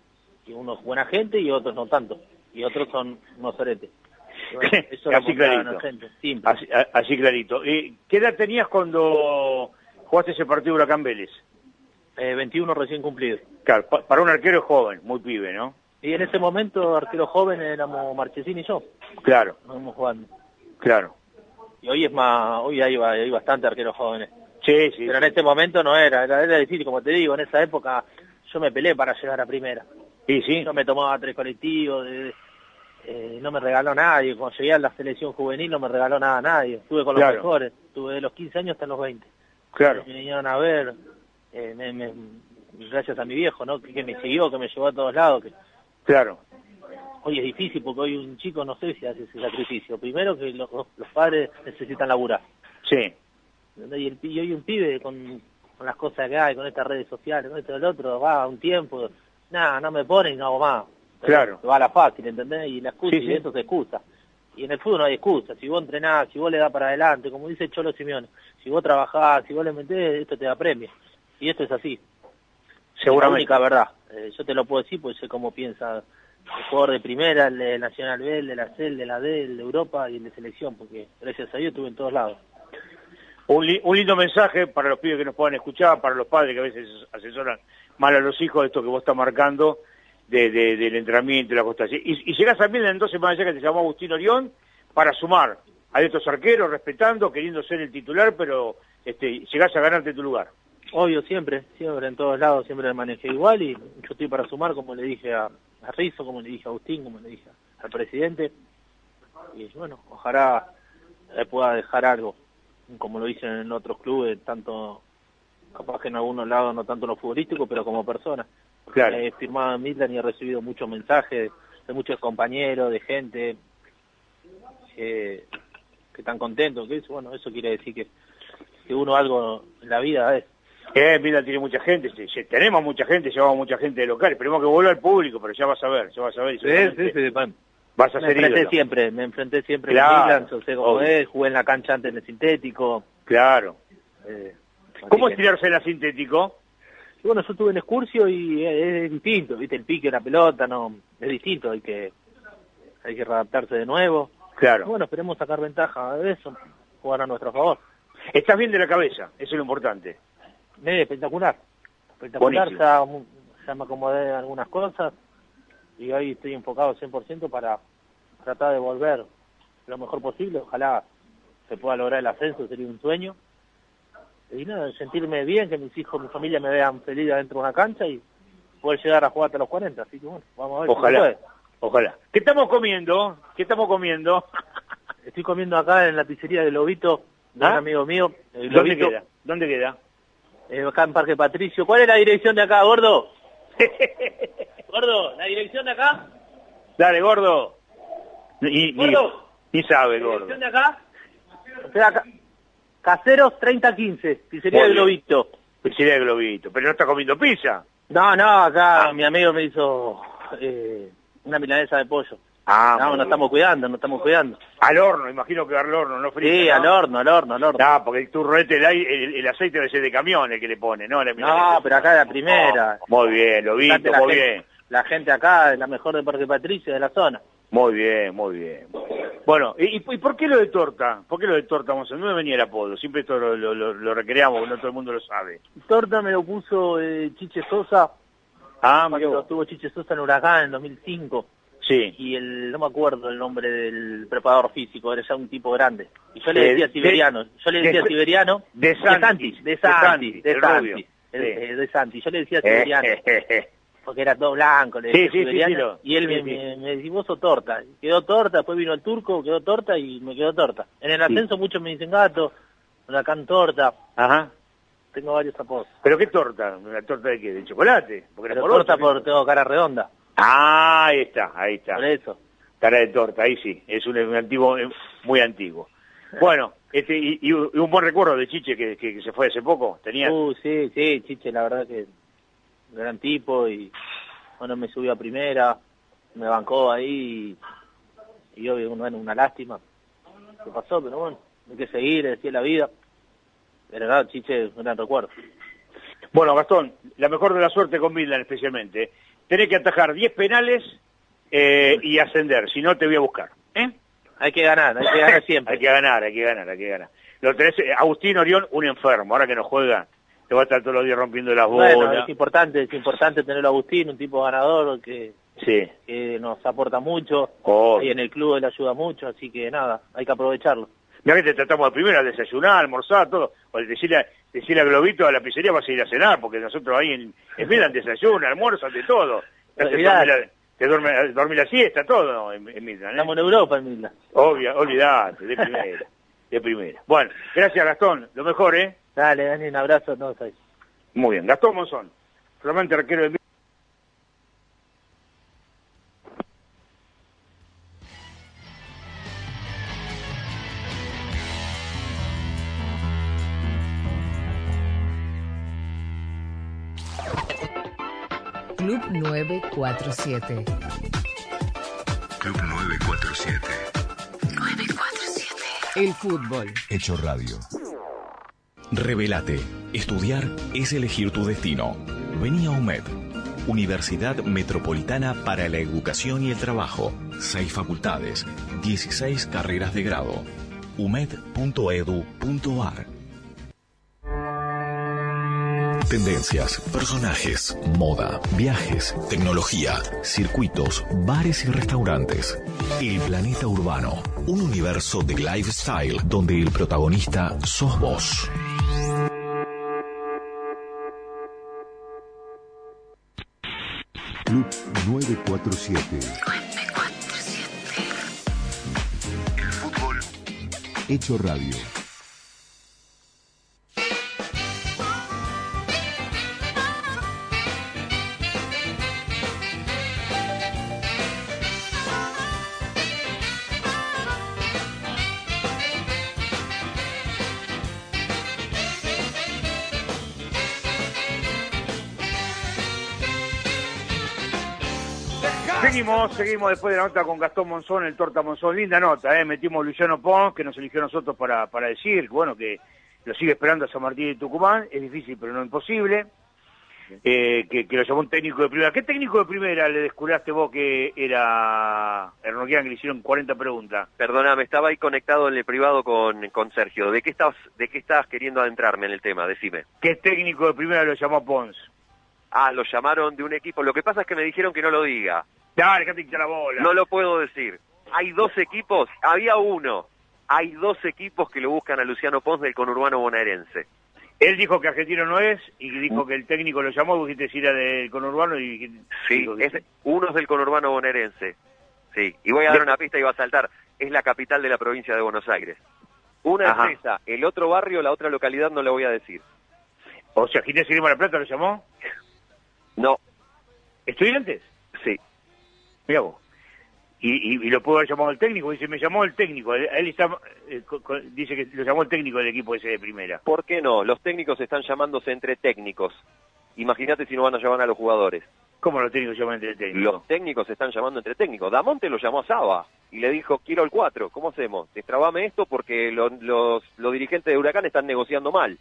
y uno es buena gente y otros no tanto. Y otros son unos soretes. Bueno, eso Así clarito. gente. Así, clarito. Eh, ¿Qué edad tenías cuando jugaste ese partido Huracán Vélez? Eh, 21 recién cumplido. Claro, pa- para un arquero joven, muy pibe, ¿no? Y en ese momento, arquero joven, éramos Marchesín y yo. Claro, Estábamos jugando. claro. Y hoy es más, hoy hay, hay bastante arqueros jóvenes. Sí, sí. Pero en este momento no era, era, era difícil, como te digo, en esa época yo me peleé para llegar a primera. Sí, sí. Yo me tomaba tres colectivos, de- eh, no me regaló nadie. Cuando llegué a la selección juvenil no me regaló nada a nadie. Estuve con los Claro. mejores, estuve de los 15 años hasta los 20. Claro. Me vinieron a ver, eh, me- me- gracias a mi viejo, ¿no? Que, que me siguió, que me llevó a todos lados. Que Claro. hoy es difícil porque hoy un chico no sé si hace ese sacrificio. Primero que los, los padres necesitan laburar. Sí. Y, el, y hoy un pibe con, con las cosas que hay, con estas redes sociales, con esto del otro, va un tiempo, nada, no me ponen y no hago más. Claro. Va a la fácil, ¿entendés? Y la excusa, Sí, y sí. eso se excusa. Y en el fútbol no hay excusa. Si vos entrenás, si vos le das para adelante, como dice Cholo Simeone, si vos trabajás, si vos le metés, esto te da premio. Y esto es así. Seguramente. Es la única verdad. Eh, yo te lo puedo decir porque sé cómo piensa el jugador de primera, el de Nacional B, el de la C, el de la D, el de Europa y el de selección, porque gracias a Dios estuve en todos lados. Un, li- un lindo mensaje para los pibes que nos puedan escuchar, para los padres que a veces asesoran mal a los hijos, esto que vos estás marcando de, de- del entrenamiento y la constancia. Y, y llegás también entonces más allá que te llamó Agustín Orión para sumar a estos arqueros, respetando, queriendo ser el titular, pero este, llegás a ganarte tu lugar. Obvio, siempre, siempre en todos lados, siempre me manejé igual y yo estoy para sumar, como le dije a, a Rizzo, como le dije a Agustín, como le dije al presidente. Y bueno, ojalá eh, pueda dejar algo, como lo dicen en otros clubes, tanto, capaz que en algunos lados, no tanto en lo futbolístico, pero como persona. Claro. He firmado en Midland y he recibido muchos mensajes de muchos compañeros, de gente que, que están contentos, que eso, bueno, eso quiere decir que, que uno algo en la vida es. Eh, mira, tiene mucha gente, sí, sí, tenemos mucha gente, llevamos mucha gente de local, esperemos que vuelva al público, pero ya vas a ver, ya vas a ver. y seguramente Vas a me ser enfrenté ídolo. siempre, me enfrenté siempre Claro, yo sé cómo obvio. es, jugué en la cancha antes en el sintético. Claro. eh, ¿Cómo es tirarse en la sintético? Y bueno, yo estuve en Excursio y es, es distinto, viste, el pique, la pelota, no, es distinto, hay que, hay que readaptarse de nuevo. Claro. Y bueno, esperemos sacar ventaja de eso, jugar a nuestro favor. Estás bien de la cabeza, eso es lo importante. Eh, espectacular, espectacular, ya, mu- ya me acomodé en algunas cosas y hoy estoy enfocado 100% para tratar de volver lo mejor posible, ojalá se pueda lograr el ascenso, sería un sueño. Y nada, sentirme bien, que mis hijos, mi familia me vean feliz adentro de una cancha y poder llegar a jugar hasta los 40, así que bueno, vamos a ver si Ojalá, puede. ojalá. ¿Qué estamos comiendo? ¿Qué estamos comiendo? Estoy comiendo acá en la pizzería de Lobito, de ¿Ah? un amigo mío, el ¿Dónde Lobito, queda? ¿Dónde queda? Eh, acá en Parque Patricio. ¿Cuál es la dirección de acá, gordo? gordo, ¿la dirección de acá? Dale, gordo. Ni, Gordo. ni sabe, ¿La gordo. dirección de acá? Caseros 3015, pizzería de. Globito. Pizzería de globito. Pero no está comiendo pizza. No, no, acá Ah. mi amigo me hizo eh, una milanesa de pollo. Ah, no, muy nos bien. estamos cuidando, nos estamos cuidando. Al horno, imagino que al horno, no frito. Sí, ¿no? al horno, al horno, al horno. No, porque el turrete, el, el, el aceite debe ser de camión el que le pone, ¿no? La No, pero acá es la primera. Oh, muy bien, Fíjate la muy gente- bien. La gente acá es la mejor de Parque Patricio, de la zona. Muy bien, muy bien. Bueno, ¿y, y por qué lo de torta? ¿Por qué lo de torta? Vamos a ver, ¿dónde venía el apodo? Siempre esto lo, lo, lo- lo recreamos, no todo el mundo lo sabe. Torta me lo puso eh, Chiche Sosa, Ah, cuando estuvo Chiche Sosa en Huracán en 2005. Sí. Y el, no me acuerdo el nombre del preparador físico, era ya un tipo grande. Y yo le Eh, decía de- siberiano, yo le decía de- siberiano. de Santi, de Santi, de Santi, Sí. eh, de Santi. Yo le decía Eh, siberiano. je. porque era todo blanco, le Sí, decía sí, sí, siberiano, sí, lo- y él sí, me, sí. me, me decía, vos sos torta, quedó torta, después vino el turco, quedó torta y me quedó torta. En el ascenso muchos me dicen gato, huracán torta, Ajá. tengo varios apodos. ¿Pero qué torta? ¿Una torta de qué? ¿De chocolate? Porque Pero torta por tengo cara redonda, Ah, ahí está, ahí está. por eso. Cara de torta, ahí sí, es un, un antiguo, eh, muy antiguo. Bueno, este, y, y un un buen recuerdo de Chiche que, que, que se fue hace poco, tenía. Uh, sí, sí, Chiche, la verdad que gran tipo y bueno, me subió a primera, me bancó ahí y, y obvio, bueno, una lástima que pasó, pero bueno, hay que seguir, decía la vida. Pero nada, Chiche, un gran recuerdo. Bueno, Gastón, la mejor de la suerte con Midland especialmente. Tenés que atajar 10 penales eh, y ascender, si no te voy a buscar. ¿eh? Hay que ganar, hay que ganar siempre. hay que ganar, hay que ganar, hay que ganar. Lo tenés, eh, Agustín Orión, un enfermo, ahora que no juega, te va a estar todos los días rompiendo las bolas. Bueno, es importante, es importante tenerlo a Agustín, un tipo ganador que Sí. que nos aporta mucho, Oh. y en el club él ayuda mucho, así que nada, hay que aprovecharlo. Mira que te tratamos de primero, desayunar, almorzar, todo. O decirle, a- decirle a Globito a la pizzería vas a ir a cenar, porque nosotros ahí en, en Midland desayunan, almuerzan, de todo. Te, duerme, dormir la siesta, todo en, en Midland. ¿eh? Estamos en Europa, Emilia. Obvia, olvidate, de primera. de primera. Bueno, gracias Gastón, lo mejor, ¿eh? Dale, Dani, un abrazo a todos ahí. Muy bien, Gastón Monzón, flamante arquero de Midland. Club 947. Club 947. El fútbol. Hecho radio. Revelate. Estudiar es elegir tu destino. Vení a UMED. Universidad Metropolitana para la Educación y el Trabajo. Seis facultades. 16 carreras de grado. umed.edu.ar Tendencias, personajes, moda, viajes, tecnología, circuitos, bares y restaurantes. El planeta urbano, un universo de lifestyle donde el protagonista sos vos. Club 947. El fútbol. Hecho radio. Seguimos, seguimos después de la nota con Gastón Monzón, el Torta Monzón. Linda nota, ¿eh? Metimos Luciano Pons, que nos eligió a nosotros para, para decir, bueno, que lo sigue esperando a San Martín de Tucumán. Es difícil, pero no imposible. Eh, que, que lo llamó un técnico de primera. ¿Qué técnico de primera le descubraste vos que era Ernoquian, que le hicieron 40 preguntas? Perdóname, estaba ahí conectado en el privado con, con Sergio. ¿De qué estás de qué estás queriendo adentrarme en el tema? Decime. ¿Qué técnico de primera lo llamó Pons? Ah, lo llamaron de un equipo. Lo que pasa es que me dijeron que no lo diga. Dale, que te la bola. No lo puedo decir. Hay dos equipos, había uno. Hay dos equipos que lo buscan a Luciano Pons del conurbano bonaerense. Él dijo que argentino no es y dijo que el técnico lo llamó, vos dijiste si era del conurbano y Sí, es, uno es del conurbano bonaerense. Sí, y voy a dar una pista y va a saltar. Es la capital de la provincia de Buenos Aires. Una Ajá. es esa, el otro barrio, la otra localidad no la voy a decir. O sea, Ginés de la Plata lo llamó. No. ¿Estudiantes? Mira vos. Y, y, y lo pudo haber llamado el técnico, dice, me llamó el técnico. Él, él está, eh, dice que lo llamó el técnico del equipo ese de primera. ¿Por qué no? Los técnicos están llamándose entre técnicos. Imagínate si no van a llamar a los jugadores. ¿Cómo los técnicos llaman entre el técnico? Los técnicos se están llamando entre técnicos. Damonte lo llamó a Saba y le dijo, quiero el 4. ¿Cómo hacemos? Destrabame esto porque lo- los, los dirigentes de Huracán están negociando mal.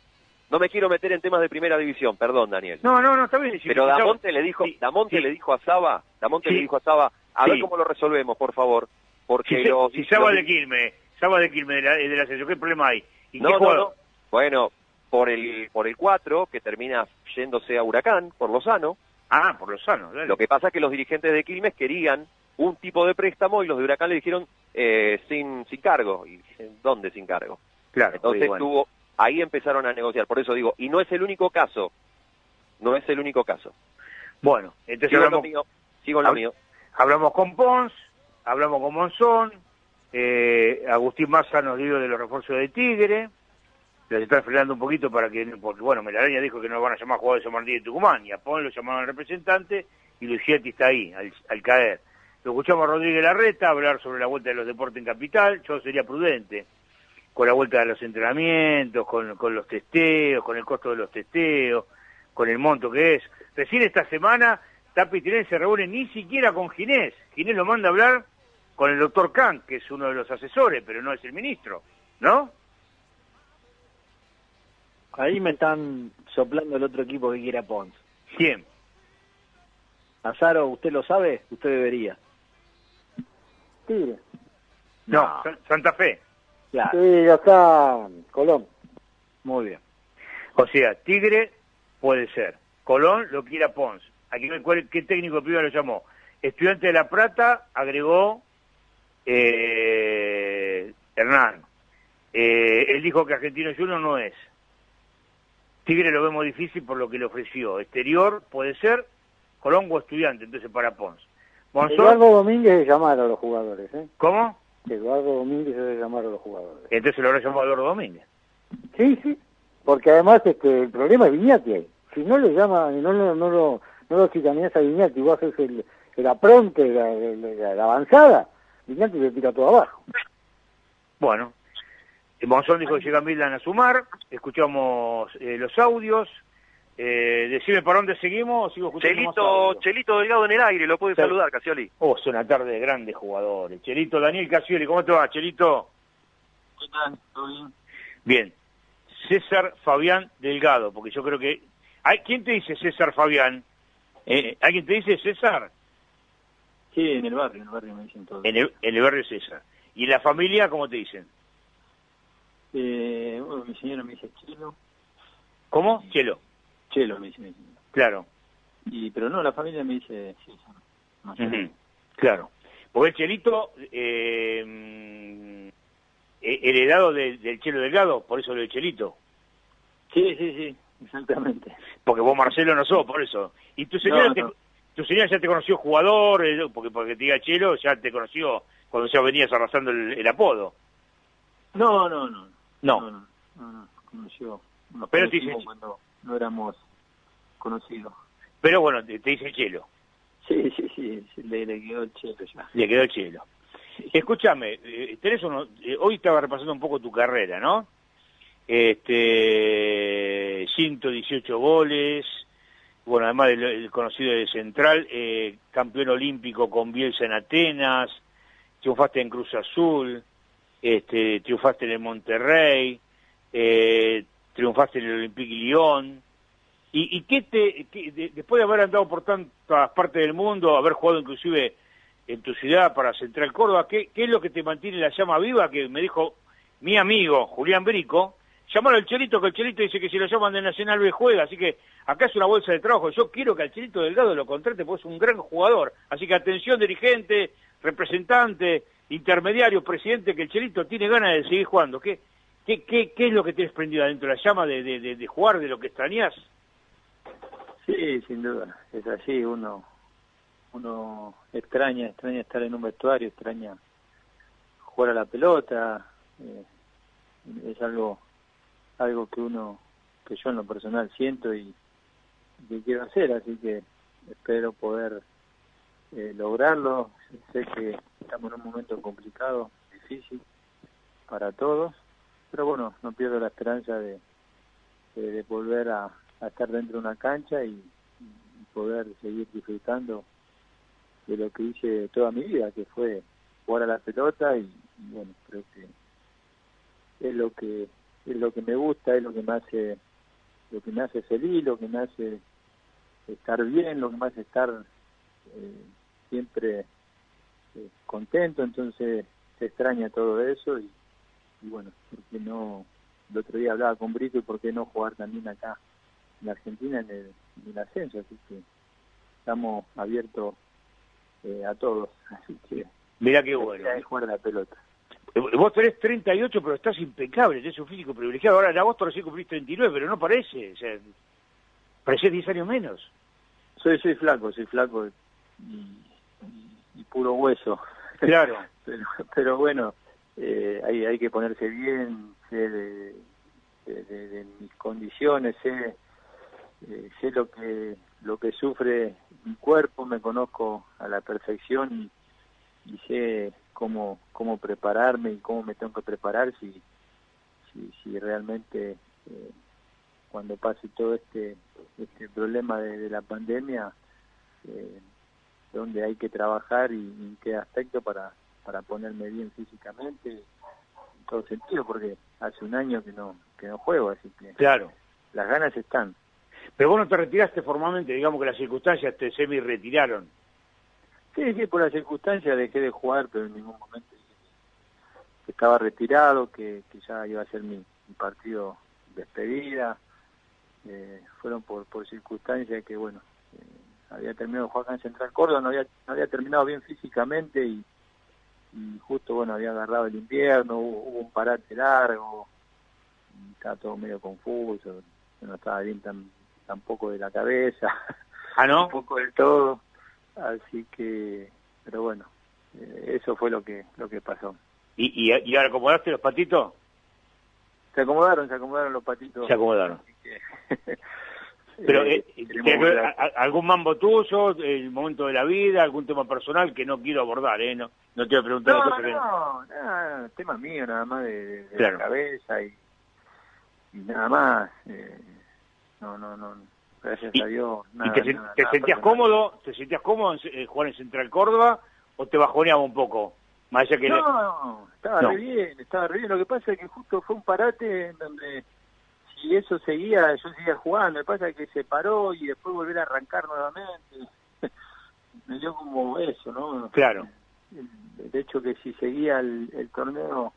No me quiero meter en temas de primera división, perdón, Daniel. No, no, no, está bien. si- Pero Damonte le dijo, Damonte le dijo a Saba, Damonte Sí. le dijo a Saba, a ver cómo lo resolvemos, por favor, porque Si, los si Saba los- de Quilmes, Saba de Quilmes de la, de la ¿qué problema hay? ¿Y No, qué no, jugador? no. Bueno, por el por el 4 que termina yéndose a Huracán por Lozano. Ah, por Lozano. dale. Lo que pasa es que los dirigentes de Quilmes querían un tipo de préstamo y los de Huracán le dijeron eh, sin sin cargo. ¿Y dónde sin cargo? Claro. Entonces bueno. tuvo ahí empezaron a negociar. Por eso digo, y no es el único caso. No es el único caso. Bueno, entonces Sigo en lo hablamos, mío. Sigo lo hab- mío. hablamos con Pons, hablamos con Monzón, eh, Agustín Massa nos dio de los refuerzos de Tigre, les están frenando un poquito para que, porque bueno, Melaraña dijo que no van a llamar jugadores de San Martín de Tucumán, y a Pons lo llamaron al representante, y Luigietti está ahí, al, al caer. Lo escuchamos a Rodríguez Larreta hablar sobre la vuelta de los deportes en Capital, yo sería prudente, con la vuelta de los entrenamientos, con, con los testeos, con el costo de los testeos, con el monto que es. Recién esta semana, Tapi Tinel se reúne ni siquiera con Ginés. Ginés lo manda a hablar con el doctor Kant, que es uno de los asesores, pero no es el ministro, ¿no? Ahí me están soplando el otro equipo que quiere a Pons. ¿Quién? Azaro, ¿usted lo sabe? Usted debería. Tigre. No, Sa- Santa Fe. Claro. Sí, ya está Colón. Muy bien. O sea, Tigre puede ser. Colón lo quiere a Pons. Aquí me cuál- qué técnico primero lo llamó. Estudiante de La Plata agregó eh, Hernán. Eh, él dijo que Argentino Junior no es. Tigre lo vemos difícil por lo que le ofreció. Exterior puede ser Colón o estudiante, entonces para Pons. Monzón, Eduardo Domínguez debe llamar a los jugadores, ¿eh? ¿Cómo? Eduardo Domínguez debe llamar a los jugadores. Entonces lo habrá llamado Eduardo Domínguez. Sí, sí, porque además este, el problema es Viñati ahí. Si no lo llama, no lo, no lo, no lo citanías a Viñati, vos haces el, el apronte, la, la, la avanzada, Viñati le tira todo abajo. Bueno, Monzón dijo que llega Milan a sumar, escuchamos eh, los audios, eh, decime para dónde seguimos sigo Chelito? Chelito Delgado en el aire, lo puede Sí. saludar, Casioli. Oh, es una tarde de grandes jugadores. Chelito, Daniel Casioli, ¿cómo te va, Chelito? ¿Qué tal? ¿Todo bien? Bien. César Fabián Delgado, porque yo creo que... ¿Hay, ¿Quién te dice César Fabián? Eh, ¿Alguien te dice César? Sí, en el barrio, en el barrio me dicen todo. En el, en el barrio César. ¿Y en la familia cómo te dicen? Eh, bueno, mi señora me dice Chelo. ¿Cómo? Chelo. Chelo me dice mi señora. Claro. Y, pero no, la familia me dice César. No sé. Claro. Porque el Chelito, eh, mm, eh, heredado del, del Chelo Delgado, por eso lo del Chelito. Sí, sí, sí, exactamente. Porque vos Marcelo no sos, por eso. Y tu señora, No, te- no. tu señora ya te conoció jugador, eh, porque porque te diga Chelo, ya te conoció cuando ya venías arrasando el, el apodo. No, no, no. No. No, no, no, no. Conoció. Nos Pero te dice- cuando no éramos conocidos. Pero bueno, te, te dice Chelo. Sí, sí, sí, le, le quedó el Chelo ya. Le quedó Chelo. Escúchame, eh, tenés uno, eh, hoy estaba repasando un poco tu carrera, ¿no? Este, 118 goles, bueno, además del el conocido de Central, eh, campeón olímpico con Bielsa en Atenas, triunfaste en Cruz Azul, este, triunfaste en el Monterrey, eh, triunfaste en el Olympique Lyon. ¿Y, y qué te, después de haber andado por tantas partes del mundo, haber jugado inclusive en tu ciudad para Central Córdoba, ¿qué, qué es lo que te mantiene la llama viva? Que me dijo mi amigo Julián Brico, llamar al Chelito, que el Chelito dice que si lo llaman de Nacional B juega, así que acá es una bolsa de trabajo. Yo quiero que al Chelito Delgado lo contrate porque es un gran jugador. Así que atención dirigente, representante, intermediario, presidente, que el Chelito tiene ganas de seguir jugando. ¿Qué, qué, qué, qué es lo que tienes prendido adentro de la llama de, de, de, de jugar, de lo que extrañas? Sí, sin duda, es así, uno uno extraña, extraña estar en un vestuario, extraña jugar a la pelota, eh, es algo algo que uno, que yo en lo personal siento y, y que quiero hacer, así que espero poder eh, lograrlo, sé que estamos en un momento complicado, difícil para todos, pero bueno, no pierdo la esperanza de, de, volver a, a estar dentro de una cancha y, poder seguir disfrutando de lo que hice toda mi vida, que fue jugar a la pelota y, y bueno, creo que es lo que es lo que me gusta, es lo que me hace lo que me hace feliz, lo que me hace estar bien, lo que me hace estar eh, siempre eh, contento, entonces se extraña todo eso y, y bueno, porque no el otro día hablaba con Brito y por qué no jugar también acá en Argentina en el, en el ascenso, así que estamos abiertos eh, a todos, así que Mirá qué bueno. es jugar a la pelota. Eh, Vos tenés 38, pero estás impecable, tenés un físico privilegiado. Ahora en agosto recién cumplís 39, pero no parece. O sea, parecés 10 años menos. Soy soy flaco, soy flaco y, y- y puro hueso. Claro. pero, pero bueno, eh, hay, hay que ponerse bien, sé de, de- de- de mis condiciones, sé, eh, sé lo que lo que sufre mi cuerpo, me conozco a la perfección y, sé cómo cómo prepararme y cómo me tengo que preparar si si, realmente eh, cuando pase todo este este problema de, de la pandemia eh, donde hay que trabajar y en qué aspecto para para ponerme bien físicamente en todo sentido porque hace un año que no que no juego así que Claro. las ganas están Pero vos no te retiraste formalmente, digamos que las circunstancias te semi-retiraron. sí sí por las circunstancias dejé de jugar pero en ningún momento que estaba retirado que, que ya iba a ser mi, mi partido de despedida eh, fueron por por circunstancias que bueno eh, había terminado de jugar en Central Córdoba, no había, no había terminado bien físicamente y, y justo, bueno, había agarrado el invierno, hubo, hubo un parate largo, y estaba todo medio confuso, no estaba bien tan tampoco de la cabeza, ¿Ah, no? un poco de todo, así que, pero bueno, eh, eso fue lo que lo que pasó. ¿Y, y, y ahora acomodaste los patitos? Se acomodaron, se acomodaron los patitos. Se acomodaron. Así que, Pero, eh, eh, tenemos ¿tiene que ver la- a- a- ¿algún mambo tuyo, el momento de la vida, algún tema personal que no quiero abordar, eh? No, no te voy a preguntar No, cosas que no, nada, tema mío nada más de, de- de Claro. la cabeza y, y nada más. eh, no, no, no, gracias a Dios. Nada, ¿Y te, sen- nada, te nada sentías personal. cómodo? ¿Te sentías cómodo en eh, jugar en Central Córdoba o te bajoneaba un poco? Más allá que No, no, estaba No. re bien, estaba re bien. Lo que pasa es que justo fue un parate en donde si eso seguía, yo seguía jugando. Lo que pasa es que se paró y después volver a arrancar nuevamente. Me dio como eso, ¿no? Claro. El, el hecho que si seguía el, el torneo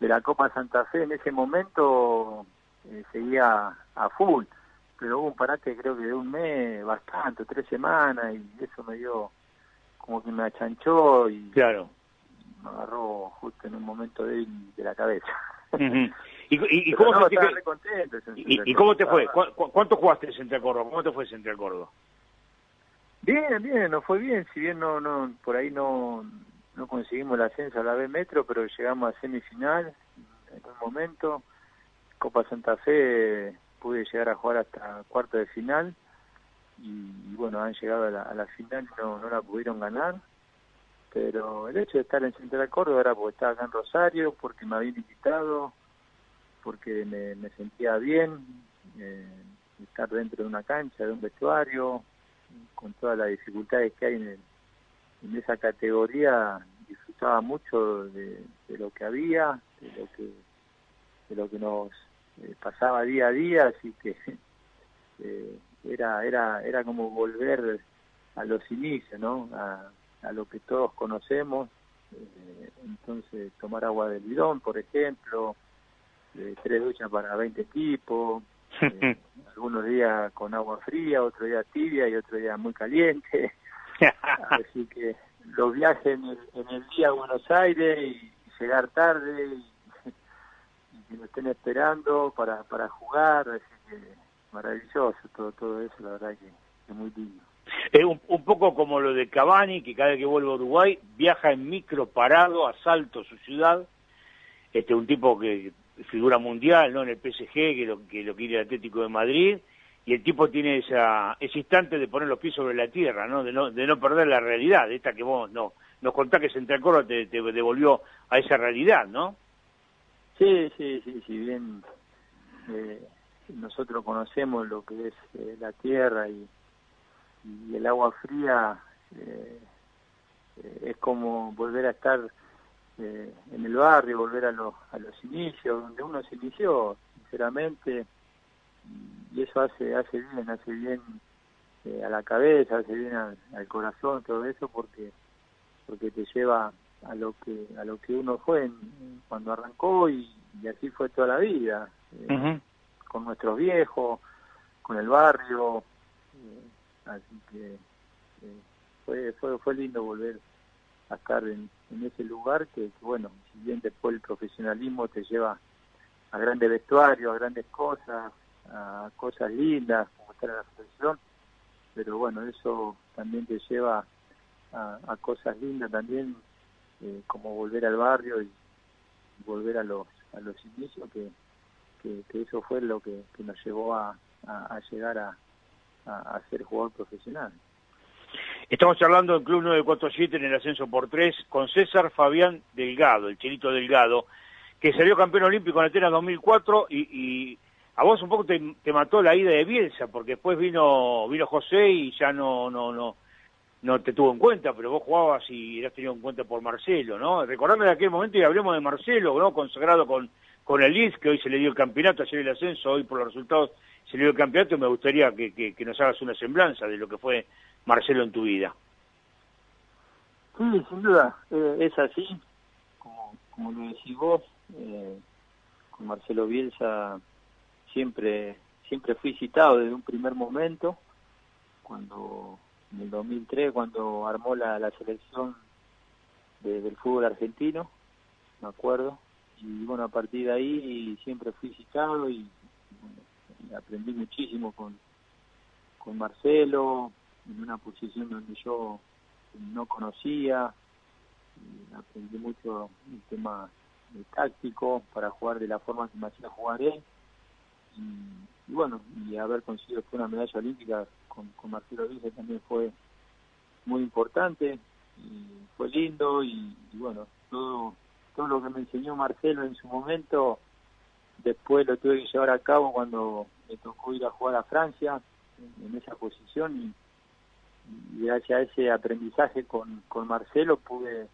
de la Copa Santa Fe en ese momento eh, seguía a full. Pero hubo un parate creo que de un mes, bastante, tres semanas, y eso me dio como que me achanchó y Claro. me agarró justo en un momento débil de la cabeza. Ujú. ¿Y, y, y cómo no, eso y- y cómo te fue? estaba- ¿Cu- cu- ¿Cuánto jugaste en Central Córdoba? ¿Cómo te fue en Central Córdoba? Bien, bien, nos fue bien, si bien no, no, por ahí no, no conseguimos el ascenso a la B Metro, pero llegamos a semifinal en un momento. Copa Santa Fe pude llegar a jugar hasta cuarto de final y, y bueno, han llegado a la, a la final y no, no la pudieron ganar. Pero el hecho de estar en Central Córdoba era porque estaba acá en Rosario, porque me habían invitado, porque me, me sentía bien, eh, estar dentro de una cancha, de un vestuario, con todas las dificultades que hay en, el- en esa categoría, disfrutaba mucho de, lo que había, de lo que, de lo que nos eh, pasaba día a día, así que eh, era, era, era como volver a los inicios, ¿no? A, a lo que todos conocemos, entonces tomar agua del bidón, por ejemplo, eh, tres duchas para 20 equipos, eh, algunos días con agua fría, otro día tibia y otro día muy caliente. Así que los viajes en el, en el día a Buenos Aires y llegar tarde y, y que nos estén esperando para, para jugar, así que maravilloso todo, todo eso, la verdad que es muy lindo. Es un, un poco como lo de Cavani, que cada vez que vuelve a Uruguay viaja en micro parado a Salto, su ciudad. Este un tipo que figura mundial, ¿no? En el PSG, que lo que lo quiere el Atlético de Madrid, y el tipo tiene esa ese instante de poner los pies sobre la tierra, ¿no? De no de no perder la realidad, esta que vos no nos contás que Central Córdoba te, te devolvió a esa realidad, ¿no? Sí, sí, sí, si bien eh, nosotros conocemos lo que es eh, la tierra y, y el agua fría, eh, eh, es como volver a estar eh, en el barrio, volver a los, a los inicios, donde uno se inició, sinceramente, y eso hace, hace bien, hace bien eh, a la cabeza, hace bien al, al corazón, todo eso, porque porque te lleva a lo que a lo que uno fue en- cuando arrancó y, y así fue toda la vida eh, con nuestros viejos con el barrio eh, así que fue fue fue lindo volver a estar en, en ese lugar que, bueno si bien después el profesionalismo te lleva a grandes vestuarios a grandes cosas a cosas lindas como estar en la selección pero bueno eso también te lleva a, cosas lindas también eh, como volver al barrio y volver a los a los inicios que, que, eso fue lo que, nos llevó a, a, llegar a, a ser jugador profesional Estamos charlando del Club 947 en el ascenso por tres con César Fabián Delgado, el chelito Delgado, que salió campeón olímpico en Atenas 2004 y, y a vos un poco te, mató la ida de Bielsa, porque después vino vino José y ya no no no no te tuvo en cuenta, pero vos jugabas y eras tenido en cuenta por Marcelo, ¿no? Recordame de aquel momento y hablemos de Marcelo, ¿no? Consagrado con, con el Leeds, que hoy se le dio el campeonato, ayer el ascenso, hoy por los resultados el campeonato, me gustaría que, que, nos hagas una semblanza de lo que fue Marcelo en tu vida. Sí, sin duda, eh, es así, como, como lo decís vos, eh, con Marcelo Bielsa siempre siempre fui citado desde un primer momento, cuando en el 2003 cuando armó la, selección de- del fútbol argentino, me acuerdo. Y bueno, a partir de ahí siempre fui citado y aprendí muchísimo con, con Marcelo, en una posición donde yo no conocía, aprendí mucho el tema táctico para jugar de la forma que me hacía jugar. Y, y bueno, y haber conseguido una medalla olímpica con, con Marcelo Díaz también fue muy importante y fue lindo y, y bueno, todo, todo lo que me enseñó Marcelo en su momento, después lo tuve que llevar a cabo cuando me tocó ir a jugar a Francia en, esa posición y, y gracias a ese aprendizaje con, con Marcelo pude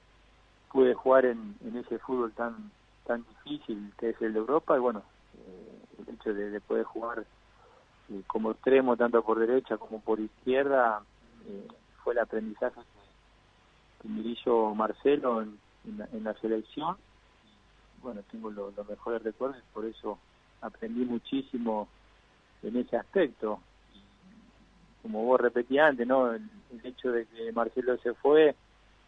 pude jugar en, ese fútbol tan tan difícil que es el de Europa y bueno eh, el hecho de, de poder jugar eh, como extremo tanto por derecha como por izquierda eh, fue el aprendizaje que, me hizo Marcelo en, la, en la selección bueno tengo lo- los mejores recuerdos y por eso aprendí muchísimo en ese aspecto como vos repetías antes, ¿no? El, el hecho de que Marcelo se fue,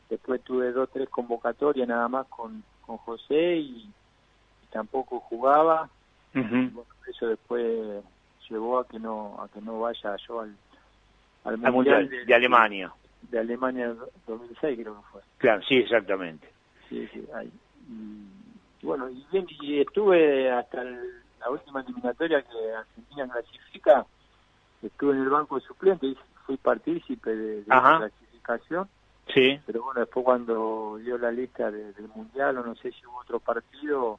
después tuve dos, tres convocatorias nada más con, con José y, y tampoco jugaba. Bueno, eso después llevó a que no a que no vaya yo al, al Al Mundial de Alemania. de Alemania 2006 creo que fue. Claro, sí, exactamente. Sí, sí, ahí. Y, bueno, y bien, y estuve hasta el- la última eliminatoria que Argentina clasifica, estuve en el banco de suplentes, y fui partícipe de, la clasificación, Sí. pero bueno, después cuando dio la lista de- del Mundial, o no sé si hubo otro partido,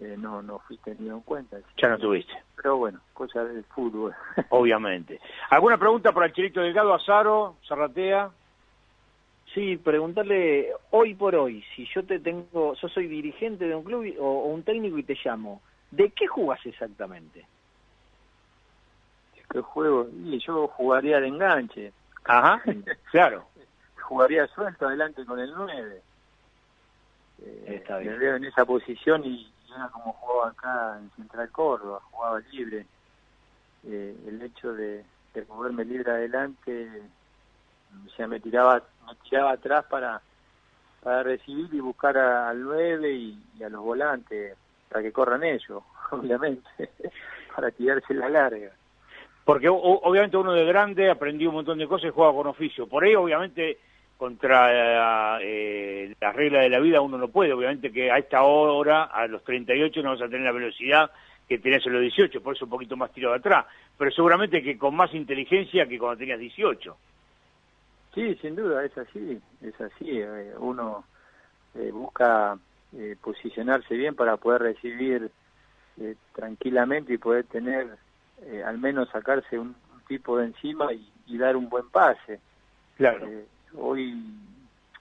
eh, no no fui tenido en cuenta. Ya no tuviste, Pero bueno, cosa del fútbol. obviamente. ¿Alguna pregunta para el Chilito Delgado, Azaro, Zarratea? Sí, preguntarle hoy por hoy, si yo te tengo, yo soy dirigente de un club o, o un técnico y te llamo, ¿de qué jugás exactamente? ¿Qué juego? Y yo jugaría de enganche. Ajá, claro. Jugaría suelto adelante con el 9. Está bien. Me veo en esa posición y, y era como jugaba acá en Central Córdoba, jugaba libre. Eh, el hecho de, de moverme libre adelante, o sea, me tiraba, me tiraba atrás para, para recibir y buscar a- al 9 y, a los volantes, para que corran ellos, obviamente, para tirarse la larga. Porque obviamente uno de grande aprendió un montón de cosas y juega con oficio. Por ahí, obviamente, contra eh, las reglas de la vida uno no puede. Obviamente que a esta hora, a los 38, no vas a tener la velocidad que tenías en los 18, por eso un poquito más tirado atrás. Pero seguramente que con más inteligencia que cuando tenías 18. Sí, sin duda, es así, es así. eh, uno eh, busca eh, posicionarse bien para poder recibir eh, tranquilamente y poder tener, eh, al menos sacarse un, un tipo de encima y, y dar un buen pase. Claro. Hoy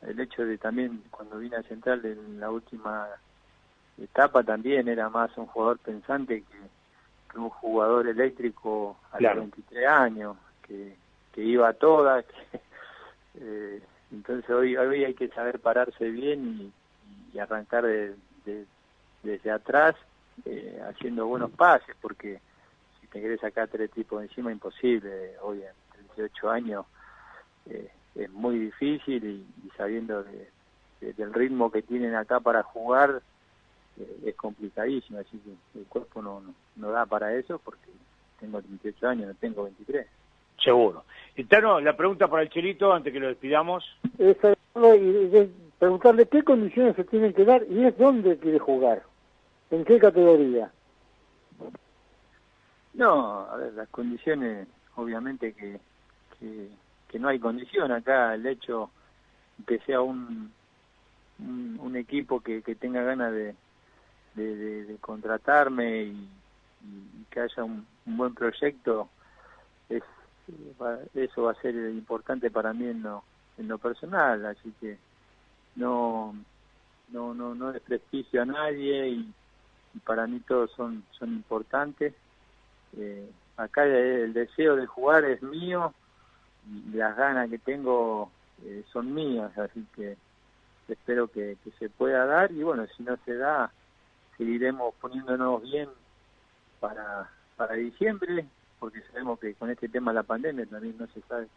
el hecho de también, cuando vine a Central en la última etapa, también era más un jugador pensante que, que un jugador eléctrico a Claro. los 23 años, que, que iba a todas. que, eh, entonces hoy, hoy hay que saber pararse bien y, arrancar de, de- desde atrás eh, haciendo buenos pases, porque si te querés sacar tres tipos encima, imposible. Hoy en 38 años eh, es muy difícil y, y sabiendo de- de- del ritmo que tienen acá para jugar eh, es complicadísimo, así que el cuerpo no, no, no da para eso porque tengo 38 años, no tengo 23. Seguro. Y Tano, la pregunta para el Chelito, antes que lo despidamos. Es preguntarle qué condiciones se tienen que dar y es dónde quiere jugar, en qué categoría. No, a ver, las condiciones, obviamente que, que, que no hay condición acá, el hecho que sea un, un, un equipo que, que tenga ganas de, de, de- de contratarme y, y que haya un, un buen proyecto, eso va a ser importante para mí en lo, en lo personal, así que no no no no desprestigio a nadie y, para mí todos son son importantes. Eh, acá el, el deseo de jugar es mío y las ganas que tengo eh, son mías, así que espero que, que se pueda dar y bueno, si no se da, seguiremos poniéndonos bien para, para diciembre, porque sabemos que con este tema de la pandemia también no se sabe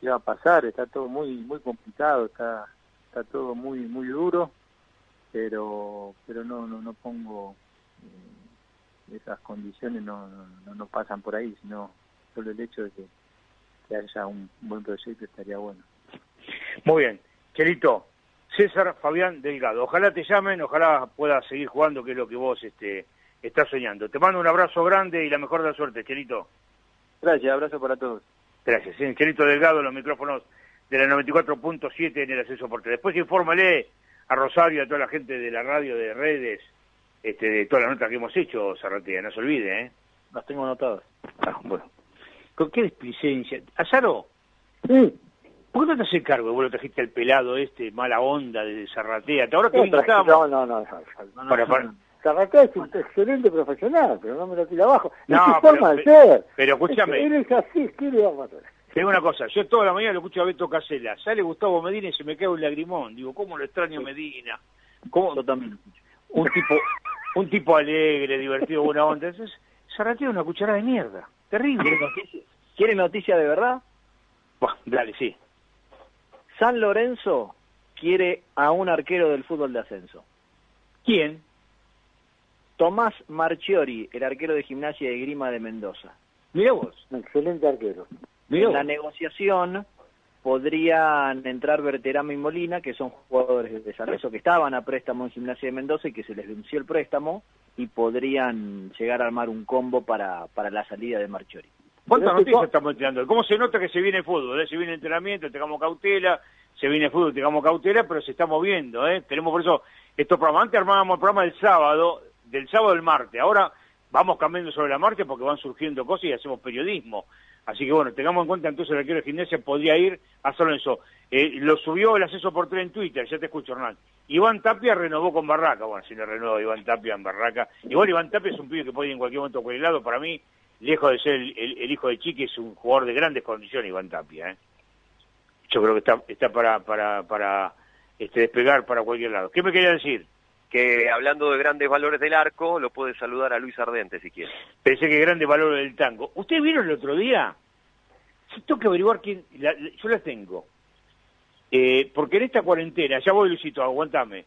qué va a pasar, está todo muy muy complicado, está está todo muy muy duro, pero pero no no no pongo eh, esas condiciones no, no no pasan por ahí, sino solo el hecho de que, que haya un buen proyecto estaría bueno. Muy bien. Chelito, César Fabián Delgado. Ojalá te llamen, ojalá puedas seguir jugando, que es lo que vos este, estás soñando. Te mando un abrazo grande y la mejor de la suerte, Chelito. Gracias, abrazo para todos. Gracias. Sí, Chelito Delgado, los micrófonos de la 94.7 en el acceso por Después infórmale a Rosario y a toda la gente de la radio, de redes, este, de toda la nota que hemos hecho, Zarratea, no se olvide, ¿eh? Las tengo anotadas. Ah, bueno. ¿Con qué displicencia? Azaro, Sí. ¿por qué no te haces cargo? Vos lo trajiste al pelado este, mala onda de Zarratea. Ahora que No, vinculamos... no, no, no, no, no, Para, para. Zarratea es un excelente profesional, pero no me lo tira abajo. No, es su pero- forma de ser. pero escúchame. Él es así, ¿qué le vamos a hacer? Te digo una cosa, yo toda la mañana lo escucho a Beto Casella, sale Gustavo Medina y se me cae un lagrimón. Digo, ¿cómo lo extraño Medina? ¿Cómo? Yo también. Un tipo, un tipo alegre, divertido, buena onda. Entonces, Zarratea es una cucharada de mierda. Terrible. ¿Quiere noticia? ¿Quiere noticia de verdad? Buah, dale, sí. San Lorenzo quiere a un arquero del fútbol de ascenso. ¿Quién? Tomás Marchiori, el arquero de gimnasia de Grima de Mendoza. Mira vos. Un excelente arquero. Mirá en la negociación podrían entrar Berterame y Molina, que son jugadores de San Lorenzo que estaban a préstamo en Gimnasia de Mendoza y que se les venció el préstamo y podrían llegar a armar un combo para, para la salida de Marchiori. ¿Cuántas noticias estamos tirando? ¿Cómo se nota que se viene el fútbol? eh? Se viene el entrenamiento, tengamos cautela, se viene el fútbol, tengamos cautela, pero se está moviendo, ¿eh? Tenemos por eso estos programas. Antes armábamos el programa del sábado, del sábado al martes. Ahora vamos cambiando sobre la marcha porque van surgiendo cosas y hacemos periodismo. Así que bueno, tengamos en cuenta entonces el arquero de gimnasia podría ir a San Lorenzo. Eh, lo subió el acceso por tren en Twitter, ya te escucho Hernán. Iván Tapia renovó con Barraca, bueno, si le renueva Iván Tapia en Barraca. Igual Iván Tapia es un pibe que puede ir en cualquier momento a cualquier lado, para mí, lejos de ser el hijo de Chiqui, es un jugador de grandes condiciones Iván Tapia, ¿eh? Yo creo que está, está para, para, para este, despegar para cualquier lado. ¿Qué me quería decir? Que hablando de grandes valores del arco, lo puede saludar a Luis Ardente si quiere. Pensé que grande valor del tango. ¿Ustedes vieron el otro día? Sí, tengo que averiguar quién. la- la- yo la tengo. Eh, porque en esta cuarentena, ya voy, Luisito, aguantame.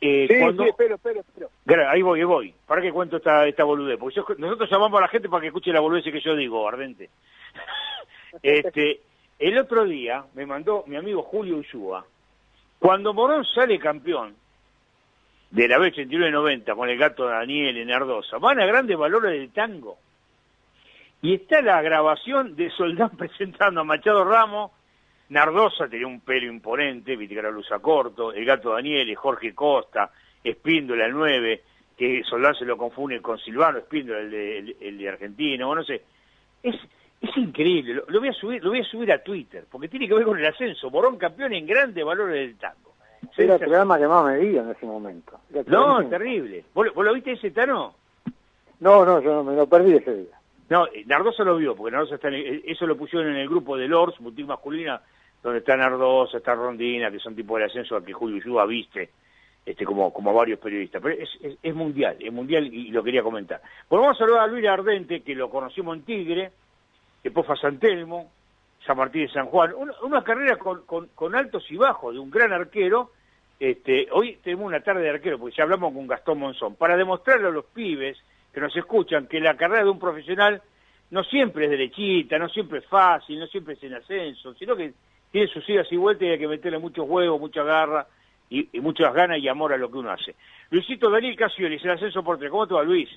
Eh, Sí, cuando- sí, espero, espero, Ahí voy, ahí voy. ¿Para qué cuento esta, esta boludez? Porque yo- nosotros llamamos a la gente para que escuche la boludez que yo digo, Ardente. este, el otro día me mandó mi amigo Julio Ushua. Cuando Morón sale campeón de la B89-90 con el gato Daniel en Ardosa, van a grandes valores del tango. Y está la grabación de Soldán presentando a Machado Ramos. Nardosa tenía un pelo imponente, luza corto, el gato Daniel, Jorge Costa, Espíndola el 9, que Soldán se lo confunde con Silvano Espíndola, el de, el, el de Argentino, no sé. Es, es increíble, lo, lo voy a subir, lo voy a subir a Twitter, porque tiene que ver con el ascenso. Morón campeón en grandes valores del tango. Era el programa que más me veía en ese momento. No, terrible. ¿Vos, lo- vos lo viste ese Tano? No, no, yo no me lo perdí ese día. No, eh, Nardosa lo vio, porque Nardosa está en el- eso lo pusieron en el grupo de Lords, boutique masculina, donde está Nardosa, está Rondina, que son tipos del ascenso al que Julio Yuba viste, este, como, como varios periodistas. Pero es, es, es mundial, es mundial y lo quería comentar. Bueno, vamos a saludar a Luis Ardente, que lo conocimos en Tigre, después San Telmo, San Martín de San Juan, una, una carrera con, con, altos y bajos de un gran arquero. Este, hoy tenemos una tarde de arquero, porque ya hablamos con Gastón Monzón, para demostrarle a los pibes que nos escuchan que la carrera de un profesional no siempre es derechita, no siempre es fácil, no siempre es en ascenso, sino que tiene sus idas y vueltas y hay que meterle muchos huevos, mucha garra y, muchas ganas y amor a lo que uno hace. Luisito Daniel Casiolis, el ascenso por tres. ¿Cómo te va, Luis?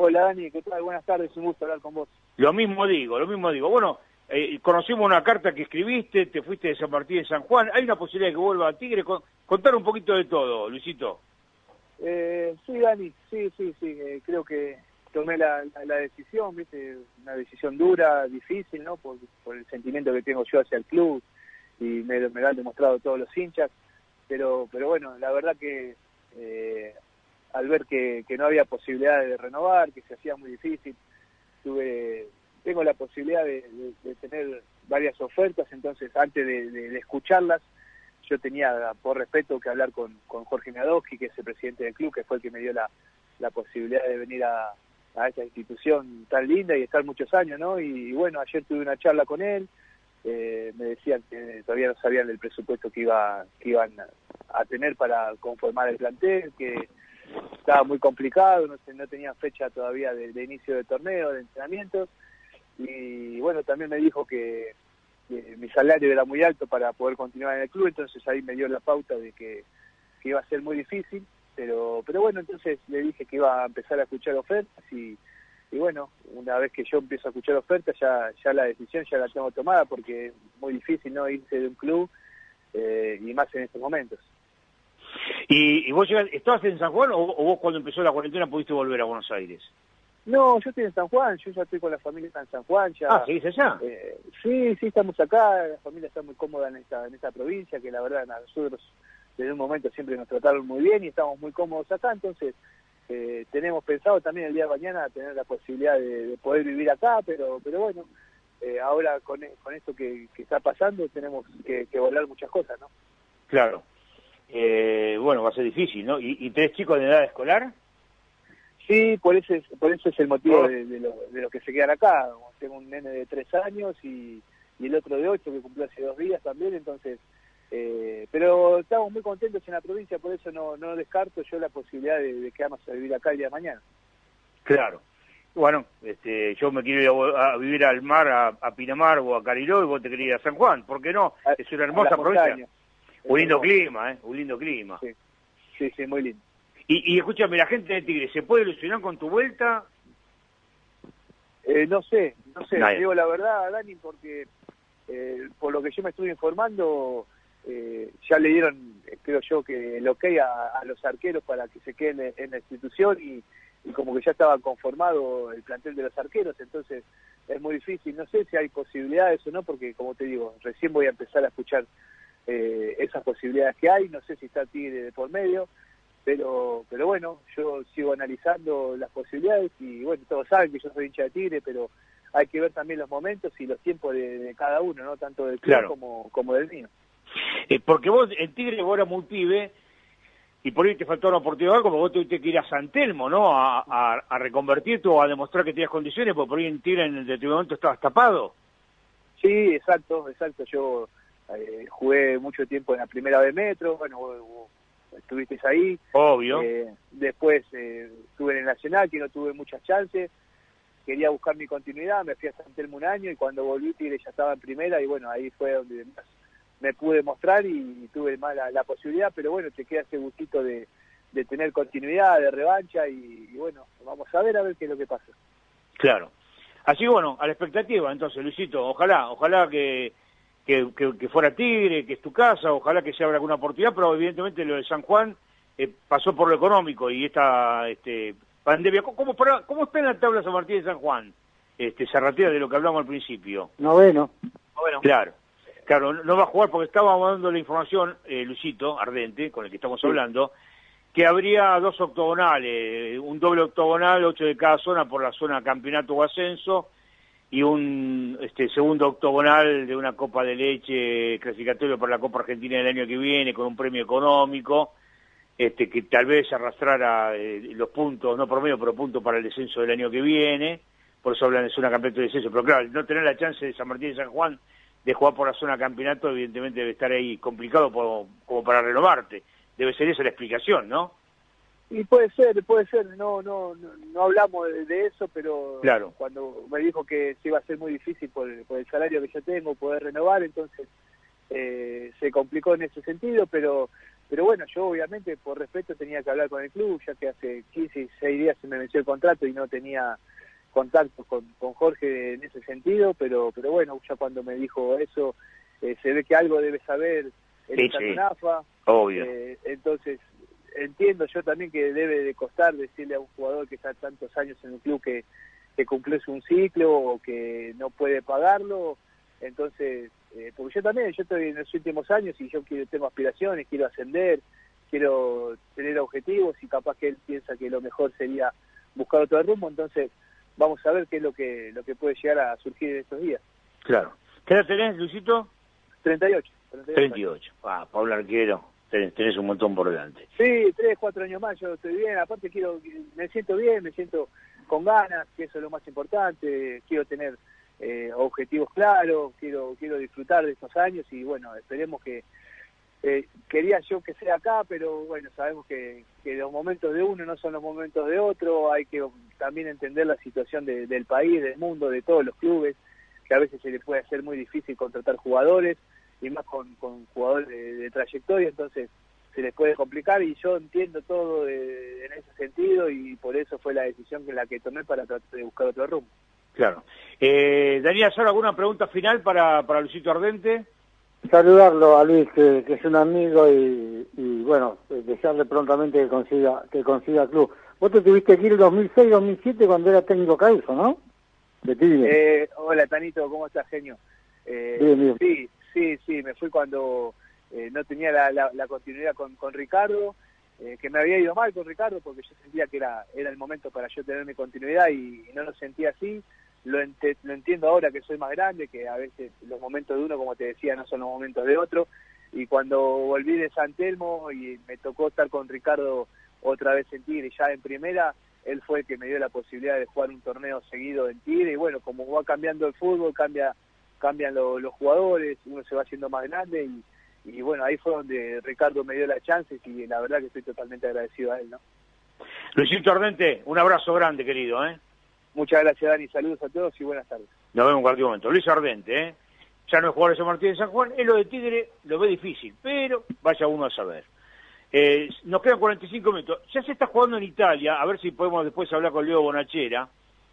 Hola Dani, ¿qué tal? Buenas tardes, un gusto hablar con vos. Lo mismo digo, lo mismo digo. Bueno, eh, conocimos una carta que escribiste, te fuiste de San Martín de San Juan. ¿Hay una posibilidad de que vuelva a Tigre? Con- contar un poquito de todo, Luisito. Eh, sí, Dani, sí, sí, sí, eh, creo que tomé la, la, la decisión, viste, una decisión dura, difícil, ¿no? Por, por el sentimiento que tengo yo hacia el club y me, lo- me lo han demostrado todos los hinchas, pero, pero bueno, la verdad que eh, al ver que, que no había posibilidad de renovar, que se hacía muy difícil, tuve, tengo la posibilidad de, tener varias ofertas, entonces antes de, escucharlas, yo tenía por respeto que hablar con, con Jorge Miadowski, que es el presidente del club, que fue el que me dio la, la posibilidad de venir a, a esta institución tan linda y estar muchos años, ¿no? Y, bueno, ayer tuve una charla con él, eh, me decían que todavía no sabían el presupuesto que iba que iban a tener para conformar el plantel, que estaba muy complicado, no, no tenían fecha todavía de, de inicio de torneo, de entrenamientos, y bueno, también me dijo que, que mi salario era muy alto para poder continuar en el club, entonces ahí me dio la pauta de que, que iba a ser muy difícil, pero pero bueno, entonces le dije que iba a empezar a escuchar ofertas y, y bueno, una vez que yo empiezo a escuchar ofertas ya ya la decisión ya la tengo tomada porque es muy difícil no irse de un club eh, y más en estos momentos. ¿Y, y vos estabas en San Juan o, o vos cuando empezó la cuarentena pudiste volver a Buenos Aires? No, yo estoy en San Juan, yo ya estoy con la familia en San Juan. Ya, Ah, ¿seguís allá? Eh, sí, sí, estamos acá, la familia está muy cómoda en esta, en esta provincia, que la verdad a nosotros desde un momento siempre nos trataron muy bien y estamos muy cómodos acá, entonces eh, tenemos pensado también el día de mañana tener la posibilidad de, de poder vivir acá, pero pero bueno, eh, ahora con, con esto que, que está pasando tenemos que, que volar muchas cosas, ¿no? Claro. Eh, bueno, va a ser difícil, ¿no? ¿Y, y tres chicos de edad escolar? Sí, por ese, por eso es el motivo de, de lo, de lo que se quedan acá. Tengo un nene de tres años y, y el otro de ocho que cumplió hace dos días también, entonces... Eh, pero estamos muy contentos en la provincia, por eso no, no descarto yo la posibilidad de, de quedarnos a vivir acá el día de mañana. Claro. Bueno, este, yo me quiero ir a, a vivir al mar, a, a Pinamar o a Cariló y vos te querías ir a San Juan. ¿Por qué no? Es una hermosa provincia. Un lindo clima, ¿eh? Un lindo clima. Sí, sí, sí, muy lindo. Y, y escúchame, la gente de Tigre, ¿se puede ilusionar con tu vuelta? Eh, no sé, no sé, Nadie. digo la verdad, Dani, porque eh, por lo que yo me estuve informando, eh, ya le dieron, eh, creo yo, que el ok a, a los arqueros para que se queden en, en la institución y, y como que ya estaba conformado el plantel de los arqueros, entonces es muy difícil, no sé si hay posibilidades o no, porque como te digo, recién voy a empezar a escuchar eh, esas posibilidades que hay, no sé si está Tigre de por medio, pero pero bueno, yo sigo analizando las posibilidades y bueno, todos saben que yo soy hincha de Tigre, pero hay que ver también los momentos y los tiempos de, de cada uno, no tanto del club Claro. como, como del mío. Eh, porque vos en Tigre vos eras muy pibe y por ahí te faltó una oportunidad como vos tuviste que ir a San Telmo, ¿no? A, a, a reconvertirte o a demostrar que tenías condiciones, porque por ahí en Tigre en el determinado momento estabas tapado. Sí, exacto, exacto. Yo eh, jugué mucho tiempo en la primera de Metro, bueno, vos- vos estuviste ahí. Obvio. Eh, después eh, estuve en el Nacional, que no tuve muchas chances. Quería buscar mi continuidad, me fui a San Telmo un año y cuando volví Tigre ya estaba en primera y bueno, ahí fue donde más me pude mostrar y, tuve más la, la posibilidad, pero bueno, te queda ese gustito de, de tener continuidad, de revancha y, y bueno, vamos a ver a ver qué es lo que pasa. Claro. Así bueno, a la expectativa, entonces, Luisito, ojalá, ojalá que, que, que- que fuera Tigre, que es tu casa, ojalá que se abra alguna oportunidad, pero evidentemente lo de San Juan eh, pasó por lo económico y esta este, pandemia. ¿Cómo, cómo, para- cómo está en la tabla San Martín de San Juan? Este, Zarratea, de lo que hablamos al principio. Noveno. Claro. Claro, no va a jugar porque estábamos dando la información, eh, Luisito Ardente, con el que estamos hablando, que habría dos octogonales, un doble octogonal, ocho de cada zona por la zona campeonato o ascenso, y un este segundo octogonal de una copa de leche clasificatorio para la Copa Argentina del año que viene, con un premio económico, este que tal vez arrastrara eh, los puntos, no promedio, pero puntos para el descenso del año que viene, por eso hablan de zona campeonato de descenso, pero claro, no tener la chance de San Martín y San Juan de jugar por la zona campeonato, evidentemente debe estar ahí complicado por- como para renovarte. Debe ser esa la explicación, ¿no? Y puede ser, puede ser, no no no, no hablamos de, de eso, pero Claro. cuando me dijo que se iba a ser muy difícil por, el- por el salario que yo tengo poder renovar, entonces eh, se complicó en ese sentido, pero pero bueno, yo obviamente por respeto tenía que hablar con el club, ya que hace 15 y 16 días se me venció el contrato y no tenía contacto con, con Jorge en ese sentido, pero pero bueno, ya cuando me dijo eso, eh, se ve que algo debe saber el Sí, sí. Obvio. eh, entonces, entiendo yo también que debe de costar decirle a un jugador que está tantos años en un club que, que cumplió un ciclo o que no puede pagarlo. Entonces, eh, porque yo también, yo estoy en los últimos años y yo quiero, tengo aspiraciones, quiero ascender, quiero tener objetivos y capaz que él piensa que lo mejor sería buscar otro rumbo. Entonces, vamos a ver qué es lo que, lo que puede llegar a surgir en estos días. Claro. ¿Qué edad tenés, Luisito? 38. 38. Ah, Pablo Arquero. Tenés, un montón por delante. Sí, tres, cuatro años más, yo estoy bien. Aparte quiero, me siento bien, me siento con ganas, que eso es lo más importante. Quiero tener eh, objetivos claros, quiero quiero disfrutar de estos años y bueno, esperemos que eh, quería yo que sea acá, pero bueno, sabemos que, que los momentos de uno no son los momentos de otro, hay que también entender la situación de- del país, del mundo, de todos los clubes, que a veces se les puede hacer muy difícil contratar jugadores, y más con, con jugadores de, de trayectoria, entonces se les puede complicar y yo entiendo todo de- en ese sentido y por eso fue la decisión que la que tomé para tratar de buscar otro rumbo. Claro. Eh, Daniel, ¿solo alguna pregunta final para, para Luisito Ardente? Saludarlo a Luis, que, que es un amigo, y, y, bueno, desearle prontamente que consiga que consiga club. Vos te tuviste que ir 2006-2007 cuando era técnico Causo, ¿no? De Tigre. Eh, hola Tanito, ¿cómo estás, genio? Eh, Bien, bien. Sí, sí, sí, me fui cuando eh, no tenía la, la- la continuidad con, con Ricardo, eh, que me había ido mal con Ricardo porque yo sentía que era, era el momento para yo tener mi continuidad y, no lo sentía así. Lo, lo entiendo ahora que soy más grande, que a veces los momentos de uno, como te decía, no son los momentos de otro. Y cuando volví de San Telmo y me tocó estar con Ricardo otra vez en Tigre, ya en primera, él fue el que me dio la posibilidad de jugar un torneo seguido en Tigre. Y bueno, como va cambiando el fútbol, cambia cambian lo- los jugadores, uno se va haciendo más grande y, y bueno, ahí fue donde Ricardo me dio las chances y la verdad que estoy totalmente agradecido a él, ¿no? Luisito Ardente, un abrazo grande, querido, ¿eh? Muchas gracias, Dani. Saludos a todos y buenas tardes. Nos vemos en cualquier momento. Luis Ardente, ¿eh? Ya no es jugador de San Martín de San Juan, es lo de Tigre, lo ve difícil, pero vaya uno a saber. Eh, nos quedan 45 minutos. Ya se está jugando en Italia, a ver si podemos después hablar con Leo Bonachera.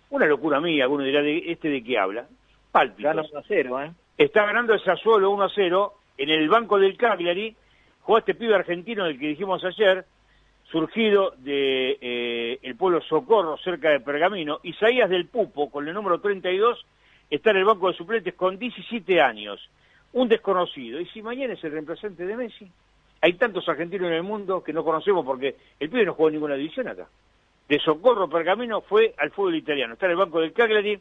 Una locura mía, alguno dirá, de, ¿este de qué habla? Pálpitos. Gana 1 a 0, ¿eh? Está ganando el Sassuolo 1 a 0 en el banco del Cagliari. Juega este pibe argentino del que dijimos ayer, surgido de eh, el pueblo Socorro, cerca de Pergamino. Isaías del Pupo, con el número 32, está en el banco de suplentes con 17 años. Un desconocido. ¿Y si mañana es el reemplazante de Messi? Hay tantos argentinos en el mundo que no conocemos porque el pibe no jugó en ninguna división acá. De Socorro, Pergamino, fue al fútbol italiano. Está en el banco del Cagliari,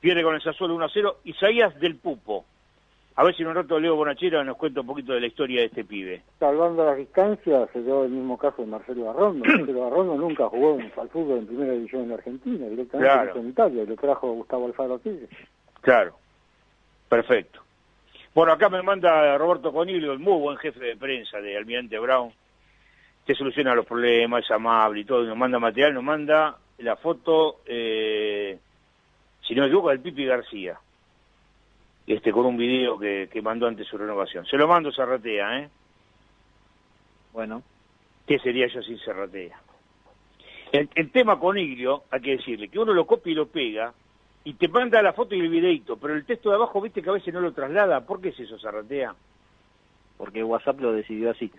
pierde con el Sassuolo 1 a 0. Isaías del Pupo. A ver si en un rato Leo Bonachera nos cuenta un poquito de la historia de este pibe. Salvando las distancias, se dio el mismo caso de Marcelo Barrondo. Marcelo Barrondo nunca jugó en- al fútbol en primera división en Argentina, directamente Claro. en Italia, lo trajo Gustavo Alfaro Tigre. Claro. Perfecto. Bueno, acá me manda Roberto Coniglio, el muy buen jefe de prensa de Almirante Brown. Te soluciona los problemas, es amable y todo. y Nos manda material, nos manda la foto, eh, si no me equivoco, del Pipi García. Este, con un video que, que mandó antes su renovación. Se lo mando Serratea, ¿eh? Bueno. ¿Qué sería yo sin Serratea? El, el tema con Iglio, hay que decirle, que uno lo copia y lo pega, y te manda la foto y el videito, pero el texto de abajo, viste que a veces no lo traslada. ¿Por qué es eso, Serratea? Porque WhatsApp lo decidió así.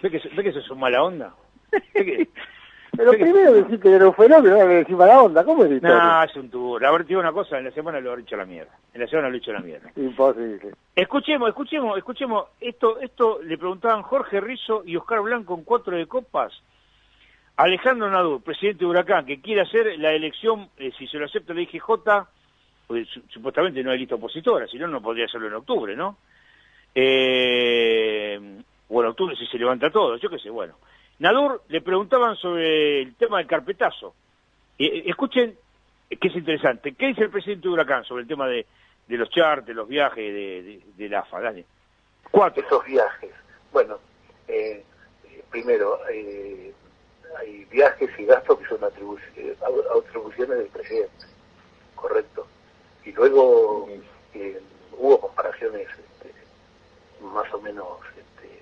¿Ve que, ve que eso es un mala onda? ¿Ve que- Pero primero decís que era un fenómeno, ahora decís mala onda, ¿cómo es esto? No, es un tubo. La verdad, te digo una cosa, en la semana lo ha hecho la mierda. En la semana lo ha hecho la mierda. Imposible. Escuchemos, escuchemos, escuchemos. Esto, esto le preguntaban Jorge Rizzo y Oscar Blanco en cuatro de copas. Alejandro Nadur, presidente de Huracán, que quiere hacer la elección, eh, si se lo acepta la IGJ, pues su- supuestamente no hay lista opositora, si no, no podría hacerlo en octubre, ¿no? Eh, o en octubre si se levanta todo, yo qué sé, bueno. Nadur le preguntaban sobre el tema del carpetazo. Eh, eh, escuchen, eh, que es interesante. ¿Qué dice el presidente de Huracán sobre el tema de, de los charters, los viajes de, de, de la AFA? Dale. Cuatro. esos viajes. Bueno, eh, primero, eh, hay viajes y gastos que son atribu- atribuciones del presidente, correcto. Y luego eh, hubo comparaciones este, más o menos... Este,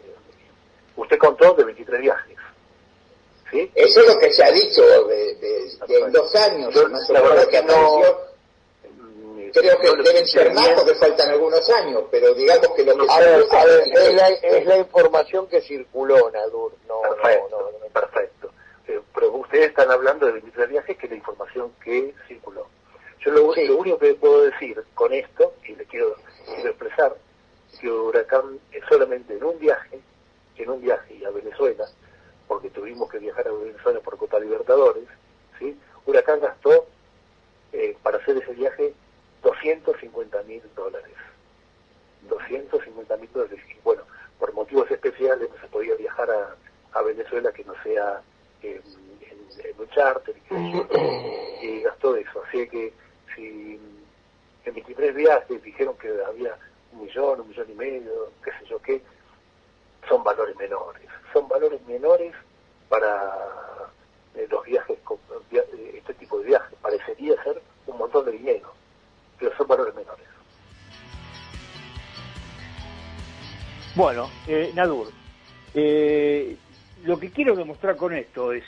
usted contó de 23 viajes, ¿sí? Eso es lo que se ha dicho de, de- de en dos años, Yo, más la verdad que no- apareció. Creo que no deben ser más porque faltan algunos años, pero digamos que lo que A se ver, dice a ver, es- la- es la información que circuló, Nadur. No, perfecto, perfecto. Eh, pero ustedes están hablando de 23 viajes, que es la información que circuló. Yo lo, lo único que puedo decir con esto, y le quiero, quiero expresar, que Huracán es solamente en un viaje, en un viaje a Venezuela, porque tuvimos que viajar a Venezuela por Copa Libertadores, ¿sí? Huracán gastó eh, para hacer ese viaje 250 mil dólares. 250 mil dólares. Y bueno, por motivos especiales no se podía viajar a, a Venezuela que no sea eh, en, un charter. Y, y gastó eso. Así que si en 23 viajes dijeron que había un millón, un millón y medio, qué sé yo qué, son valores menores. Son valores menores para eh, los viajes, eh, este tipo de viajes. Parecería ser un montón de dinero, pero son valores menores. Bueno, eh, Nadur, eh, lo que quiero demostrar con esto es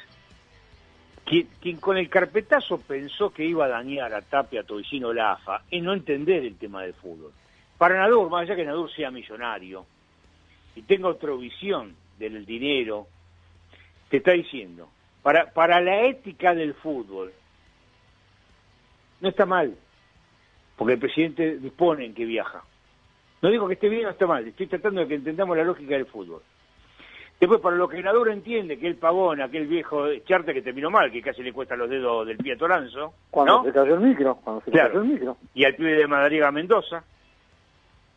que quien con el carpetazo pensó que iba a dañar a Tapia, a Tobicino, Lafa, es no entender el tema del fútbol. Para Nadur, más allá que Nadur sea millonario y tenga otra visión del dinero, te está diciendo, para, para la ética del fútbol, no está mal, porque el presidente dispone en que viaja. No digo que esté bien o esté mal, estoy tratando de que entendamos la lógica del fútbol. Después, para lo que Naduro entiende que el pagón, aquel viejo charter que terminó mal, que casi le cuesta los dedos del pie a Toranzo, Cuando ¿no? se cayó el micro, cuando se Claro. cayó el micro. y al pibe de Madariaga Mendoza.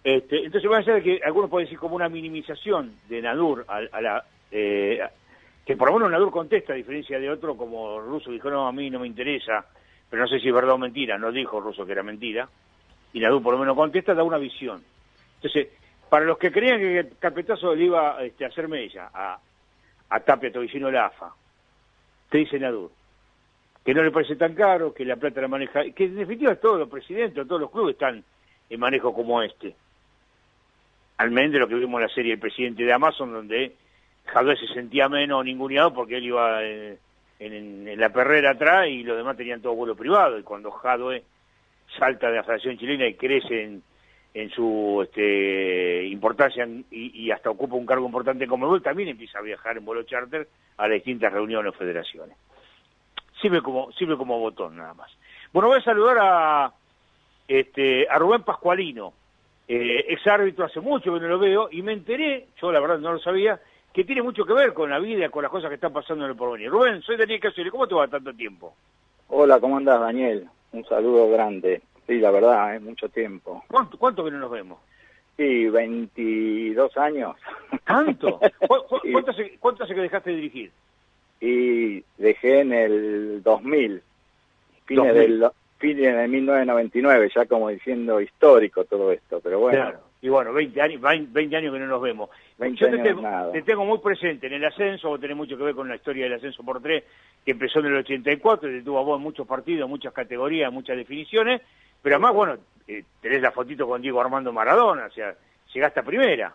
Este, entonces van a ser que algunos pueden decir como una minimización de Nadur a, a la... eh, que por lo menos Nadur contesta, a diferencia de otro como Russo dijo, no, a mí no me interesa, pero no sé si es verdad o mentira, no dijo Russo que era mentira, y Nadur por lo menos contesta, da una visión. Entonces, para los que creían que el carpetazo le iba este, a hacer mella a, a Tapia Tobicino Lafa, te dice Nadur, que no le parece tan caro, que la plata la maneja, que en definitiva todos los presidentes, todos los clubes están en manejo como este. Al menos de lo que vimos en la serie El presidente de Amazon, donde Jadwe se sentía menos ninguneado porque él iba eh, en, la perrera atrás y los demás tenían todo vuelo privado. Y cuando Jadwe salta de la Federación Chilena y crece en, en su este, importancia y, hasta ocupa un cargo importante como él, también empieza a viajar en vuelo charter a las distintas reuniones o federaciones. Sirve como, sirve como botón nada más. Bueno, voy a saludar a, este, a Rubén Pascualino, eh, ex árbitro hace mucho que no lo veo, y me enteré, yo la verdad no lo sabía, que tiene mucho que ver con la vida, con las cosas que están pasando en el porvenir. Rubén, soy Daniel Casile, ¿cómo te va tanto tiempo? Hola, ¿cómo andás, Daniel? Un saludo grande. Sí, la verdad, es mucho tiempo. ¿Cuánto, cuánto que no nos vemos? Sí, 22 años. ¿Tanto? ¿Cu- cu- Sí. ¿Cuánto, hace, cuánto hace que dejaste de dirigir? Y dejé en el 2000, fines 2000. del fines de 1999, ya como diciendo histórico todo esto, pero bueno, Claro. Y bueno, 20 años, 20 años que no nos vemos. 20 Yo te tengo, nada. te tengo muy presente en el ascenso, vos tenés mucho que ver con la historia del ascenso por tres, que empezó en el 84, y te tuvo a vos en muchos partidos, en muchas categorías, en muchas definiciones, pero además, bueno, eh, tenés la fotito con Diego Armando Maradona, o sea, llegaste a primera.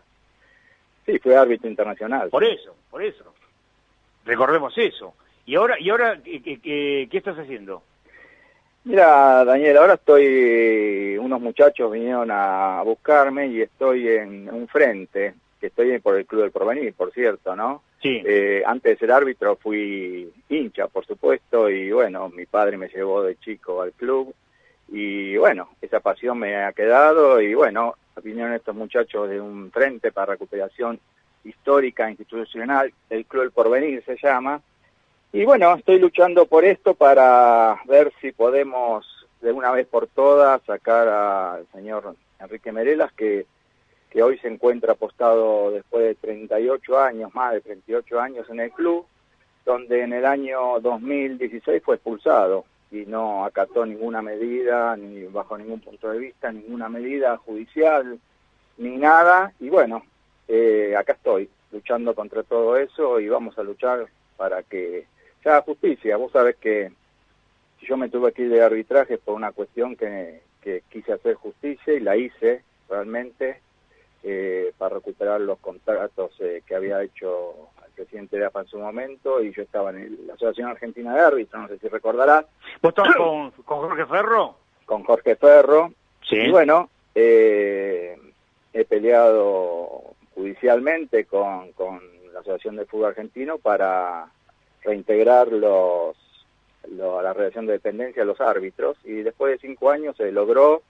sí, fue árbitro internacional. Por eso, por eso. Recordemos eso. Y ahora, y ahora ¿qué, qué- qué- qué estás haciendo? Mira, Daniel, ahora estoy, unos muchachos vinieron a buscarme y estoy en un frente, que estoy por el Club del Porvenir, por cierto, ¿no? Sí. Eh, antes de ser árbitro fui hincha, por supuesto, y bueno, mi padre me llevó de chico al club y bueno, esa pasión me ha quedado y bueno, vinieron estos muchachos de un frente para recuperación histórica institucional, el Club del Porvenir se llama, y bueno, estoy luchando por esto para ver si podemos de una vez por todas sacar al señor Enrique Merelas, que, que hoy se encuentra apostado después de 38 años, más de 38 años en el club, donde en el año 2016 fue expulsado y no acató ninguna medida, ni bajo ningún punto de vista, ninguna medida judicial, ni nada. Y bueno, eh, acá estoy, luchando contra todo eso y vamos a luchar para que haga justicia. Vos sabés que yo me tuve que ir de arbitraje por una cuestión que, que quise hacer justicia y la hice realmente eh, para recuperar los contratos eh, que había hecho el presidente de AFA en su momento y yo estaba en el- la Asociación Argentina de Árbitros, no sé si recordarás, ¿Vos estás con, con Jorge Ferro? con Jorge Ferro. Sí. Y bueno, eh, he peleado judicialmente con, con la Asociación de Fútbol Argentino para reintegrar los, lo- la relación de dependencia a los árbitros y después de cinco años se logró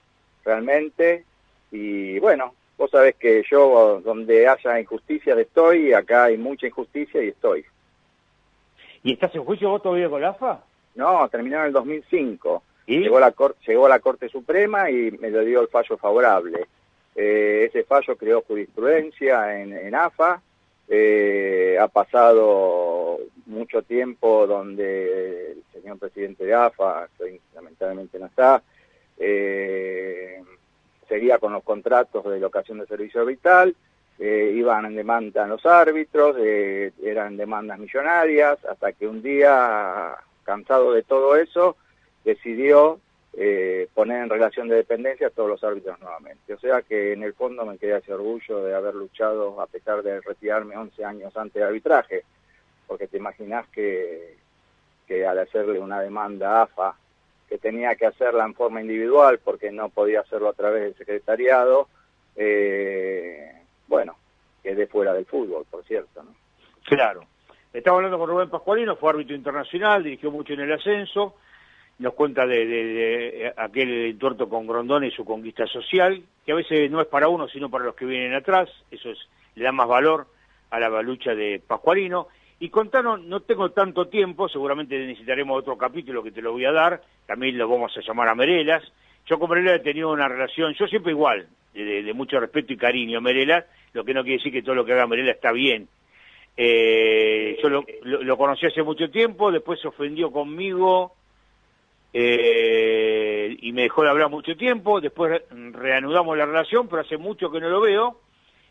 realmente y bueno, vos sabés que yo donde haya injusticias estoy, acá hay mucha injusticia y estoy. ¿Y estás en juicio vos todavía con la AFA? No, terminó en el 2005. ¿Y? Llegó, la cor- llegó a la Corte Suprema y me lo dio el fallo favorable. Eh, ese fallo creó jurisprudencia en, en AFA Eh, ha pasado mucho tiempo donde el señor presidente de AFA, hoy lamentablemente no está, eh, seguía con los contratos de locación de servicio vital, eh, iban en demanda los árbitros, eh, eran demandas millonarias, hasta que un día, cansado de todo eso, decidió eh, poner en relación de dependencia a todos los árbitros nuevamente. O sea que en el fondo me queda ese orgullo de haber luchado a pesar de retirarme 11 años antes de arbitraje, porque te imaginas que, que al hacerle una demanda a AFA, que tenía que hacerla en forma individual porque no podía hacerlo a través del secretariado, eh, bueno, quedé fuera del fútbol, por cierto. ¿no? Claro. Estamos hablando con Rubén Pascualino, fue árbitro internacional, dirigió mucho en el ascenso, nos cuenta de, de, de aquel tuerto con Grondón y su conquista social, que a veces no es para uno, sino para los que vienen atrás, eso es, le da más valor a la lucha de Pascualino. Y contanos, no tengo tanto tiempo, seguramente necesitaremos otro capítulo que te lo voy a dar, también lo vamos a llamar a Merelas. Yo con Merelas he tenido una relación, yo siempre igual, de, de mucho respeto y cariño a Merelas, lo que no quiere decir que todo lo que haga Merelas está bien. Eh, yo lo, lo, conocí hace mucho tiempo, después se ofendió conmigo eh, y me dejó de hablar mucho tiempo, después reanudamos la relación, pero hace mucho que no lo veo,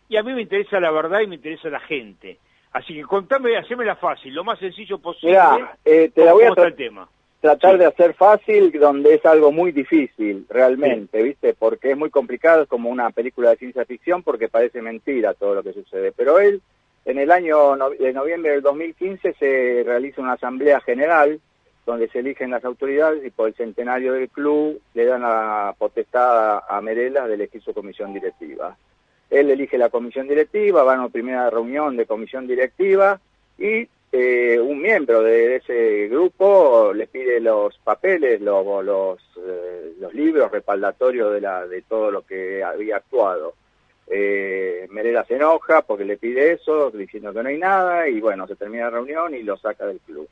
y a mí me interesa la verdad y me interesa la gente. Así que contame, hacémela fácil, lo más sencillo posible. Mirá, eh, te la voy a el tema? tratar sí. de hacer fácil donde es algo muy difícil, realmente, sí. ¿viste? Porque es muy complicado, es como una película de ciencia ficción porque parece mentira todo lo que sucede. Pero él, en el año no de noviembre del 2015 se realiza una asamblea general donde se eligen las autoridades y por el centenario del club le dan la potestad a Merela de elegir su comisión directiva. Él elige la comisión directiva, va a una primera reunión de comisión directiva y eh, un miembro de ese grupo les pide los papeles, los, los, eh, los libros respaldatorios de, la, de todo lo que había actuado. Eh, Merela se enoja porque le pide eso, diciendo que no hay nada, y bueno, se termina la reunión y lo saca del club.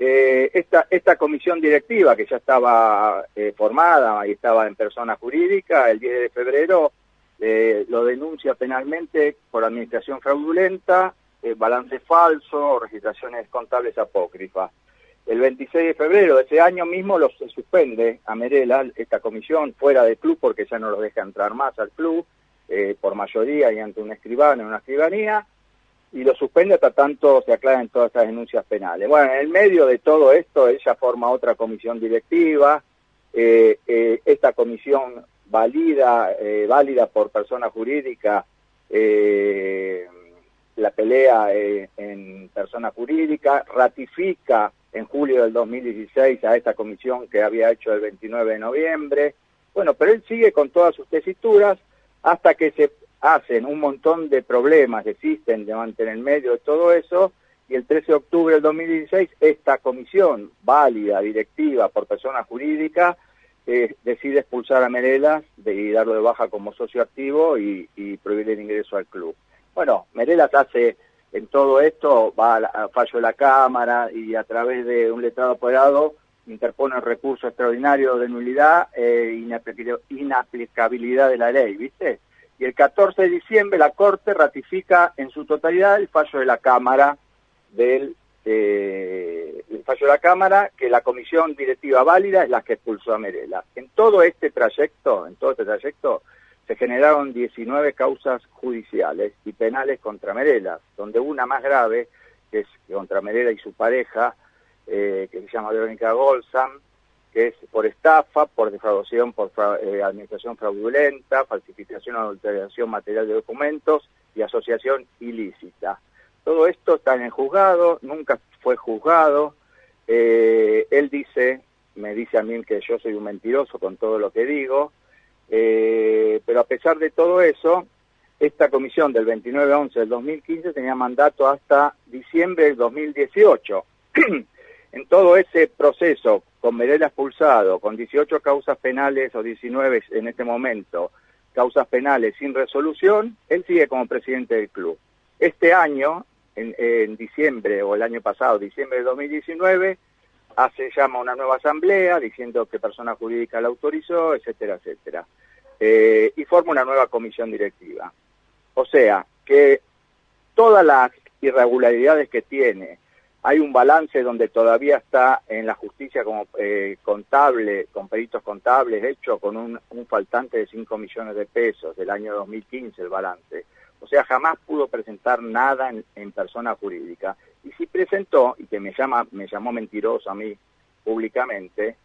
Eh, esta, esta comisión directiva que ya estaba eh, formada y estaba en persona jurídica, el 10 de febrero eh, lo denuncia penalmente por administración fraudulenta, balance falso, registraciones contables apócrifas. El 26 de febrero de ese año mismo lo, se suspende a Merela esta comisión fuera del club porque ya no los deja entrar más al club por mayoría y ante un escribano una escribanía y lo suspende hasta tanto se aclaren todas estas denuncias penales. Bueno, en el medio de todo esto ella forma otra comisión directiva, eh, eh, esta comisión válida, eh, válida por persona jurídica, la pelea en persona jurídica, ratifica en julio del 2016 a esta comisión que había hecho el 29 de noviembre. Bueno, pero él sigue con todas sus tesituras hasta que se hacen un montón de problemas, existen de mantener en medio de todo eso, y el 13 de octubre del 2016 esta comisión válida, directiva por persona jurídica, eh, decide expulsar a Merelas de, y darlo de baja como socio activo y, y prohibir el ingreso al club. Bueno, Merelas hace en todo esto, va al fallo de la Cámara y a través de un letrado apoderado interpone el recurso extraordinario de nulidad e inaplicabilidad de la ley, ¿viste? Y el 14 de diciembre la Corte ratifica en su totalidad el fallo de la Cámara del eh, fallo de la Cámara que la comisión directiva válida es la que expulsó a Merela. En todo este trayecto, en todo este trayecto, se generaron 19 causas judiciales y penales contra Merela, donde una más grave, que es contra Merela y su pareja, eh, que se llama Verónica Golsam, que es por estafa, por defraudación, por fra eh, administración fraudulenta, falsificación o adulteración material de documentos y asociación ilícita. Todo esto está en el juzgado, nunca fue juzgado. Eh, él dice, me dice a mí que yo soy un mentiroso con todo lo que digo, eh, pero a pesar de todo eso, esta comisión del 29-11 del 2015 tenía mandato hasta diciembre del 2018. en todo ese proceso, con Medela expulsado, con 18 causas penales o 19 en este momento, causas penales sin resolución, él sigue como presidente del club. Este año, en, en diciembre o el año pasado, diciembre de 2019, hace llama una nueva asamblea diciendo que persona jurídica la autorizó, etcétera, etcétera. Eh, y forma una nueva comisión directiva. O sea, que todas las irregularidades que tiene, hay un balance donde todavía está en la justicia como eh, contable, con peritos contables, hecho con un, faltante de 5 millones de pesos del año 2015 el balance. O sea, jamás pudo presentar nada en, en persona jurídica. Y si presentó, y que me, llama, me llamó mentiroso a mí públicamente,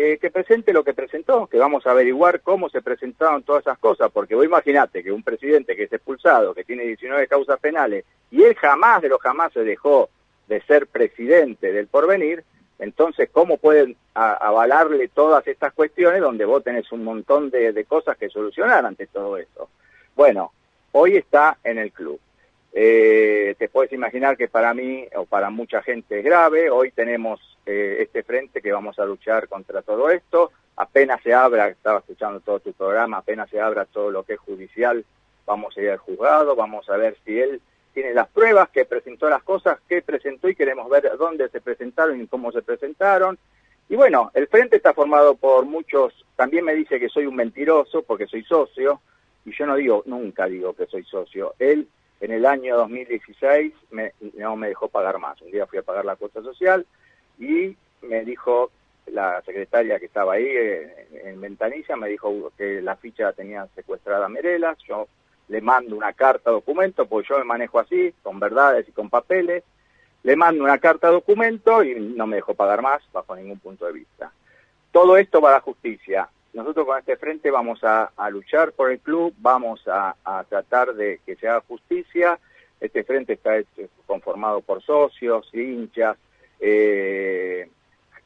eh, que presente lo que presentó, que vamos a averiguar cómo se presentaron todas esas cosas, porque vos imaginate que un presidente que es expulsado, que tiene 19 causas penales, y él jamás de los jamás se dejó de ser presidente del porvenir, entonces, ¿cómo pueden avalarle todas estas cuestiones donde vos tenés un montón de, de cosas que solucionar ante todo esto? Bueno, hoy está en el club. Eh, te puedes imaginar que para mí o para mucha gente es grave. Hoy tenemos eh, este frente que vamos a luchar contra todo esto. Apenas se abra, estaba escuchando todo tu programa, apenas se abra todo lo que es judicial, vamos a ir al juzgado, vamos a ver si él tiene las pruebas, que presentó las cosas, que presentó y queremos ver dónde se presentaron y cómo se presentaron. Y bueno, el frente está formado por muchos, también me dice que soy un mentiroso porque soy socio, y yo no digo, nunca digo que soy socio. Él en el año 2016 me, no me dejó pagar más. Un día fui a pagar la cuota social y me dijo la secretaria que estaba ahí eh, en Ventanilla, me dijo que la ficha tenía secuestrada Merelas, yo le mando una carta documento, porque yo me manejo así, con verdades y con papeles, le mando una carta documento y no me dejó pagar más bajo ningún punto de vista. Todo esto va a la justicia. Nosotros con este frente vamos a, luchar por el club, vamos a, tratar de que se haga justicia. Este frente está conformado por socios, hinchas, eh,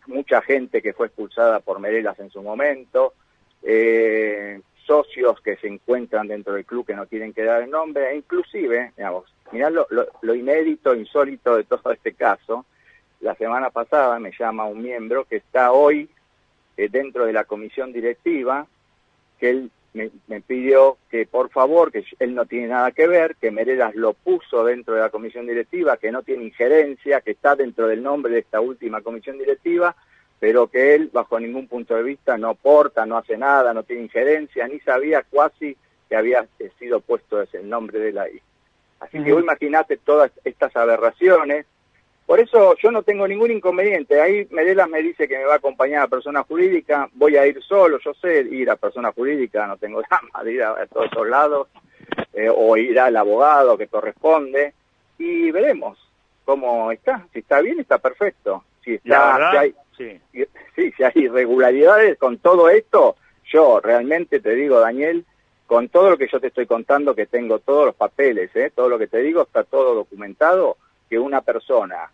mucha gente que fue expulsada por Merelas en su momento, eh, socios que se encuentran dentro del club que no quieren que dar el nombre, e inclusive, digamos, mirá lo, lo, lo inédito, insólito de todo este caso, la semana pasada me llama un miembro que está hoy eh, dentro de la comisión directiva, que él me, me, pidió que por favor, que él no tiene nada que ver, que Meredas lo puso dentro de la comisión directiva, que no tiene injerencia, que está dentro del nombre de esta última comisión directiva, pero que él bajo ningún punto de vista no porta, no hace nada, no tiene injerencia, ni sabía casi que había sido puesto ese el nombre de él ahí. Así uh -huh. que vos imaginate todas estas aberraciones, por eso yo no tengo ningún inconveniente. Ahí Medela me dice que me va a acompañar a persona jurídica, voy a ir solo, yo sé ir a persona jurídica, no tengo drama de ir a, a todos esos lados, eh, o ir al abogado que corresponde, y veremos cómo está. Si está bien, está perfecto. Si está, verdad, si hay, sí. sí, si hay irregularidades con todo esto, yo realmente te digo, Daniel, con todo lo que yo te estoy contando, que tengo todos los papeles, ¿eh? todo lo que te digo está todo documentado, que una persona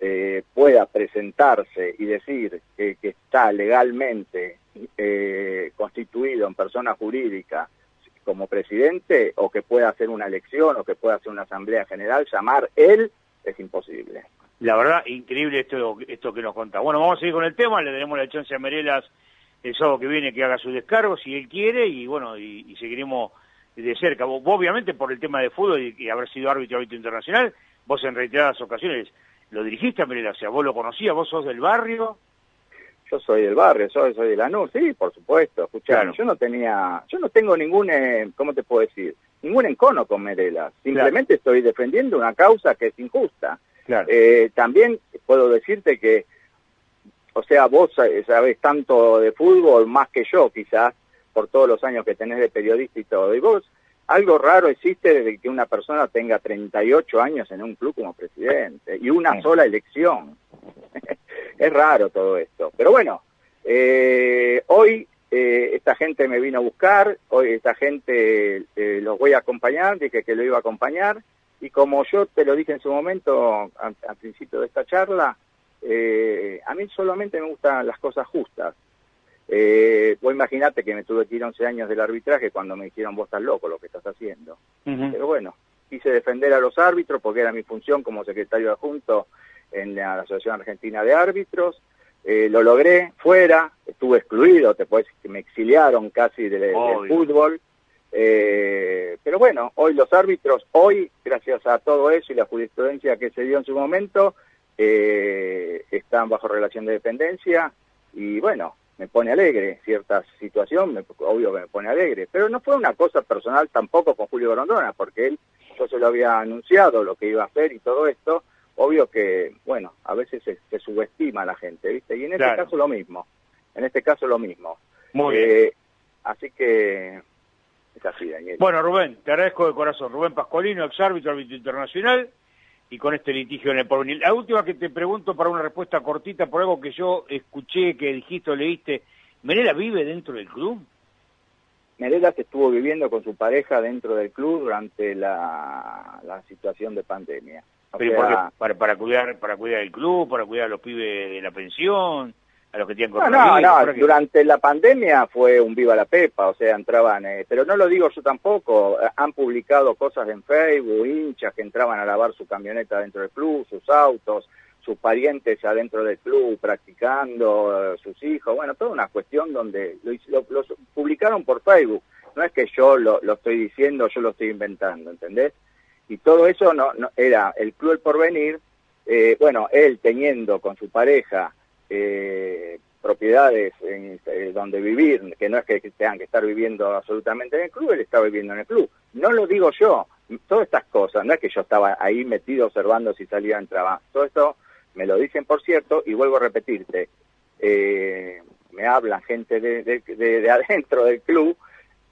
eh, pueda presentarse y decir que, que está legalmente eh, constituido en persona jurídica como presidente o que pueda hacer una elección o que pueda hacer una asamblea general, llamar él, es imposible. La verdad, increíble esto, esto que nos contá. Bueno, vamos a seguir con el tema, le daremos la chance a Merelas el sábado que viene que haga su descargo, si él quiere, y bueno, y, y seguiremos de cerca. Vos, obviamente, por el tema de fútbol y, y haber sido árbitro, árbitro internacional, vos en reiteradas ocasiones lo dirigiste a Merelas, o sea, vos lo conocías, vos sos del barrio. Yo soy del barrio, soy, soy de Lanús, sí, por supuesto, escuchá, Claro. yo no tenía, yo no tengo ningún, eh, ¿cómo te puedo decir? Ningún encono con Merelas, simplemente estoy defendiendo una causa que es injusta. Claro. Eh, también puedo decirte que, o sea, vos sa- sabés tanto de fútbol más que yo, quizás, por todos los años que tenés de periodista y todo. Y vos, algo raro existe desde que una persona tenga 38 años en un club como presidente y una sola elección. es raro todo esto. Pero bueno, eh, hoy eh, esta gente me vino a buscar, hoy esta gente eh, los voy a acompañar, dije que lo iba a acompañar, y como yo te lo dije en su momento, al, al principio de esta charla, eh, a mí solamente me gustan las cosas justas. Eh, vos imaginate que me tuve que ir 11 años del arbitraje cuando me dijeron vos estás loco lo que estás haciendo. Pero bueno, quise defender a los árbitros porque era mi función como secretario adjunto en la Asociación Argentina de Árbitros. Eh, lo logré fuera, estuve excluido, te puedes que me exiliaron casi de- del fútbol. Eh, pero bueno, hoy los árbitros, hoy, gracias a todo eso y la jurisprudencia que se dio en su momento, eh, están bajo relación de dependencia y bueno, me pone alegre, cierta situación, me, obvio que me pone alegre, pero no fue una cosa personal tampoco con Julio Grondona, porque él, yo se lo había anunciado lo que iba a hacer y todo esto, obvio que, bueno, a veces se, se subestima a la gente, ¿viste? Y en este Claro. caso lo mismo, en este caso lo mismo. Muy Eh, Así que Bueno, Rubén, te agradezco de corazón. Rubén Pascualino, ex árbitro, árbitro internacional, y con este litigio en el porvenir. La última que te pregunto para una respuesta cortita por algo que yo escuché, que dijiste o leíste. ¿Menela vive dentro del club? Meredas estuvo viviendo con su pareja dentro del club durante la, la situación de pandemia. O Pero para, para cuidar para cuidar el club, para cuidar a los pibes de la pensión, a los que tienen No, no, no, durante la pandemia fue un viva la pepa, o sea, entraban, eh, pero no lo digo yo tampoco, eh, han publicado cosas en Facebook, hinchas que entraban a lavar su camioneta dentro del club, sus autos, sus parientes adentro del club practicando, eh, sus hijos, bueno, toda una cuestión donde lo, lo- lo publicaron por Facebook, no es que yo lo, lo estoy diciendo, yo lo estoy inventando, ¿entendés? Y todo eso no, no era el Club El Porvenir, eh, bueno, él teniendo con su pareja eh, propiedades en, eh, donde vivir, que no es que tengan que estar viviendo absolutamente en el club, él está viviendo en el club. No lo digo yo, todas estas cosas, no es que yo estaba ahí metido observando si salía entraba, todo esto me lo dicen por cierto y vuelvo a repetirte, eh, me hablan gente de, de- de- de adentro del club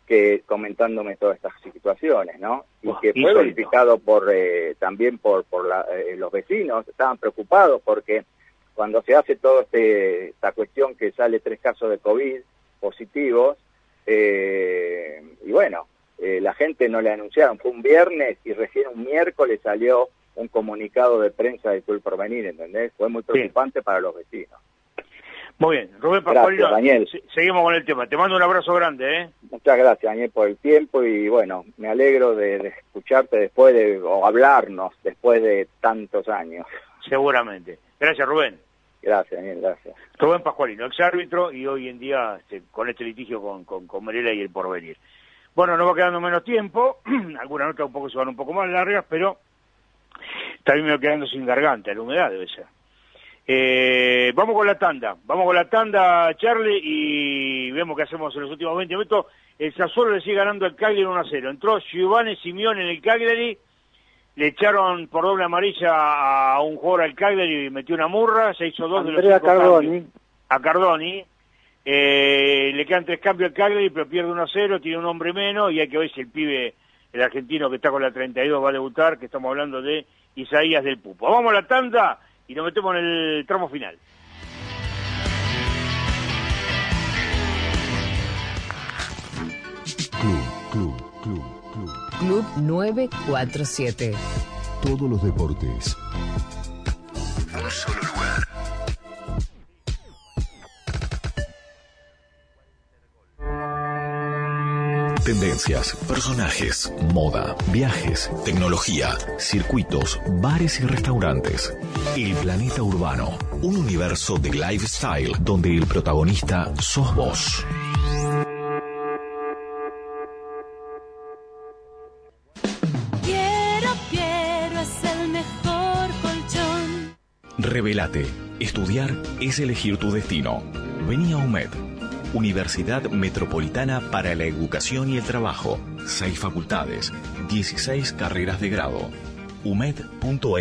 que comentándome todas estas situaciones, ¿no? Y que fue verificado por eh, también por, por la- eh, los vecinos, estaban preocupados porque cuando se hace toda este, esta cuestión que sale tres casos de COVID positivos, eh, y bueno, eh, la gente no le anunciaron, fue un viernes y recién un miércoles salió un comunicado de prensa de Club Porvenir, ¿entendés? Fue muy preocupante para los vecinos. Muy bien, Rubén Pascualino, Daniel. se- seguimos con el tema. Te mando un abrazo grande, ¿eh? Muchas gracias, Daniel, por el tiempo y bueno, me alegro de, de escucharte después de, o hablarnos después de tantos años. Seguramente. Gracias, Rubén. Gracias, Daniel, gracias. Rubén Pascualino, ex árbitro y hoy en día este, con este litigio con, con, con Merela y el porvenir. Bueno, nos va quedando menos tiempo, algunas notas un poco se van un poco más largas, pero también me va quedando sin garganta, la humedad debe ser. Eh, vamos con la tanda, vamos con la tanda, Charlie, y vemos qué hacemos en los últimos 20 minutos. El Sassuolo le sigue ganando al Cagliari 1 a 0. Entró Giovanni Simeone en el Cagliari, le echaron por doble amarilla a un jugador al Cagliari y metió una murra, se hizo dos de los cinco cambios Cardoni. a Cardoni. Eh, le quedan tres cambios al Cagliari, pero pierde 1 a 0, tiene un hombre menos y hay que ver si el pibe, el argentino que está con la 32 va a debutar, que estamos hablando de Isaías del Pupo. Vamos a la tanda y nos metemos en el tramo final. Club. Club 947. Todos los deportes. Un solo lugar. Tendencias, personajes, moda, viajes, tecnología, circuitos, bares y restaurantes. El planeta urbano, un universo de lifestyle donde el protagonista sos vos. Revelate. Estudiar es elegir tu destino. Vení a UMED. Universidad Metropolitana para la Educación y el Trabajo. Seis facultades, 16 carreras de grado. umed.edu.ar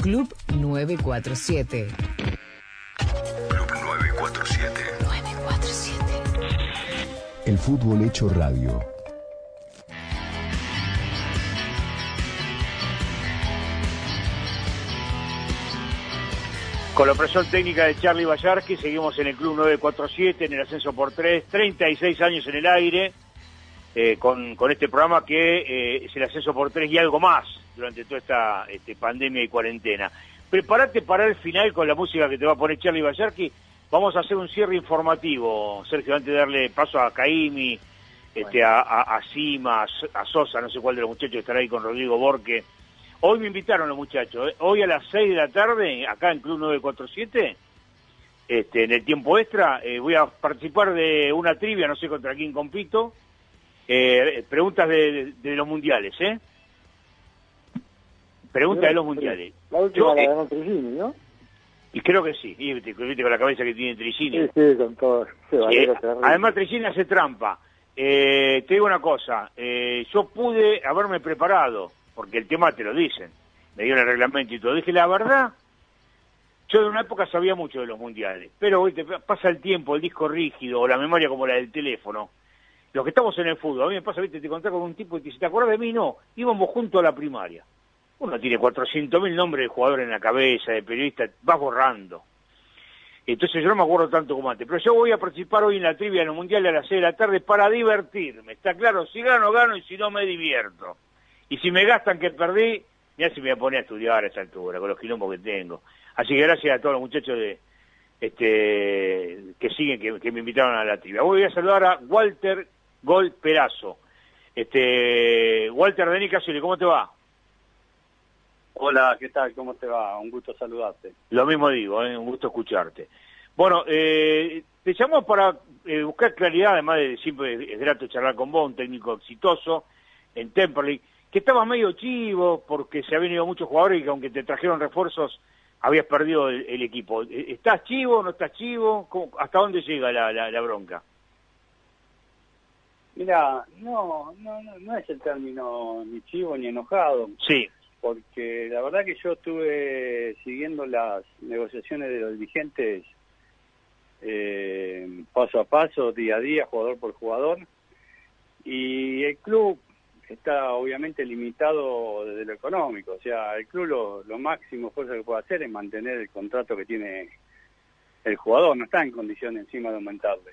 Club 947. Club 947. 947. El fútbol hecho radio. Con la presión técnica de Charlie Bayarki, seguimos en el Club 947, en el ascenso por 3, 36 años en el aire, eh, con, con este programa que eh, es el ascenso por 3 y algo más durante toda esta este, pandemia y cuarentena. Prepárate para el final con la música que te va a poner Charlie Bayarki, Vamos a hacer un cierre informativo, Sergio, antes de darle paso a Caimi, este, a, a, a Sima, a Sosa, no sé cuál de los muchachos estará ahí con Rodrigo Borque. Hoy me invitaron los muchachos, ¿eh? hoy a las 6 de la tarde, acá en Club 947, este, en el tiempo extra, eh, voy a participar de una trivia, no sé contra quién compito, eh, preguntas de, de- de los mundiales, ¿eh? Preguntas de los mundiales. La última Yo, la eh, ganó Trigini, ¿no? y creo que sí, y viste, viste con la cabeza que tiene Trigini. Sí, sí, con todo. Sí, Eh, además, Trigini hace trampa. Eh, te digo una cosa, eh, yo pude haberme preparado, porque el tema te lo dicen, me dieron el reglamento y todo. Dije, la verdad, yo de una época sabía mucho de los mundiales, pero hoy te pasa el tiempo, el disco rígido o la memoria como la del teléfono. Los que estamos en el fútbol, a mí me pasa, viste, te encontrás con un tipo y te dice, ¿te acuerdas de mí? No, íbamos juntos a la primaria. Uno tiene 400.000 nombres de jugadores en la cabeza, de periodista, vas borrando. Entonces yo no me acuerdo tanto como antes. Pero yo voy a participar hoy en la trivia en el Mundial a las 6 de la tarde para divertirme. Está claro, si gano, gano y si no, me divierto. Y si me gastan que perdí, mira si me voy a poner a estudiar a esta altura, con los quilombos que tengo. Así que gracias a todos los muchachos de este que siguen, que, me invitaron a la trivia. Voy a saludar a Walter Gol Perazo. Este, Walter de Nicasoli, ¿cómo te va? Hola, ¿qué tal? ¿Cómo te va? Un gusto saludarte. Lo mismo digo, ¿eh? un gusto escucharte. Bueno, eh, te llamo para eh, buscar claridad, además de siempre es grato charlar con vos, un técnico exitoso en Temperley, que estabas medio chivo porque se habían ido muchos jugadores y que aunque te trajeron refuerzos habías perdido el, el equipo. Eh, ¿Estás chivo, no estás chivo? ¿Cómo- ¿Hasta dónde llega la, la, la bronca? Mira, no, no, no, no es el término ni chivo ni enojado. Sí. Porque la verdad que yo estuve siguiendo las negociaciones de los dirigentes eh, paso a paso, día a día, jugador por jugador. Y el club está obviamente limitado desde lo económico. O sea, el club lo, lo máximo esfuerzo que puede hacer es mantener el contrato que tiene el jugador. No está en condiciones encima de aumentarle.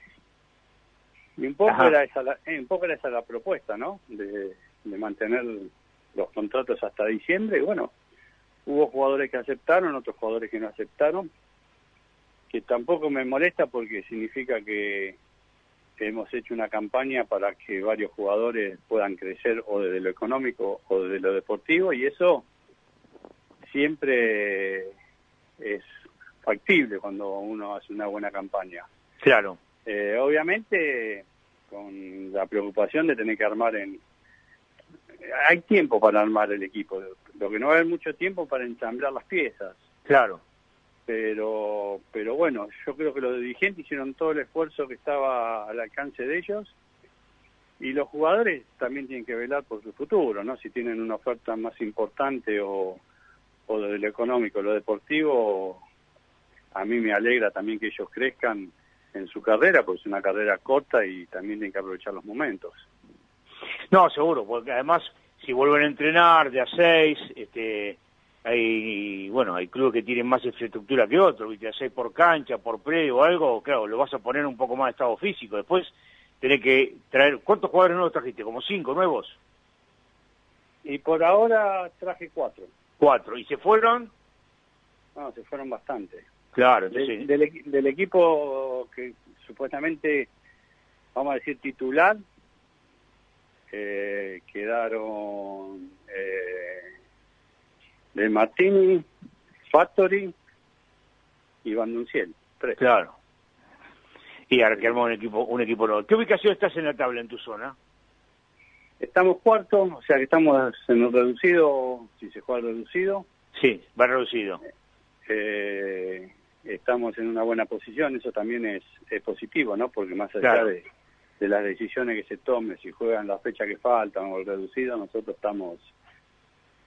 Y un poco, Ajá. era esa la, eh, un poco era esa la propuesta, ¿no? De, de mantener los contratos hasta diciembre. Y bueno, hubo jugadores que aceptaron, otros jugadores que no aceptaron, que tampoco me molesta porque significa que, que hemos hecho una campaña para que varios jugadores puedan crecer o desde lo económico o desde lo deportivo y eso siempre es factible cuando uno hace una buena campaña. Claro. Eh, obviamente, con la preocupación de tener que armar en... Hay tiempo para armar el equipo, lo que no va a haber mucho tiempo para ensamblar las piezas. Claro. Pero, pero bueno, yo creo que los dirigentes hicieron todo el esfuerzo que estaba al alcance de ellos y los jugadores también tienen que velar por su futuro, ¿no? Si tienen una oferta más importante o, o de lo económico, lo deportivo, a mí me alegra también que ellos crezcan en su carrera, porque es una carrera corta y también tienen que aprovechar los momentos. No, seguro, porque además si vuelven a entrenar de a seis, este, hay, bueno, hay clubes que tienen más infraestructura que otros, ¿viste? a seis por cancha, por predio o algo, claro, lo vas a poner un poco más de estado físico. Después tenés que traer, ¿cuántos jugadores nuevos trajiste? ¿Como cinco nuevos? Y por ahora traje cuatro. Cuatro. ¿Y se fueron? No, se fueron bastante. Claro, entonces, del equipo que supuestamente, vamos a decir, titular, eh, quedaron eh, De Martini, Factory y Van Dunciel. Tres. claro. Y armó un equipo, un equipo nuevo. ¿Qué ubicación estás en la tabla en tu zona? Estamos cuartos, o sea que estamos en un reducido, si se juega reducido. Sí, va reducido. Eh, estamos en una buena posición, eso también es, es positivo, ¿no? Porque más allá Claro. de, de las decisiones que se tomen, si juegan la fecha que faltan o el reducido, nosotros estamos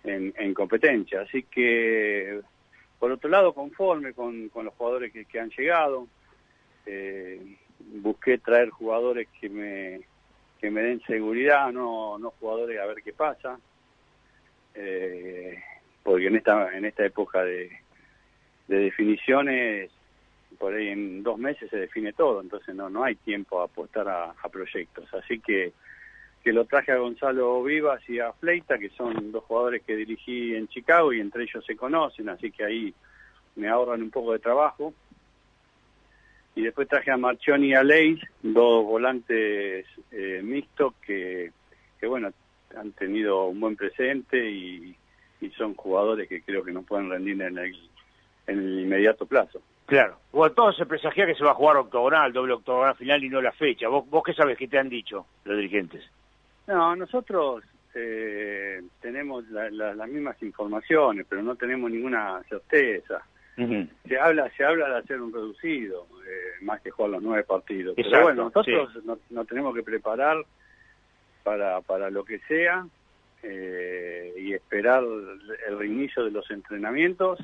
en, en competencia. Así que, por otro lado, conforme con, con los jugadores que, que han llegado, eh, busqué traer jugadores que me que me den seguridad, no, no jugadores a ver qué pasa, eh, porque en esta en esta época de, de definiciones, por ahí en dos meses se define todo, entonces no no hay tiempo a apostar a, proyectos. Así que que lo traje a Gonzalo Vivas y a Fleita, que son dos jugadores que dirigí en Chicago y entre ellos se conocen, así que ahí me ahorran un poco de trabajo. y después traje a Marchioni y a Leis, dos volantes eh, mixtos que, que, bueno, han tenido un buen presente y, y son jugadores que creo que no pueden rendir en el, en el inmediato plazo. Claro. Bueno, todo se presagia que se va a jugar octogonal, doble octogonal final y no la fecha. ¿Vos, vos qué sabes? ¿Qué te han dicho los dirigentes? No, nosotros eh, tenemos la- la- las mismas informaciones, pero no tenemos ninguna certeza. Se habla se habla de hacer un reducido, eh, más que jugar los nueve partidos. Exacto, pero bueno, nosotros sí. no- nos tenemos que preparar para, para lo que sea eh, y esperar el reinicio de los entrenamientos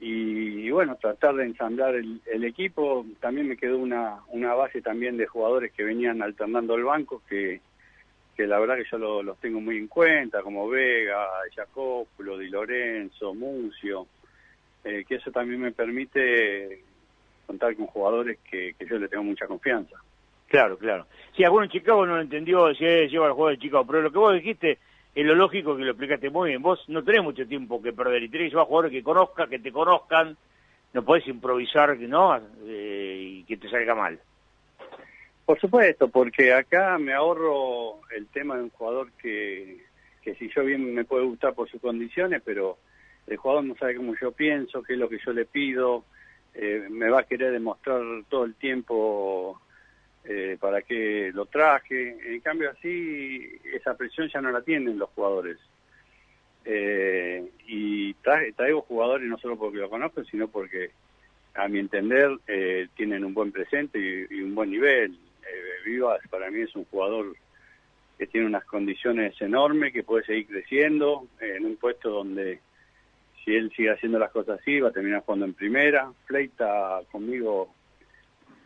y, bueno, tratar de ensamblar el, el equipo. También me quedó una, una base también de jugadores que venían alternando el banco que, que la verdad que yo lo- los tengo muy en cuenta, como Vega, Jacopulo, Di Lorenzo, Mucio, eh, que eso también me permite contar con jugadores que, que yo le tengo mucha confianza. Claro, claro. Si alguno en Chicago no lo entendió, si él lleva el juego de Chicago, pero lo que vos dijiste es lo lógico que lo explicaste muy bien. Vos no tenés mucho tiempo que perder y tenés que jugadores que conozcan, que te conozcan, no podés improvisar, ¿no? Eh, y que te salga mal. Por supuesto, porque acá me ahorro el tema de un jugador que, que si yo bien me puede gustar por sus condiciones, pero el jugador no sabe cómo yo pienso, qué es lo que yo le pido, eh, me va a querer demostrar todo el tiempo eh, para qué lo traje. En cambio así, esa presión ya no la tienen los jugadores. Eh, y traje- traigo jugadores no solo porque lo conozco, sino porque a mi entender eh, tienen un buen presente y, y un buen nivel. Eh, Vivas para mí es un jugador que tiene unas condiciones enormes, que puede seguir creciendo eh, en un puesto donde si él sigue haciendo las cosas así va a terminar jugando en primera. Fleita conmigo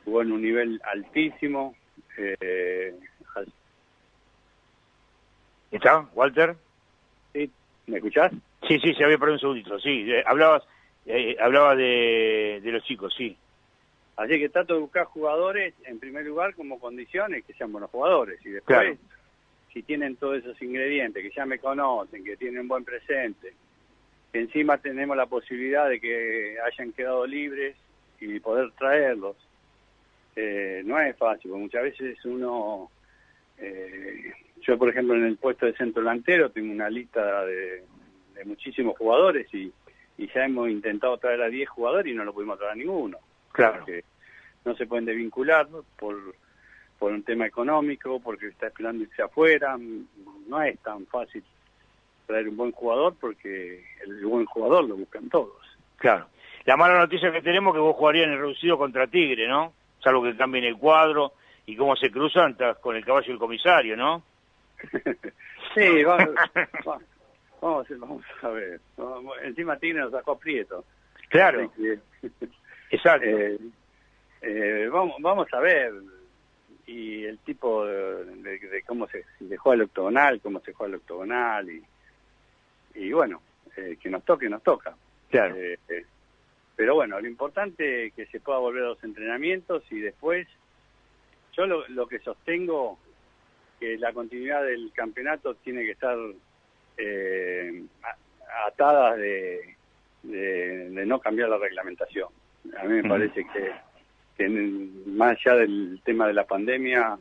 jugó en un nivel altísimo. Eh, ¿Está, Walter? Sí, ¿me escuchás? Sí, sí, se había perdido un segundito, sí. Eh, hablabas eh, hablaba de, de los chicos, sí. Así que trato de buscar jugadores, en primer lugar, como condiciones, que sean buenos jugadores. Y después, Claro. si tienen todos esos ingredientes, que ya me conocen, que tienen buen presente, que encima tenemos la posibilidad de que hayan quedado libres y poder traerlos, eh, no es fácil, porque muchas veces uno... eh, yo, por ejemplo, en el puesto de centro delantero tengo una lista de, de muchísimos jugadores y, y ya hemos intentado traer a 10 jugadores y no lo pudimos traer a ninguno Claro. porque no se pueden desvincular por, por un tema económico, porque está esperando irse afuera. No es tan fácil traer un buen jugador porque el buen jugador lo buscan todos. Claro. La mala noticia que tenemos es que vos jugarías en el reducido contra Tigre, ¿no? Salvo que cambien el cuadro y cómo se cruzan con el caballo del comisario, ¿no? Sí, vamos, va- vamos, vamos a ver. Encima Tigre nos sacó a Prieto. Claro. Que- Exacto. Eh, eh, vamos, vamos a ver y el tipo de, de- de cómo se, si juega el octogonal, cómo se juega el octogonal y, y bueno, eh, que nos toque, nos toca. Claro. Pero bueno, lo importante es que se pueda volver a los entrenamientos y después, yo lo, lo que sostengo, que la continuidad del campeonato tiene que estar eh, a- atada de, de, de no cambiar la reglamentación. A mí me parece que, que más allá del tema de la pandemia,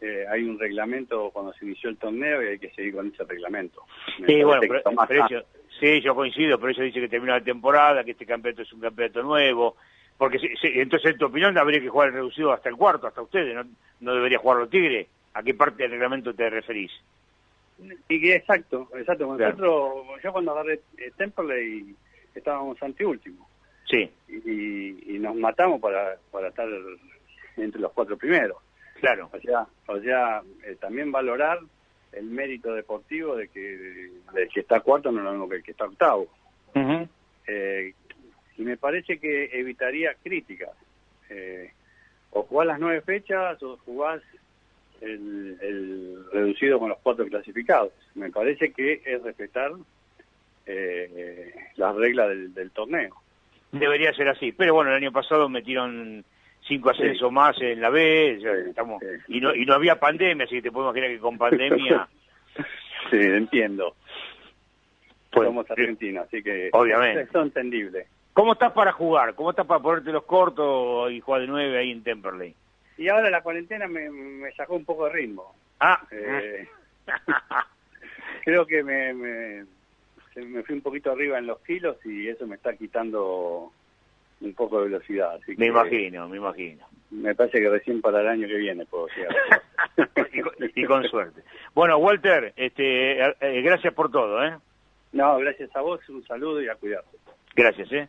eh, hay un reglamento cuando se inició el torneo y hay que seguir con ese reglamento. Me Sí, bueno, pero, sí, yo coincido, pero ellos dicen que termina la temporada, que este campeonato es un campeonato nuevo, porque si- si- entonces en tu opinión habría que jugar el reducido hasta el cuarto, hasta ustedes, ¿no, no debería jugarlo Tigre? ¿A qué parte del reglamento te referís? Y que exacto, exacto. Claro. Nosotros, yo cuando agarré eh, Temperley estábamos anteúltimo Sí, y, y nos matamos para, para estar entre los cuatro primeros. claro. O sea, o sea eh, también valorar el mérito deportivo de que del que está cuarto no es lo mismo que el que está octavo. Eh, y me parece que evitaría críticas. Eh, o jugás las nueve fechas o jugás el, el reducido con los cuatro clasificados. Me parece que es respetar eh, las reglas del, del torneo. Debería ser así, pero bueno, el año pasado metieron cinco ascensos más en la B, ya estamos, y no y no había pandemia, así que te puedo imaginar que con pandemia, Sí, entiendo. Pues, Somos argentinos, así que obviamente. es entendible. ¿Cómo estás para jugar? ¿Cómo estás para ponerte los cortos y jugar de nueve ahí en Temperley? Y ahora la cuarentena me, me sacó un poco de ritmo. Ah, Eh, creo que me, me, me fui un poquito arriba en los kilos y eso me está quitando un poco de velocidad. Así me que imagino, me imagino. Me parece que recién para el año que viene puedo llegar. y, con, y con suerte. Bueno, Walter, este, eh, eh, gracias por todo, ¿eh? No, gracias a vos, un saludo y a cuidarse. Gracias, ¿eh?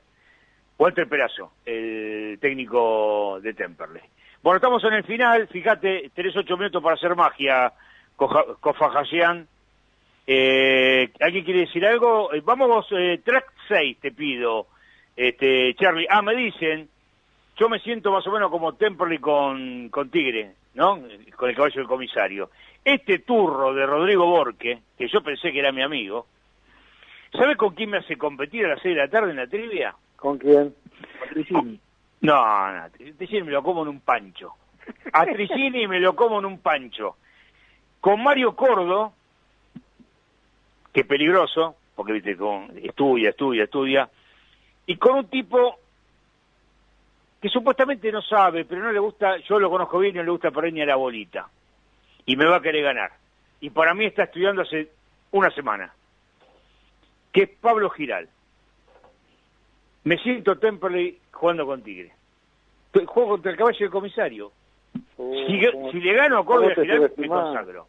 Walter Perazo, el técnico de Temperley. Bueno, estamos en el final, fíjate, tenés ocho minutos para hacer magia, Cofajasian. Eh, ¿Alguien quiere decir algo? Eh, Vamos, eh, track 6 te pido, este, Charlie. Ah, me dicen, yo me siento más o menos como Temperley con, con Tigre, ¿no? Con el caballo del comisario. Este turro de Rodrigo Borque, que yo pensé que era mi amigo, ¿sabe con quién me hace competir a las seis de la tarde en la trivia? ¿Con quién? Tricini. No, no, Tricini me lo como en un pancho. A Tricini me lo como en un pancho. Con Mario Cordo, que es peligroso, porque viste, con, estudia, estudia, estudia, y con un tipo que supuestamente no sabe, pero no le gusta, yo lo conozco bien y no le gusta perder ni a la bolita. Y me va a querer ganar. Y para mí está estudiando hace una semana. Que es Pablo Giral. Me siento Temperley jugando con Tigre. Juego contra el caballo del comisario. si, ¿cómo- si le gano a Córdoba Giral, me consagro.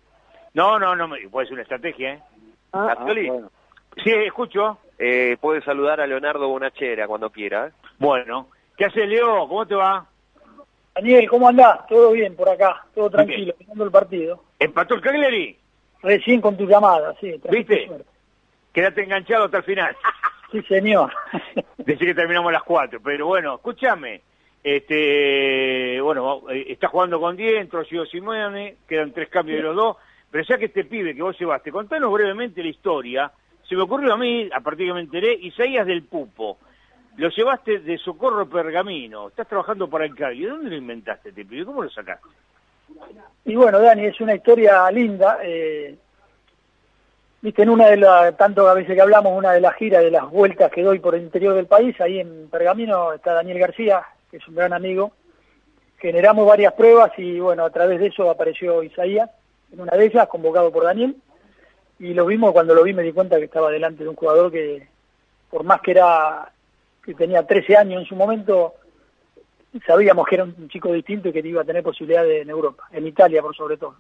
No, no, no, puede ser una estrategia, ¿eh? Ah, ah, bueno. Sí, escucho. Eh, puede saludar a Leonardo Bonachera cuando quiera. Bueno. ¿Qué hace Leo? ¿Cómo te va? Daniel, ¿cómo andás? Todo bien por acá, todo tranquilo, mirando el partido. ¿Empató el Cagliari? Recién con tu llamada, sí. ¿Viste? Quédate enganchado hasta el final. Sí, señor. Decí que terminamos las 4, pero bueno, escúchame. Este, bueno, eh, está jugando con Dientro, Gio Simone, quedan tres cambios de los dos, pero ya que este pibe que vos llevaste, contanos brevemente la historia, se me ocurrió a mí, a partir que me enteré, Isaías del Pupo, lo llevaste de Socorro Pergamino, estás trabajando para el Cali, ¿de dónde lo inventaste este pibe? ¿Cómo lo sacaste? Y bueno, Dani, es una historia linda. eh, Viste, en una de las, tanto a veces que hablamos, una de las giras, de las vueltas que doy por el interior del país, ahí en Pergamino está Daniel García, que es un gran amigo. Generamos varias pruebas y bueno, a través de eso apareció Isaías, en una de ellas, convocado por Daniel. Y lo vimos, cuando lo vi me di cuenta que estaba delante de un jugador que, por más que era, que tenía 13 años en su momento, sabíamos que era un chico distinto y que iba a tener posibilidades en Europa, en Italia por sobre todo.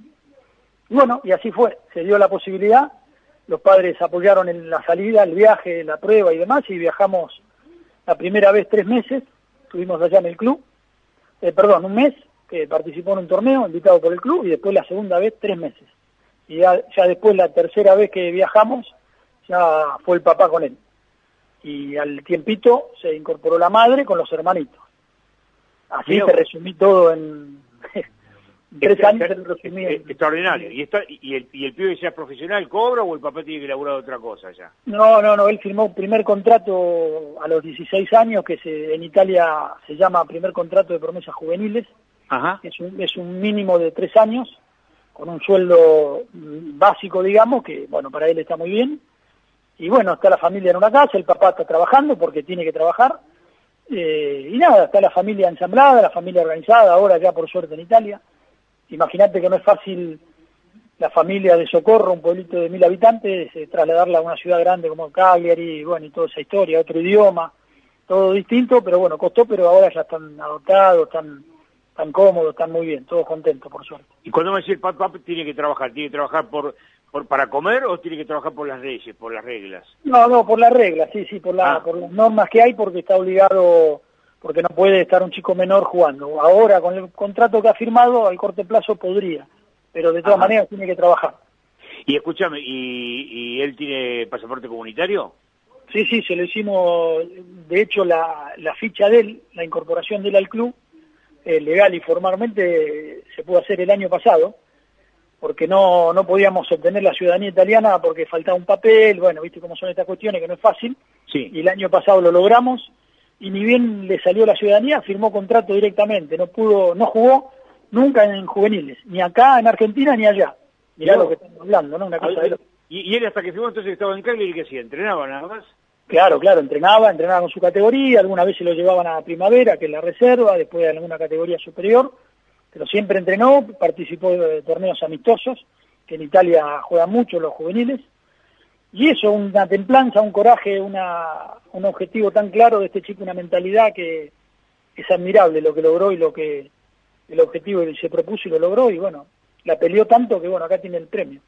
Y bueno, y así fue, se dio la posibilidad, los padres apoyaron en la salida, el viaje, la prueba y demás, y viajamos la primera vez tres meses, estuvimos allá en el club, eh, perdón, un mes, que participó en un torneo invitado por el club, y después la segunda vez tres meses. Y ya, ya después la tercera vez que viajamos, ya fue el papá con él. Y al tiempito se incorporó la madre con los hermanitos. Así Mira te resumí todo en tres años, resumí en- Extraordinario. ¿Y, está, y, el, ¿Y el pibe ya es profesional, cobra o el papá tiene que laburar otra cosa ya? No, no, no, él firmó un primer contrato a los 16 años, que se, en Italia se llama primer contrato de promesas juveniles, Ajá. es un, es un mínimo de tres años, con un sueldo básico, digamos, que bueno, para él está muy bien. Y bueno, está la familia en una casa, el papá está trabajando porque tiene que trabajar. Eh, y nada, está la familia ensamblada, la familia organizada, ahora ya por suerte en Italia. Imagínate que no es fácil la familia de Socorro, un pueblito de mil habitantes, eh, trasladarla a una ciudad grande como Cagliari, bueno, y toda esa historia, otro idioma, todo distinto, pero bueno, costó, pero ahora ya están adoptados, están, están cómodos, están muy bien, todos contentos, por suerte. Y cuando me dice el papá tiene que trabajar, ¿tiene que trabajar por, por para comer o tiene que trabajar por las leyes, por las reglas? No, no, por las reglas, sí, sí, por, la, Ah. por las normas que hay, porque está obligado, porque no puede estar un chico menor jugando. Ahora, con el contrato que ha firmado, al corto plazo podría, pero de todas Ajá. maneras tiene que trabajar. Y escúchame, ¿y, ¿y él tiene pasaporte comunitario? Sí, sí, se lo hicimos, de hecho la, la ficha de él, la incorporación de él al club, eh, legal y formalmente se pudo hacer el año pasado, porque no, no podíamos obtener la ciudadanía italiana porque faltaba un papel, bueno, viste cómo son estas cuestiones que no es fácil, Sí. y el año pasado lo logramos, y ni bien le salió la ciudadanía, firmó contrato directamente, no pudo, no jugó nunca en juveniles, ni acá en Argentina ni allá. Mirá No. lo que estamos hablando, ¿no? Una cosa de loco. ¿Y, y él hasta que firmó entonces estaba en Cagliari, ¿qué hacía? ¿Entrenaba nada más? Claro, claro, entrenaba, entrenaba con su categoría, algunas veces lo llevaban a primavera, que es la reserva, después a alguna categoría superior, pero siempre entrenó, participó de torneos amistosos, que en Italia juegan mucho los juveniles, y eso, una templanza, un coraje, una, un objetivo tan claro de este chico, una mentalidad que es admirable lo que logró y lo que el objetivo que se propuso y lo logró, y bueno, la peleó tanto que bueno, acá tiene el premio.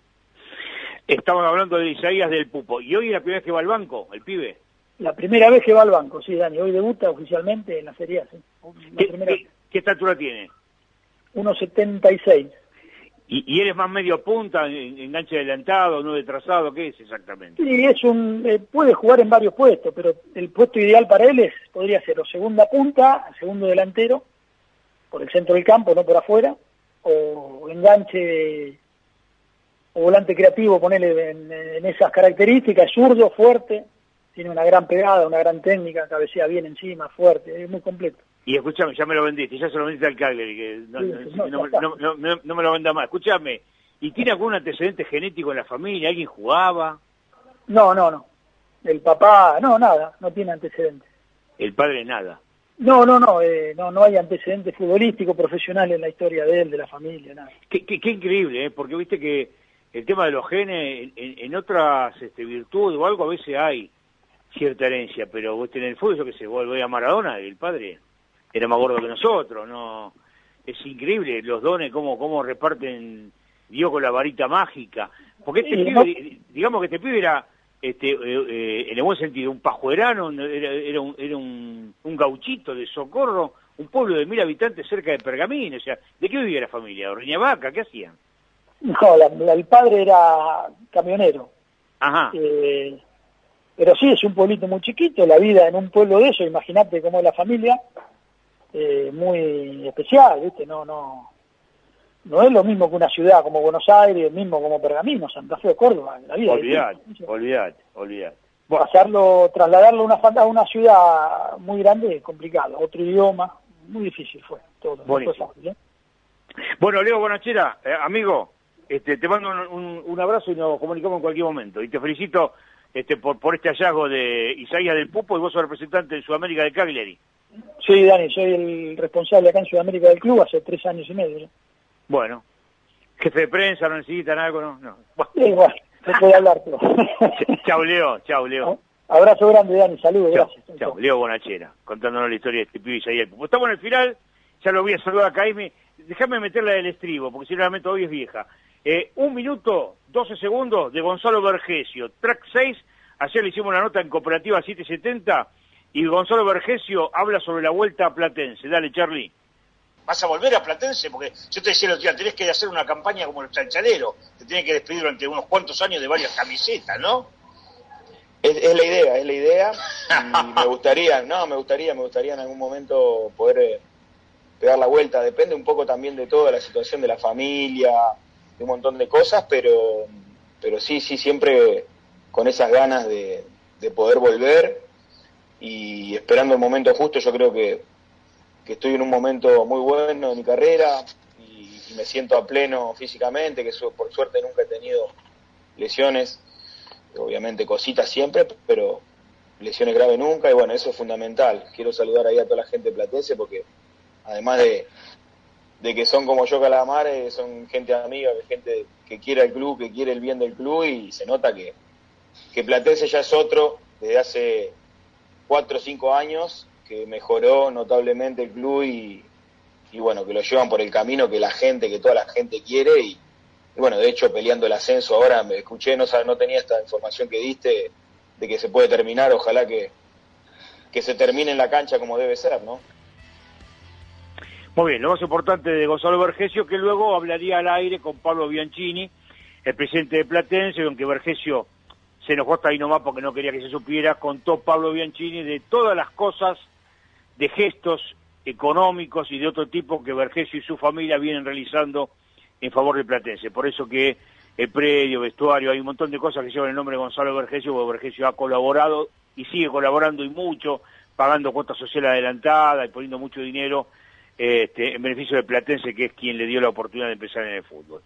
Estamos hablando de Isaías del Pupo. ¿Y hoy es la primera vez que va al banco, el pibe? La primera vez que va al banco, sí, Dani. Hoy debuta oficialmente en la Serie A, sí. ¿Qué, primera qué- qué estatura tiene? 1.76. ¿Y, y eres más medio punta, en- enganche adelantado, nueve trazado? ¿Qué es exactamente? Sí, es un, eh, puede jugar en varios puestos, pero el puesto ideal para él es, podría ser o segunda punta, segundo delantero, por el centro del campo, no por afuera, o enganche o volante creativo, ponerle en, en esas características, es zurdo, fuerte, tiene una gran pegada, una gran técnica, cabecea bien encima, fuerte, es muy completo. Y escúchame, ya me lo vendiste, ya se lo vendiste al Cagliari, que no, Sí, no- no, no- me lo venda más. Escúchame, ¿y tiene algún antecedente genético en la familia? ¿Alguien jugaba? No, no, no. El papá, no, nada, no tiene antecedentes. El padre nada. No, no, no, eh, no, no hay antecedentes futbolísticos, profesionales en la historia de él, de la familia, nada. Qué, qué- qué increíble, ¿eh? porque viste que el tema de los genes, en, en- otras este, virtudes o algo, a veces hay cierta herencia, pero viste, en el fútbol, yo que sé, vuelve a Maradona, el padre era más gordo que nosotros, no es increíble los dones, cómo, cómo reparten Dios con la varita mágica, porque este pibe, digamos que este pibe era, este, eh, eh, en el buen sentido, un pajuerano, era, era, un, era un, un gauchito de Socorro, un pueblo de mil habitantes cerca de Pergamino, o sea, ¿de qué vivía la familia? ¿Ordeña vaca? ¿Qué hacían? No, la- la- el padre era camionero. Ajá. Eh, pero sí, es un pueblito muy chiquito, la vida en un pueblo de eso, imagínate cómo es la familia, eh, muy especial, ¿viste? No, no, no es lo mismo que una ciudad como Buenos Aires, mismo como Pergamino, Santa Fe o Córdoba, la vida. Olvidate, olvidate, olvidate. Pasarlo, trasladarlo a una, a una ciudad muy grande es complicado, otro idioma, muy difícil fue todo. fácil, ¿eh? Bueno, Leo Bonachera, eh, amigo, este, te mando un, un- un abrazo y nos comunicamos en cualquier momento. Y te felicito este, por, por este hallazgo de Isaías del Pupo y vos sos representante de Sudamérica de Cagliari. Sí, Dani, soy el responsable acá en Sudamérica del club hace tres años y medio. ¿no? Bueno, jefe de prensa, no necesitan algo, ¿no? no. Sí, bueno, se puede hablar, pero... chao, Leo, chao, Leo. Abrazo grande, Dani, saludos, Chao, gracias. chao, Leo Bonachera, contándonos la historia de este pibe Isaías del Pupo. Estamos en el final, ya lo voy a saludar a Caime. Déjame meterla del estribo, porque si realmente hoy es vieja. Eh, un minuto, 12 segundos de Gonzalo Vergesio, track 6. Ayer le hicimos una nota en Cooperativa 770 y Gonzalo Vergesio habla sobre la vuelta a Platense. Dale, Charlie. vas a volver a Platense, porque yo te decía el otro día, tenés que hacer una campaña como el chalchalero, te tenés que despedir durante unos cuantos años de varias camisetas, ¿no? Es, es la idea, es la idea. Y me gustaría, no, me gustaría, me gustaría en algún momento poder eh, pegar la vuelta. Depende un poco también de toda la situación de la familia, un montón de cosas, pero, pero sí, sí, siempre con esas ganas de, de poder volver y esperando el momento justo. Yo creo que, que estoy en un momento muy bueno de mi carrera y, me siento a pleno físicamente, que por suerte nunca he tenido lesiones obviamente cositas siempre, pero lesiones graves nunca, y bueno, eso es fundamental. Quiero saludar ahí a toda la gente platense porque además de, de que son como yo Calamar, eh, son gente amiga, gente que quiere el club, que quiere el bien del club y se nota que, que Platense ya es otro desde hace cuatro o cinco años, que mejoró notablemente el club y, y bueno, que lo llevan por el camino que la gente, que toda la gente quiere y, bueno, de hecho peleando el ascenso ahora, me escuché, no, no tenía esta información que diste de que se puede terminar, ojalá que, que se termine en la cancha como debe ser, ¿no? Muy bien, lo más importante de Gonzalo Vergesio, que luego hablaría al aire con Pablo Bianchini, el presidente de Platense, aunque Vergesio se enojó hasta ahí nomás porque no quería que se supiera, contó Pablo Bianchini de todas las cosas, de gestos económicos y de otro tipo que Vergesio y su familia vienen realizando en favor de Platense. Por eso que el predio, vestuario, hay un montón de cosas que llevan el nombre de Gonzalo Vergesio, porque Vergesio ha colaborado y sigue colaborando y mucho, pagando cuotas social adelantada y poniendo mucho dinero este, en beneficio de Platense, que es quien le dio la oportunidad de empezar en el fútbol.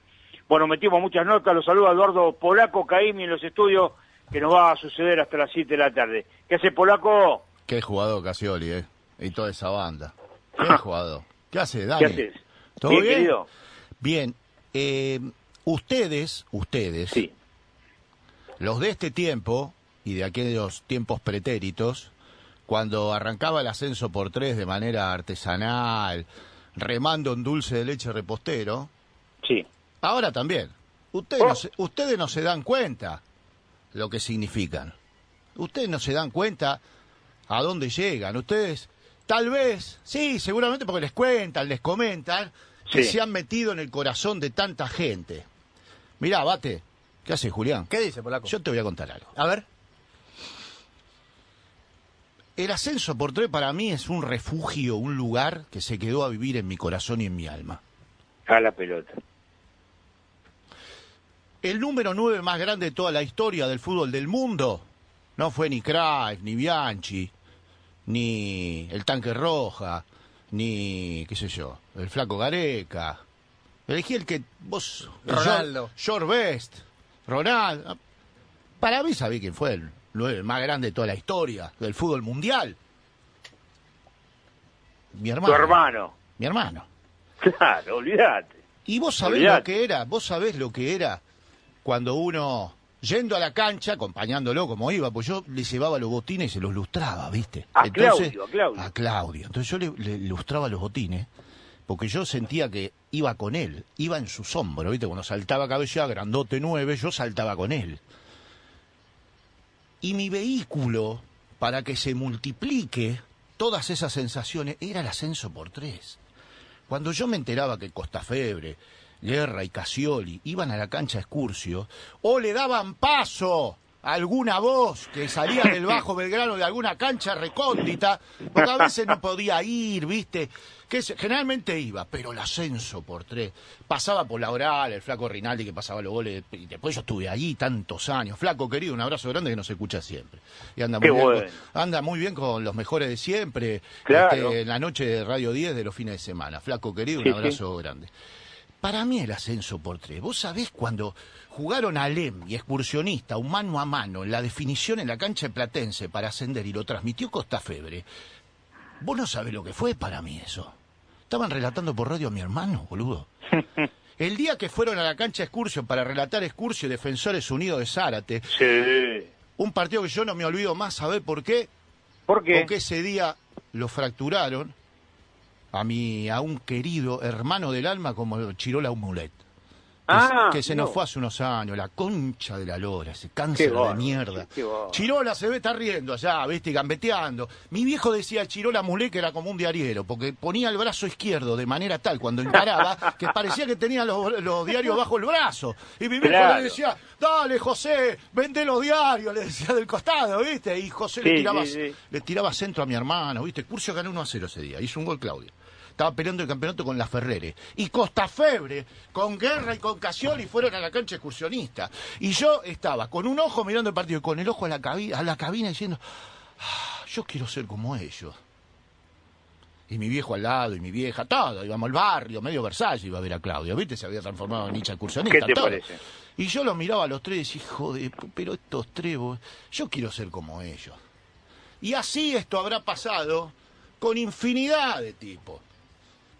Bueno, metimos muchas notas, los saluda Eduardo Polaco Caimi en los estudios que nos va a suceder hasta las 7 de la tarde. ¿Qué hace Polaco? Qué jugador Casioli, ¿eh? Y toda esa banda. Qué jugador. ¿Qué hace, Dani? ¿Qué haces? ¿Todo Bien, bien? querido. Bien. Eh, ustedes, ustedes, los de este tiempo y de aquellos tiempos pretéritos, cuando arrancaba el ascenso por tres de manera artesanal, remando en dulce de leche repostero, sí. ahora también. Ustedes, no se, ustedes no se dan cuenta lo que significan. Ustedes no se dan cuenta a dónde llegan. Ustedes, tal vez, sí, seguramente porque les cuentan, les comentan, que se han metido en el corazón de tanta gente. Mirá, bate. ¿Qué haces, Julián? ¿Qué dice, Polaco? Yo te voy a contar algo. A ver. El ascenso por tres para mí es un refugio, un lugar que se quedó a vivir en mi corazón y en mi alma. A la pelota. El número nueve más grande de toda la historia del fútbol del mundo no fue ni Cruyff, ni Bianchi, ni el Tanque Roja, ni, qué sé yo, el Flaco Gareca. Elegí el que vos... Ronaldo. George Best, Ronaldo. Para mí sabí quién fue el nueve más grande de toda la historia del fútbol mundial. Mi hermano. Tu hermano. Mi hermano. Claro, olvídate. Y vos sabés Olvidate. lo que era, vos sabés lo que era cuando uno, yendo a la cancha, acompañándolo como iba, pues yo le llevaba los botines y se los lustraba, ¿viste? A Claudio, a Claudio. A Claudio. Entonces yo le, le lustraba los botines porque yo sentía que iba con él, iba en sus hombros, ¿viste? Cuando saltaba cabellera, grandote nueve, yo saltaba con él. Y mi vehículo, para que se multiplique todas esas sensaciones, era el ascenso por tres. Cuando yo me enteraba que Costafebre, Guerra y Casioli iban a la cancha Excursio, o le daban paso alguna voz que salía del Bajo Belgrano de alguna cancha recóndita, porque a veces no podía ir, ¿viste? Que generalmente iba, pero el ascenso por tres. Pasaba por la oral, el flaco Rinaldi que pasaba los goles, y después yo estuve allí tantos años. Flaco querido, un abrazo grande que nos escucha siempre. Y anda muy, Qué bien, bueno. con, anda muy bien con los mejores de siempre, Claro. este, en la noche de Radio 10 de los fines de semana. Flaco querido, un Sí, abrazo grande. Para mí el ascenso por tres. Vos sabés cuando jugaron Alem y excursionista un mano a mano en la definición en la cancha de Platense para ascender y lo transmitió Costa Febre. Vos no sabés lo que fue para mí eso. Estaban relatando por radio a mi hermano, boludo. El día que fueron a la cancha Excursio para relatar Excursio y Defensores Unidos de Zárate, Sí. un partido que yo no me olvido más, ¿sabés por qué? ¿Por qué? Porque ese día lo fracturaron a mi, a un querido hermano del alma como Chirola Umulet. Que, Ah, que se nos no. fue hace unos años, la concha de la lora, ese Qué cáncer de mierda. qué. Chirola se ve, está riendo allá, viste, gambeteando. Mi viejo decía Chirola Mulé que era como un diariero, porque ponía el brazo izquierdo de manera tal cuando encaraba que parecía que tenía los, los diarios bajo el brazo. Y mi viejo Claro. le decía, dale José, vende los diarios, le decía del costado, viste. Y José le, tiraba, sí, sí. le tiraba centro a mi hermano, viste. Curcio ganó 1 a 0 ese día, hizo un gol Claudio. Estaba peleando el campeonato con la Ferrere. Y Costa Febre, con Guerra y con Casioli, fueron a la cancha excursionista. Y yo estaba con un ojo mirando el partido y con el ojo a la, cabi- a la cabina diciendo, "Ah, yo quiero ser como ellos. Y mi viejo al lado, y mi vieja, todo, íbamos al barrio, medio Versalles iba a ver a Claudio, ¿viste? Se había transformado en hincha excursionista. ¿Qué te todo. parece? Y yo los miraba a los tres y decía, hijo de, pero estos tres, vos, yo quiero ser como ellos. Y así esto habrá pasado con infinidad de tipos.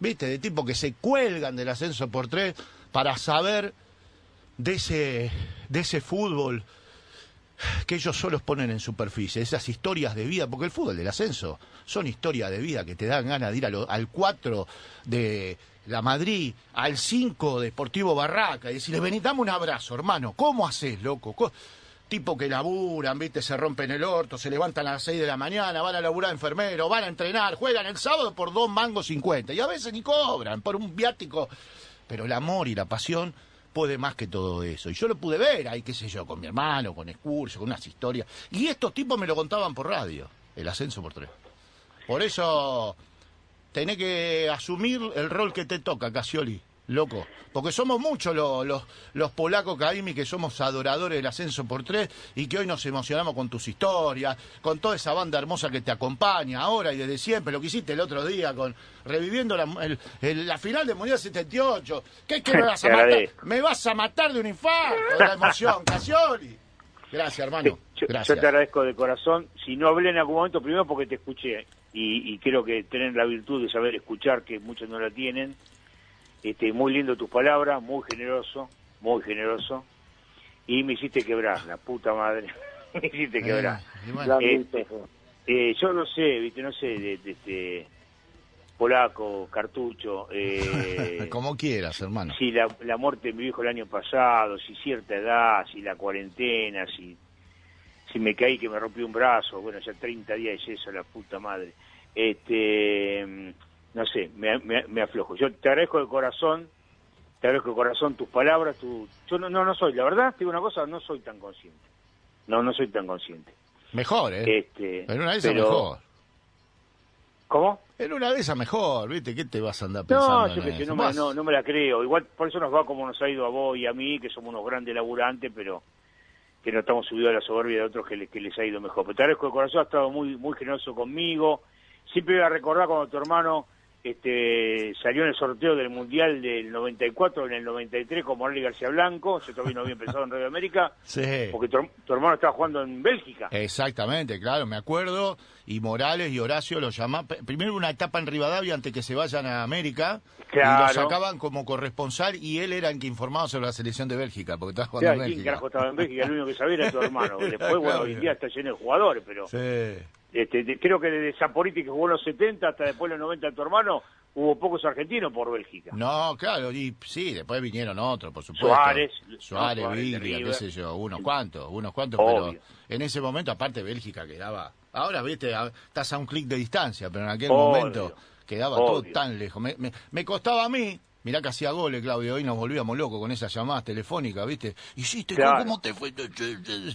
¿Viste? De tipos que se cuelgan del ascenso por tres para saber de ese, de ese fútbol que ellos solos ponen en superficie, esas historias de vida, porque el fútbol del ascenso son historias de vida que te dan ganas de ir lo- al 4 de la Madrid, al 5 de Deportivo Barraca y decirle, vení, dame un abrazo, hermano, ¿cómo haces, loco? Co- Tipo que laburan, viste, se rompen el orto, se levantan a las 6 de la mañana, van a laburar enfermero, van a entrenar, juegan el sábado por dos mangos 50 y a veces ni cobran por un viático. Pero el amor y la pasión puede más que todo eso. Y yo lo pude ver ahí, qué sé yo, con mi hermano, con Excursio, con unas historias. Y estos tipos me lo contaban por radio, el ascenso por tres. Por eso tenés que asumir el rol que te toca, Casioli, loco. Porque somos muchos los, los, los polacos, Caimi, que somos adoradores del ascenso por tres y que hoy nos emocionamos con tus historias, con toda esa banda hermosa que te acompaña ahora y desde siempre, lo que hiciste el otro día con reviviendo la, el- el- la final del Mundial 78. ¿Qué, qué me vas a matar? Me vas a matar de un infarto de la emoción, Casioli. Gracias, hermano. Yo, Gracias. yo te agradezco de corazón. Si no hablé en algún momento, primero porque te escuché y, y creo que tener la virtud de saber escuchar, que muchos no la tienen. Este, muy lindo tus palabras, muy generoso, muy generoso. Y me hiciste quebrar, la puta madre. me hiciste quebrar. y bueno. Este, eh, yo no sé, viste, no sé, de, de este polaco, cartucho, eh, Como quieras, hermano. si la, la muerte de mi hijo el año pasado, si cierta edad, si la cuarentena, si, si me caí que me rompí un brazo, bueno, ya 30 días es eso, la puta madre. Este, no sé, me, me, me aflojo. Yo te agradezco de corazón, te agradezco de corazón tus palabras, tu, yo no, no, no soy, la verdad, te digo una cosa, no soy tan consciente. No, no soy tan consciente. Mejor, ¿eh? Este, En una de esas pero- mejor. ¿Cómo? En una de esas mejor, ¿viste? ¿Qué te vas a andar No, pensando? yo en que sé, eso? no me, Vas. no, no me la creo. Igual por eso nos va como nos ha ido a vos y a mí, que somos unos grandes laburantes, pero que no estamos subidos a la soberbia de otros que, le- que les ha ido mejor. Pero te agradezco de corazón, ha estado muy muy generoso conmigo. Siempre voy a recordar cuando tu hermano este salió en el sorteo del Mundial del 94, en el 93 con Morales y García Blanco. Yo todavía no había empezado en Radio América, Sí. porque tu, tu hermano estaba jugando en Bélgica. Exactamente, claro, me acuerdo. Y Morales y Horacio lo llamaban. Primero una etapa en Rivadavia antes que se vayan a América. Y Claro. lo sacaban como corresponsal y él era el que informaba sobre la selección de Bélgica, porque estaba O jugando sea, en ¿quién Bélgica. carajo estaba en Bélgica? El único que sabía era tu hermano. Después, bueno, hoy en día está lleno de jugadores, pero... Sí. Este, de- creo que desde Zaporiti que jugó en los 70 hasta después de los 90 de tu hermano, hubo pocos argentinos por Bélgica. No, claro, y sí, después vinieron otros, por supuesto. Suárez, Suárez, no, Viglia, qué sé yo, unos cuantos, unos cuantos, Obvio. pero en ese momento, aparte Bélgica quedaba, ahora viste, a- estás a un clic de distancia, pero en aquel Obvio. momento quedaba todo tan lejos. Me, me- me costaba a mí, mirá que hacía goles, Claudio, hoy nos volvíamos locos con esas llamadas telefónicas, viste, hiciste, Claro. ¿cómo te fue?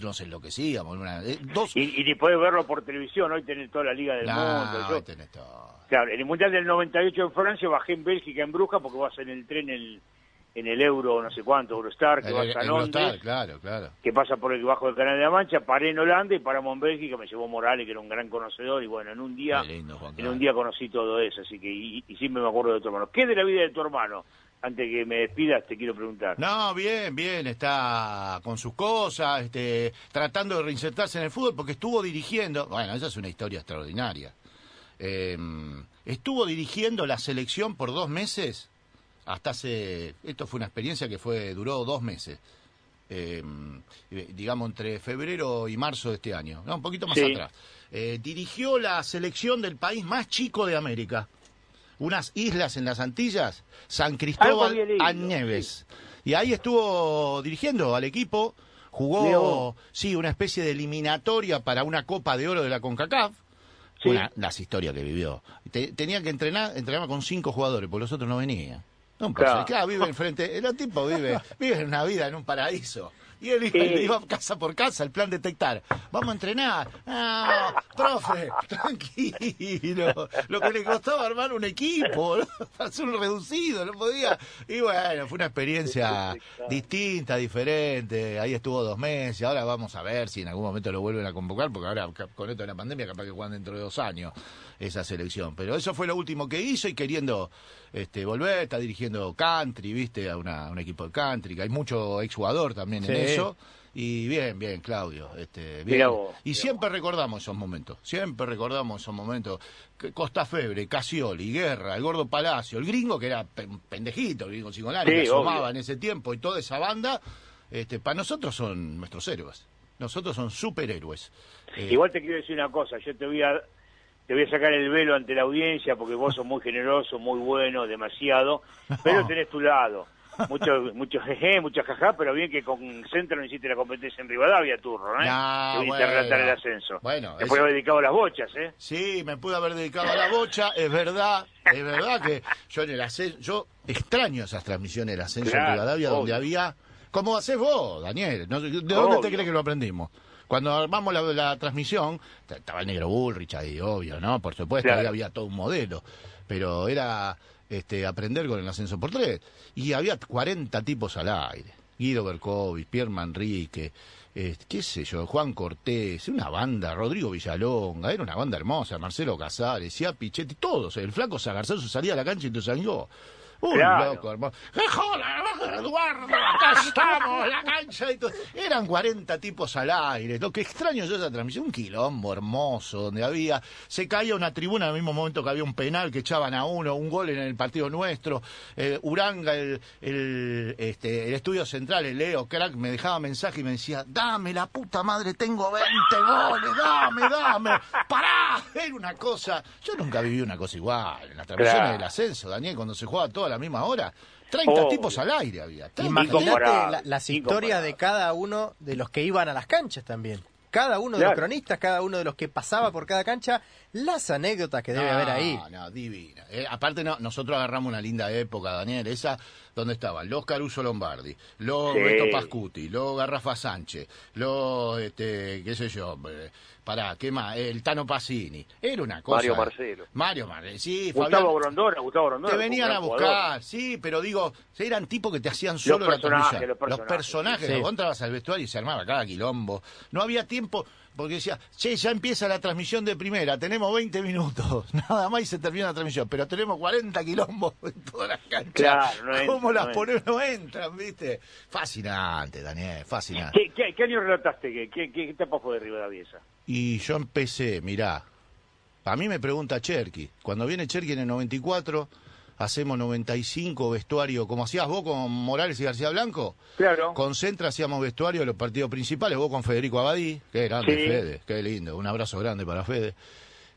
Nos enloquecíamos, una- eh, dos... Y, y ni podés verlo por televisión, hoy tenés toda la Liga del Mundo. Yo- tenés todo. claro, en el Mundial del 98 en Francia bajé en Bélgica, en Bruja, porque vas en el tren el- en el Euro, no sé cuánto, Eurostar, que El- vas el a Eurostar, Londres, claro, claro. que pasa por el bajo del Canal de la Mancha, paré en Holanda y paramos en Bélgica, me llevó Morales, que era un gran conocedor, y bueno, en un día, lindo, en un día conocí todo eso, así que, y, y siempre me acuerdo de tu hermano. ¿Qué de la vida de tu hermano? Antes que me despidas, te quiero preguntar. No, bien, bien, está con sus cosas, este, tratando de reinsertarse en el fútbol porque estuvo dirigiendo, bueno, esa es una historia extraordinaria. Eh, estuvo dirigiendo la selección por dos meses, hasta hace, esto fue una experiencia que fue, duró dos meses, eh, digamos entre febrero y marzo de este año, no, un poquito más Sí. atrás. Eh, dirigió la selección del país más chico de América unas islas en las Antillas, San Cristóbal a Nieves. Y ahí estuvo dirigiendo al equipo, jugó, Leo. sí, una especie de eliminatoria para una Copa de Oro de la CONCACAF. Sí. Una, las historias que vivió. Te- tenía que entrenar, entrenaba con cinco jugadores, porque los otros no venían. No, Claro. claro. claro, vive enfrente, el tipo vive, vive una vida en un paraíso. Y él iba, casa por casa, el plan detectar. Vamos a entrenar. Ah, profe, tranquilo. Lo que le costaba armar un equipo, ¿no? hacer un reducido, no podía. Y bueno, fue una experiencia distinta, diferente. Ahí estuvo dos meses. Ahora vamos a ver si en algún momento lo vuelven a convocar, porque ahora con esto de la pandemia capaz que juegan dentro de dos años esa selección. Pero eso fue lo último que hizo y queriendo este, volver, está dirigiendo country, viste, a, una- a un equipo de country, que hay mucho exjugador también en eso. Y bien, bien, Claudio. Este, bien. Vos, y siempre recordamos esos momentos, siempre recordamos esos momentos. Costa Febre, Casioli, Guerra, el Gordo Palacio, el gringo que era pe- pendejito, el gringo Cingolani, Sí, que asomaba obvio. en ese tiempo y toda esa banda, este, para nosotros son nuestros héroes. Nosotros son superhéroes. Eh, Igual te quiero decir una cosa, yo te voy a te voy a sacar el velo ante la audiencia porque vos sos muy generoso, muy bueno, demasiado, pero tenés tu lado. Mucho, mucho jeje, mucho jajá, pero bien que con Centro no hiciste la competencia en Rivadavia, turro, ¿eh? No, que viniste a relatar el ascenso. Bueno, Después eso- haber dedicado a las bochas, ¿eh? Sí, me pude haber dedicado a la bocha, es verdad, es verdad que yo en el ascenso, yo extraño esas transmisiones del ascenso Claro, en Rivadavia donde había, como haces vos, Daniel. ¿de dónde Obvio. te crees que lo aprendimos? Cuando armamos la, la transmisión, estaba el negro Bullrich ahí, obvio, ¿no? Por supuesto, Claro. ahí había todo un modelo, pero era este, aprender con el ascenso por tres. Y había 40 tipos al aire. Guido Berkovich, Pierre Manrique, eh, qué sé yo, Juan Cortés, una banda, Rodrigo Villalonga, era una banda hermosa, Marcelo Casares, Sia Pichetti, todos, el flaco Sagarzazo salía a la cancha y te salió. Un Claro. loco, hermano. ¡Qué joda, Eduardo! Acá estamos, la cancha y todo. Eran 40 tipos al aire. Lo que extraño yo esa transmisión, un quilombo hermoso, donde había. Se caía una tribuna en el mismo momento que había un penal que echaban a uno, un gol en el partido nuestro. Eh, Uranga, el, el, este, el estudio central, el Leo Crack, me dejaba mensaje y me decía: Dame la puta madre, tengo 20 goles, dame, dame. ¡Pará! Era una cosa. Yo nunca viví una cosa igual. En las transmisiones Claro. del ascenso, Daniel, cuando se jugaba todo a la misma hora. 30 Obvio. tipos al aire había. 30 Imagínate la- las historias de cada uno de los que iban a las canchas también. Cada uno de Claro. los cronistas, cada uno de los que pasaba por cada cancha, las anécdotas que debe No, haber ahí. No, divina. Eh, aparte, no, nosotros agarramos una linda época, Daniel, esa donde estaban los Caruso Lombardi, los Sí. Beto Pascuti, los Garrafa Sánchez, los, este, qué sé yo, eh, pará, ¿qué más? El Tano Pacini. Era una cosa. Mario Marcelo. Mario Marcelo, sí, Gustavo Fabián. Gustavo Grondona. Te venían a jugador. buscar, sí, pero digo, eran tipos que te hacían solo la personajes, transmisión. los personajes, Los personajes, sí. vos entrabas al vestuario y se armaba cada quilombo. No había tiempo, porque decía, che, ya empieza la transmisión de primera, tenemos 20 minutos, nada más y se termina la transmisión, pero tenemos 40 quilombos en todas las canchas. Claro, no ¿Cómo entran, las no ponemos? No entran, ¿viste? Fascinante, Daniel, fascinante. ¿Qué, qué, qué año relataste? ¿Qué, qué, qué etapa fue de Rivadavia esa? Y yo empecé, mirá, a mí me pregunta Cherky, cuando viene Cherky en el 94, hacemos 95 vestuario, como hacías vos con Morales y García Blanco. Claro. Con Centra hacíamos vestuario de los partidos principales, vos con Federico Abadí, qué grande Sí. Fede, qué lindo, un abrazo grande para Fede.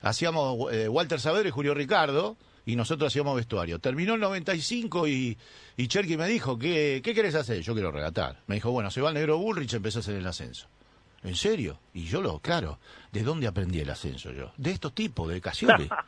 Hacíamos eh, Walter Saavedra y Julio Ricardo, y nosotros hacíamos vestuario. Terminó el 95 y, y Cherky me dijo, ¿qué, ¿qué querés hacer? Yo quiero relatar. Me dijo, bueno, se va el negro Bullrich, empezás en el ascenso. ¿En serio? Y yo lo, claro, ¿de dónde aprendí el ascenso yo? De estos tipos, de Casioli.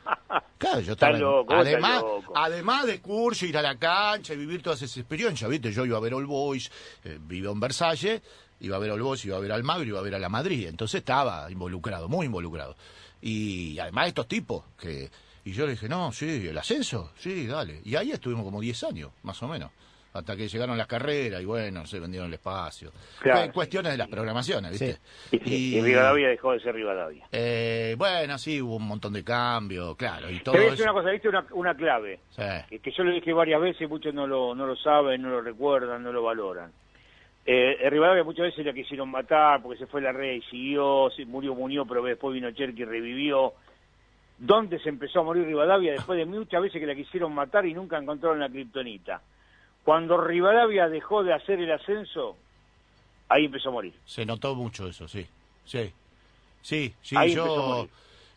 Claro, yo estaba loco, además, además de curso, ir a la cancha y vivir todas esas experiencias, ¿viste? Yo iba a ver All Boys, eh, vivo en Versalles, iba a ver All Boys, iba a ver Almagro, iba a ver a la Madrid. Entonces estaba involucrado, muy involucrado. Y además estos tipos que... Y yo le dije, no, sí, el ascenso, sí, dale. Y ahí estuvimos como 10 años, más o menos. Hasta que llegaron las carreras y bueno, se vendieron el espacio. Claro. Fue cuestiones de las programaciones, ¿viste? Y, y Rivadavia dejó de ser Rivadavia. Eh, bueno, sí, hubo un montón de cambios, claro, y todo Te voy a eso. decir una cosa, viste una, una clave, Sí. que, que yo lo dije varias veces, muchos no lo, no lo saben, no lo recuerdan, no lo valoran. Eh, Rivadavia muchas veces la quisieron matar porque se fue la red y siguió, se murió Muñoz, pero después vino Cherky y revivió. ¿Dónde se empezó a morir Rivadavia? Después de muchas veces que la quisieron matar y nunca encontraron la kriptonita. Cuando Rivadavia dejó de hacer el ascenso, ahí empezó a morir. Se notó mucho eso, sí. Sí. Sí, sí, Ahí yo.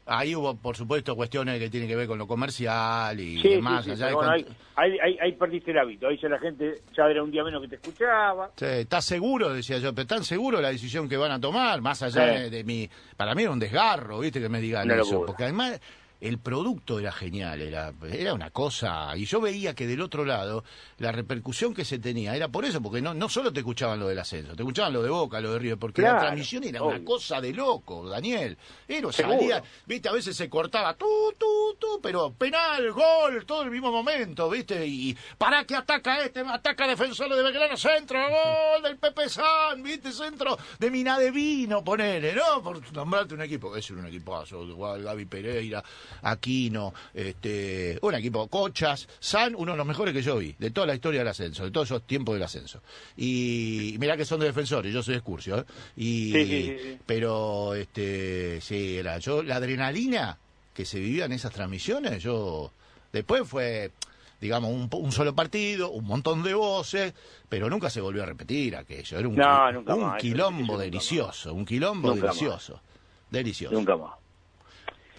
Ahí hubo, por supuesto, cuestiones que tienen que ver con lo comercial y Sí, demás. sí, sí, allá pero de bueno, con- ahí, ahí, perdiste el hábito. Ahí ya la gente ya era un día menos que te escuchaba. Sí, ¿Estás seguro? Decía yo, pero ¿están seguros la decisión que van a tomar? Más allá de, de mi... Para mí era un desgarro, ¿viste? Que me digan eso. Porque además el producto era genial, era, era una cosa... Y yo veía que del otro lado la repercusión que se tenía era por eso, porque no, no solo te escuchaban lo del ascenso, te escuchaban lo de Boca, lo de River, porque la transmisión era una cosa de loco, Daniel. Era, salía, viste, a veces se cortaba, tú, tú, tú, pero penal, gol, todo el mismo momento, viste, y para que ataca este, ataca defensor de Belgrano, centro, gol del Pepe San, viste, centro de Minadevino, ponele, ¿no? Por nombrarte un equipo, es un equipazo, igual Gaby Pereira, Aquino, este, un equipo, Cochas, San, uno de los mejores que yo vi, de toda la historia del ascenso, de todos esos tiempos del ascenso. Y mirá que son de defensores, yo soy de excursio, ¿eh? Y, Sí, sí, sí, sí. pero este sí era yo la adrenalina que se vivía en esas transmisiones yo después fue digamos un, un solo partido un montón de voces pero nunca se volvió a repetir aquello era un, No, un más, quilombo delicioso un quilombo Nunca más. delicioso delicioso Nunca más.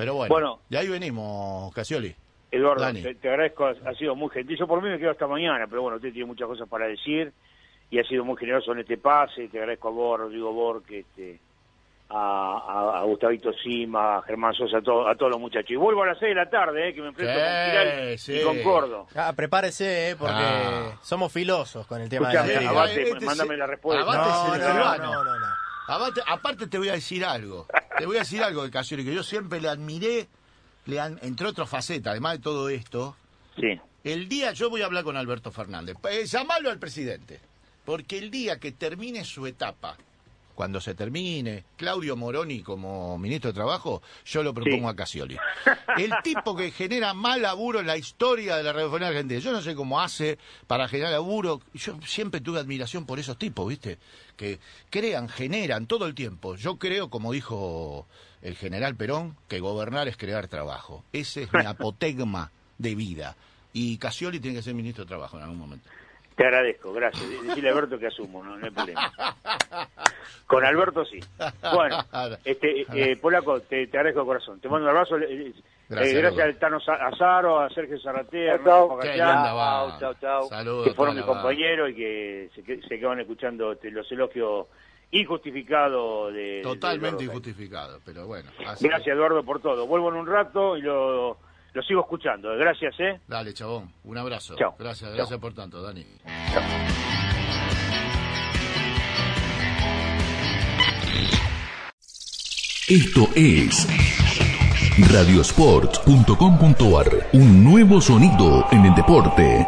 Pero bueno, Bueno. de ahí venimos Casioli Eduardo, te, te agradezco, ha, sido muy gentil. Yo por mí me quedo hasta mañana, pero bueno, usted tiene muchas cosas para decir y ha sido muy generoso en este pase. Te agradezco a vos, Rodrigo Borque, este, a, a, a Gustavito Sima, a Germán Sosa, a, todo- a todos los muchachos. Y vuelvo a las 6 de la tarde, eh, que me enfrento con Giral sí. y con Cordo. Ah, prepárese, eh, porque Ah. somos filosos con el tema Escuchame, de la Abate, Liga. mándame la respuesta. Abate No, no, no, no, no. Aparte, aparte te voy a decir algo. Te voy a decir algo de Casioli, que yo siempre le admiré, le an- entre otras facetas, además de todo esto. Sí. El día, yo voy a hablar con Alberto Fernández. Eh, llamalo al presidente. Porque el día que termine su etapa cuando se termine, Claudio Moroni como ministro de Trabajo, yo lo propongo a Casioli. El tipo que genera más laburo en la historia de la radiofonía argentina. Yo no sé cómo hace para generar laburo. Yo siempre tuve admiración por esos tipos, ¿viste? Que crean, generan todo el tiempo. Yo creo, como dijo el general Perón, que gobernar es crear trabajo. Ese es mi apotegma de vida. Y Casioli tiene que ser ministro de Trabajo en algún momento. Te agradezco, gracias. Decirle a Alberto que asumo, no, no hay problema. Con Alberto sí. Bueno, este, eh, Polaco, te, te agradezco de corazón. Te mando un abrazo. eh, eh, Gracias, gracias Lugo. al Tano Azaro, a Sergio Zarratea, a linda va. Chao, chao. Saludos. que fueron mis compañeros y que se, que- se quedaron escuchando este, los elogios injustificados de... Totalmente Eduardo injustificado, pero bueno. Así- Gracias, Eduardo, por todo. Vuelvo en un rato y lo, lo sigo escuchando. Gracias, ¿eh? Dale, chabón. Un abrazo. Chao. Gracias, Chao. gracias por tanto, Dani. Esto es radiosport.com.ar, un nuevo sonido en el deporte.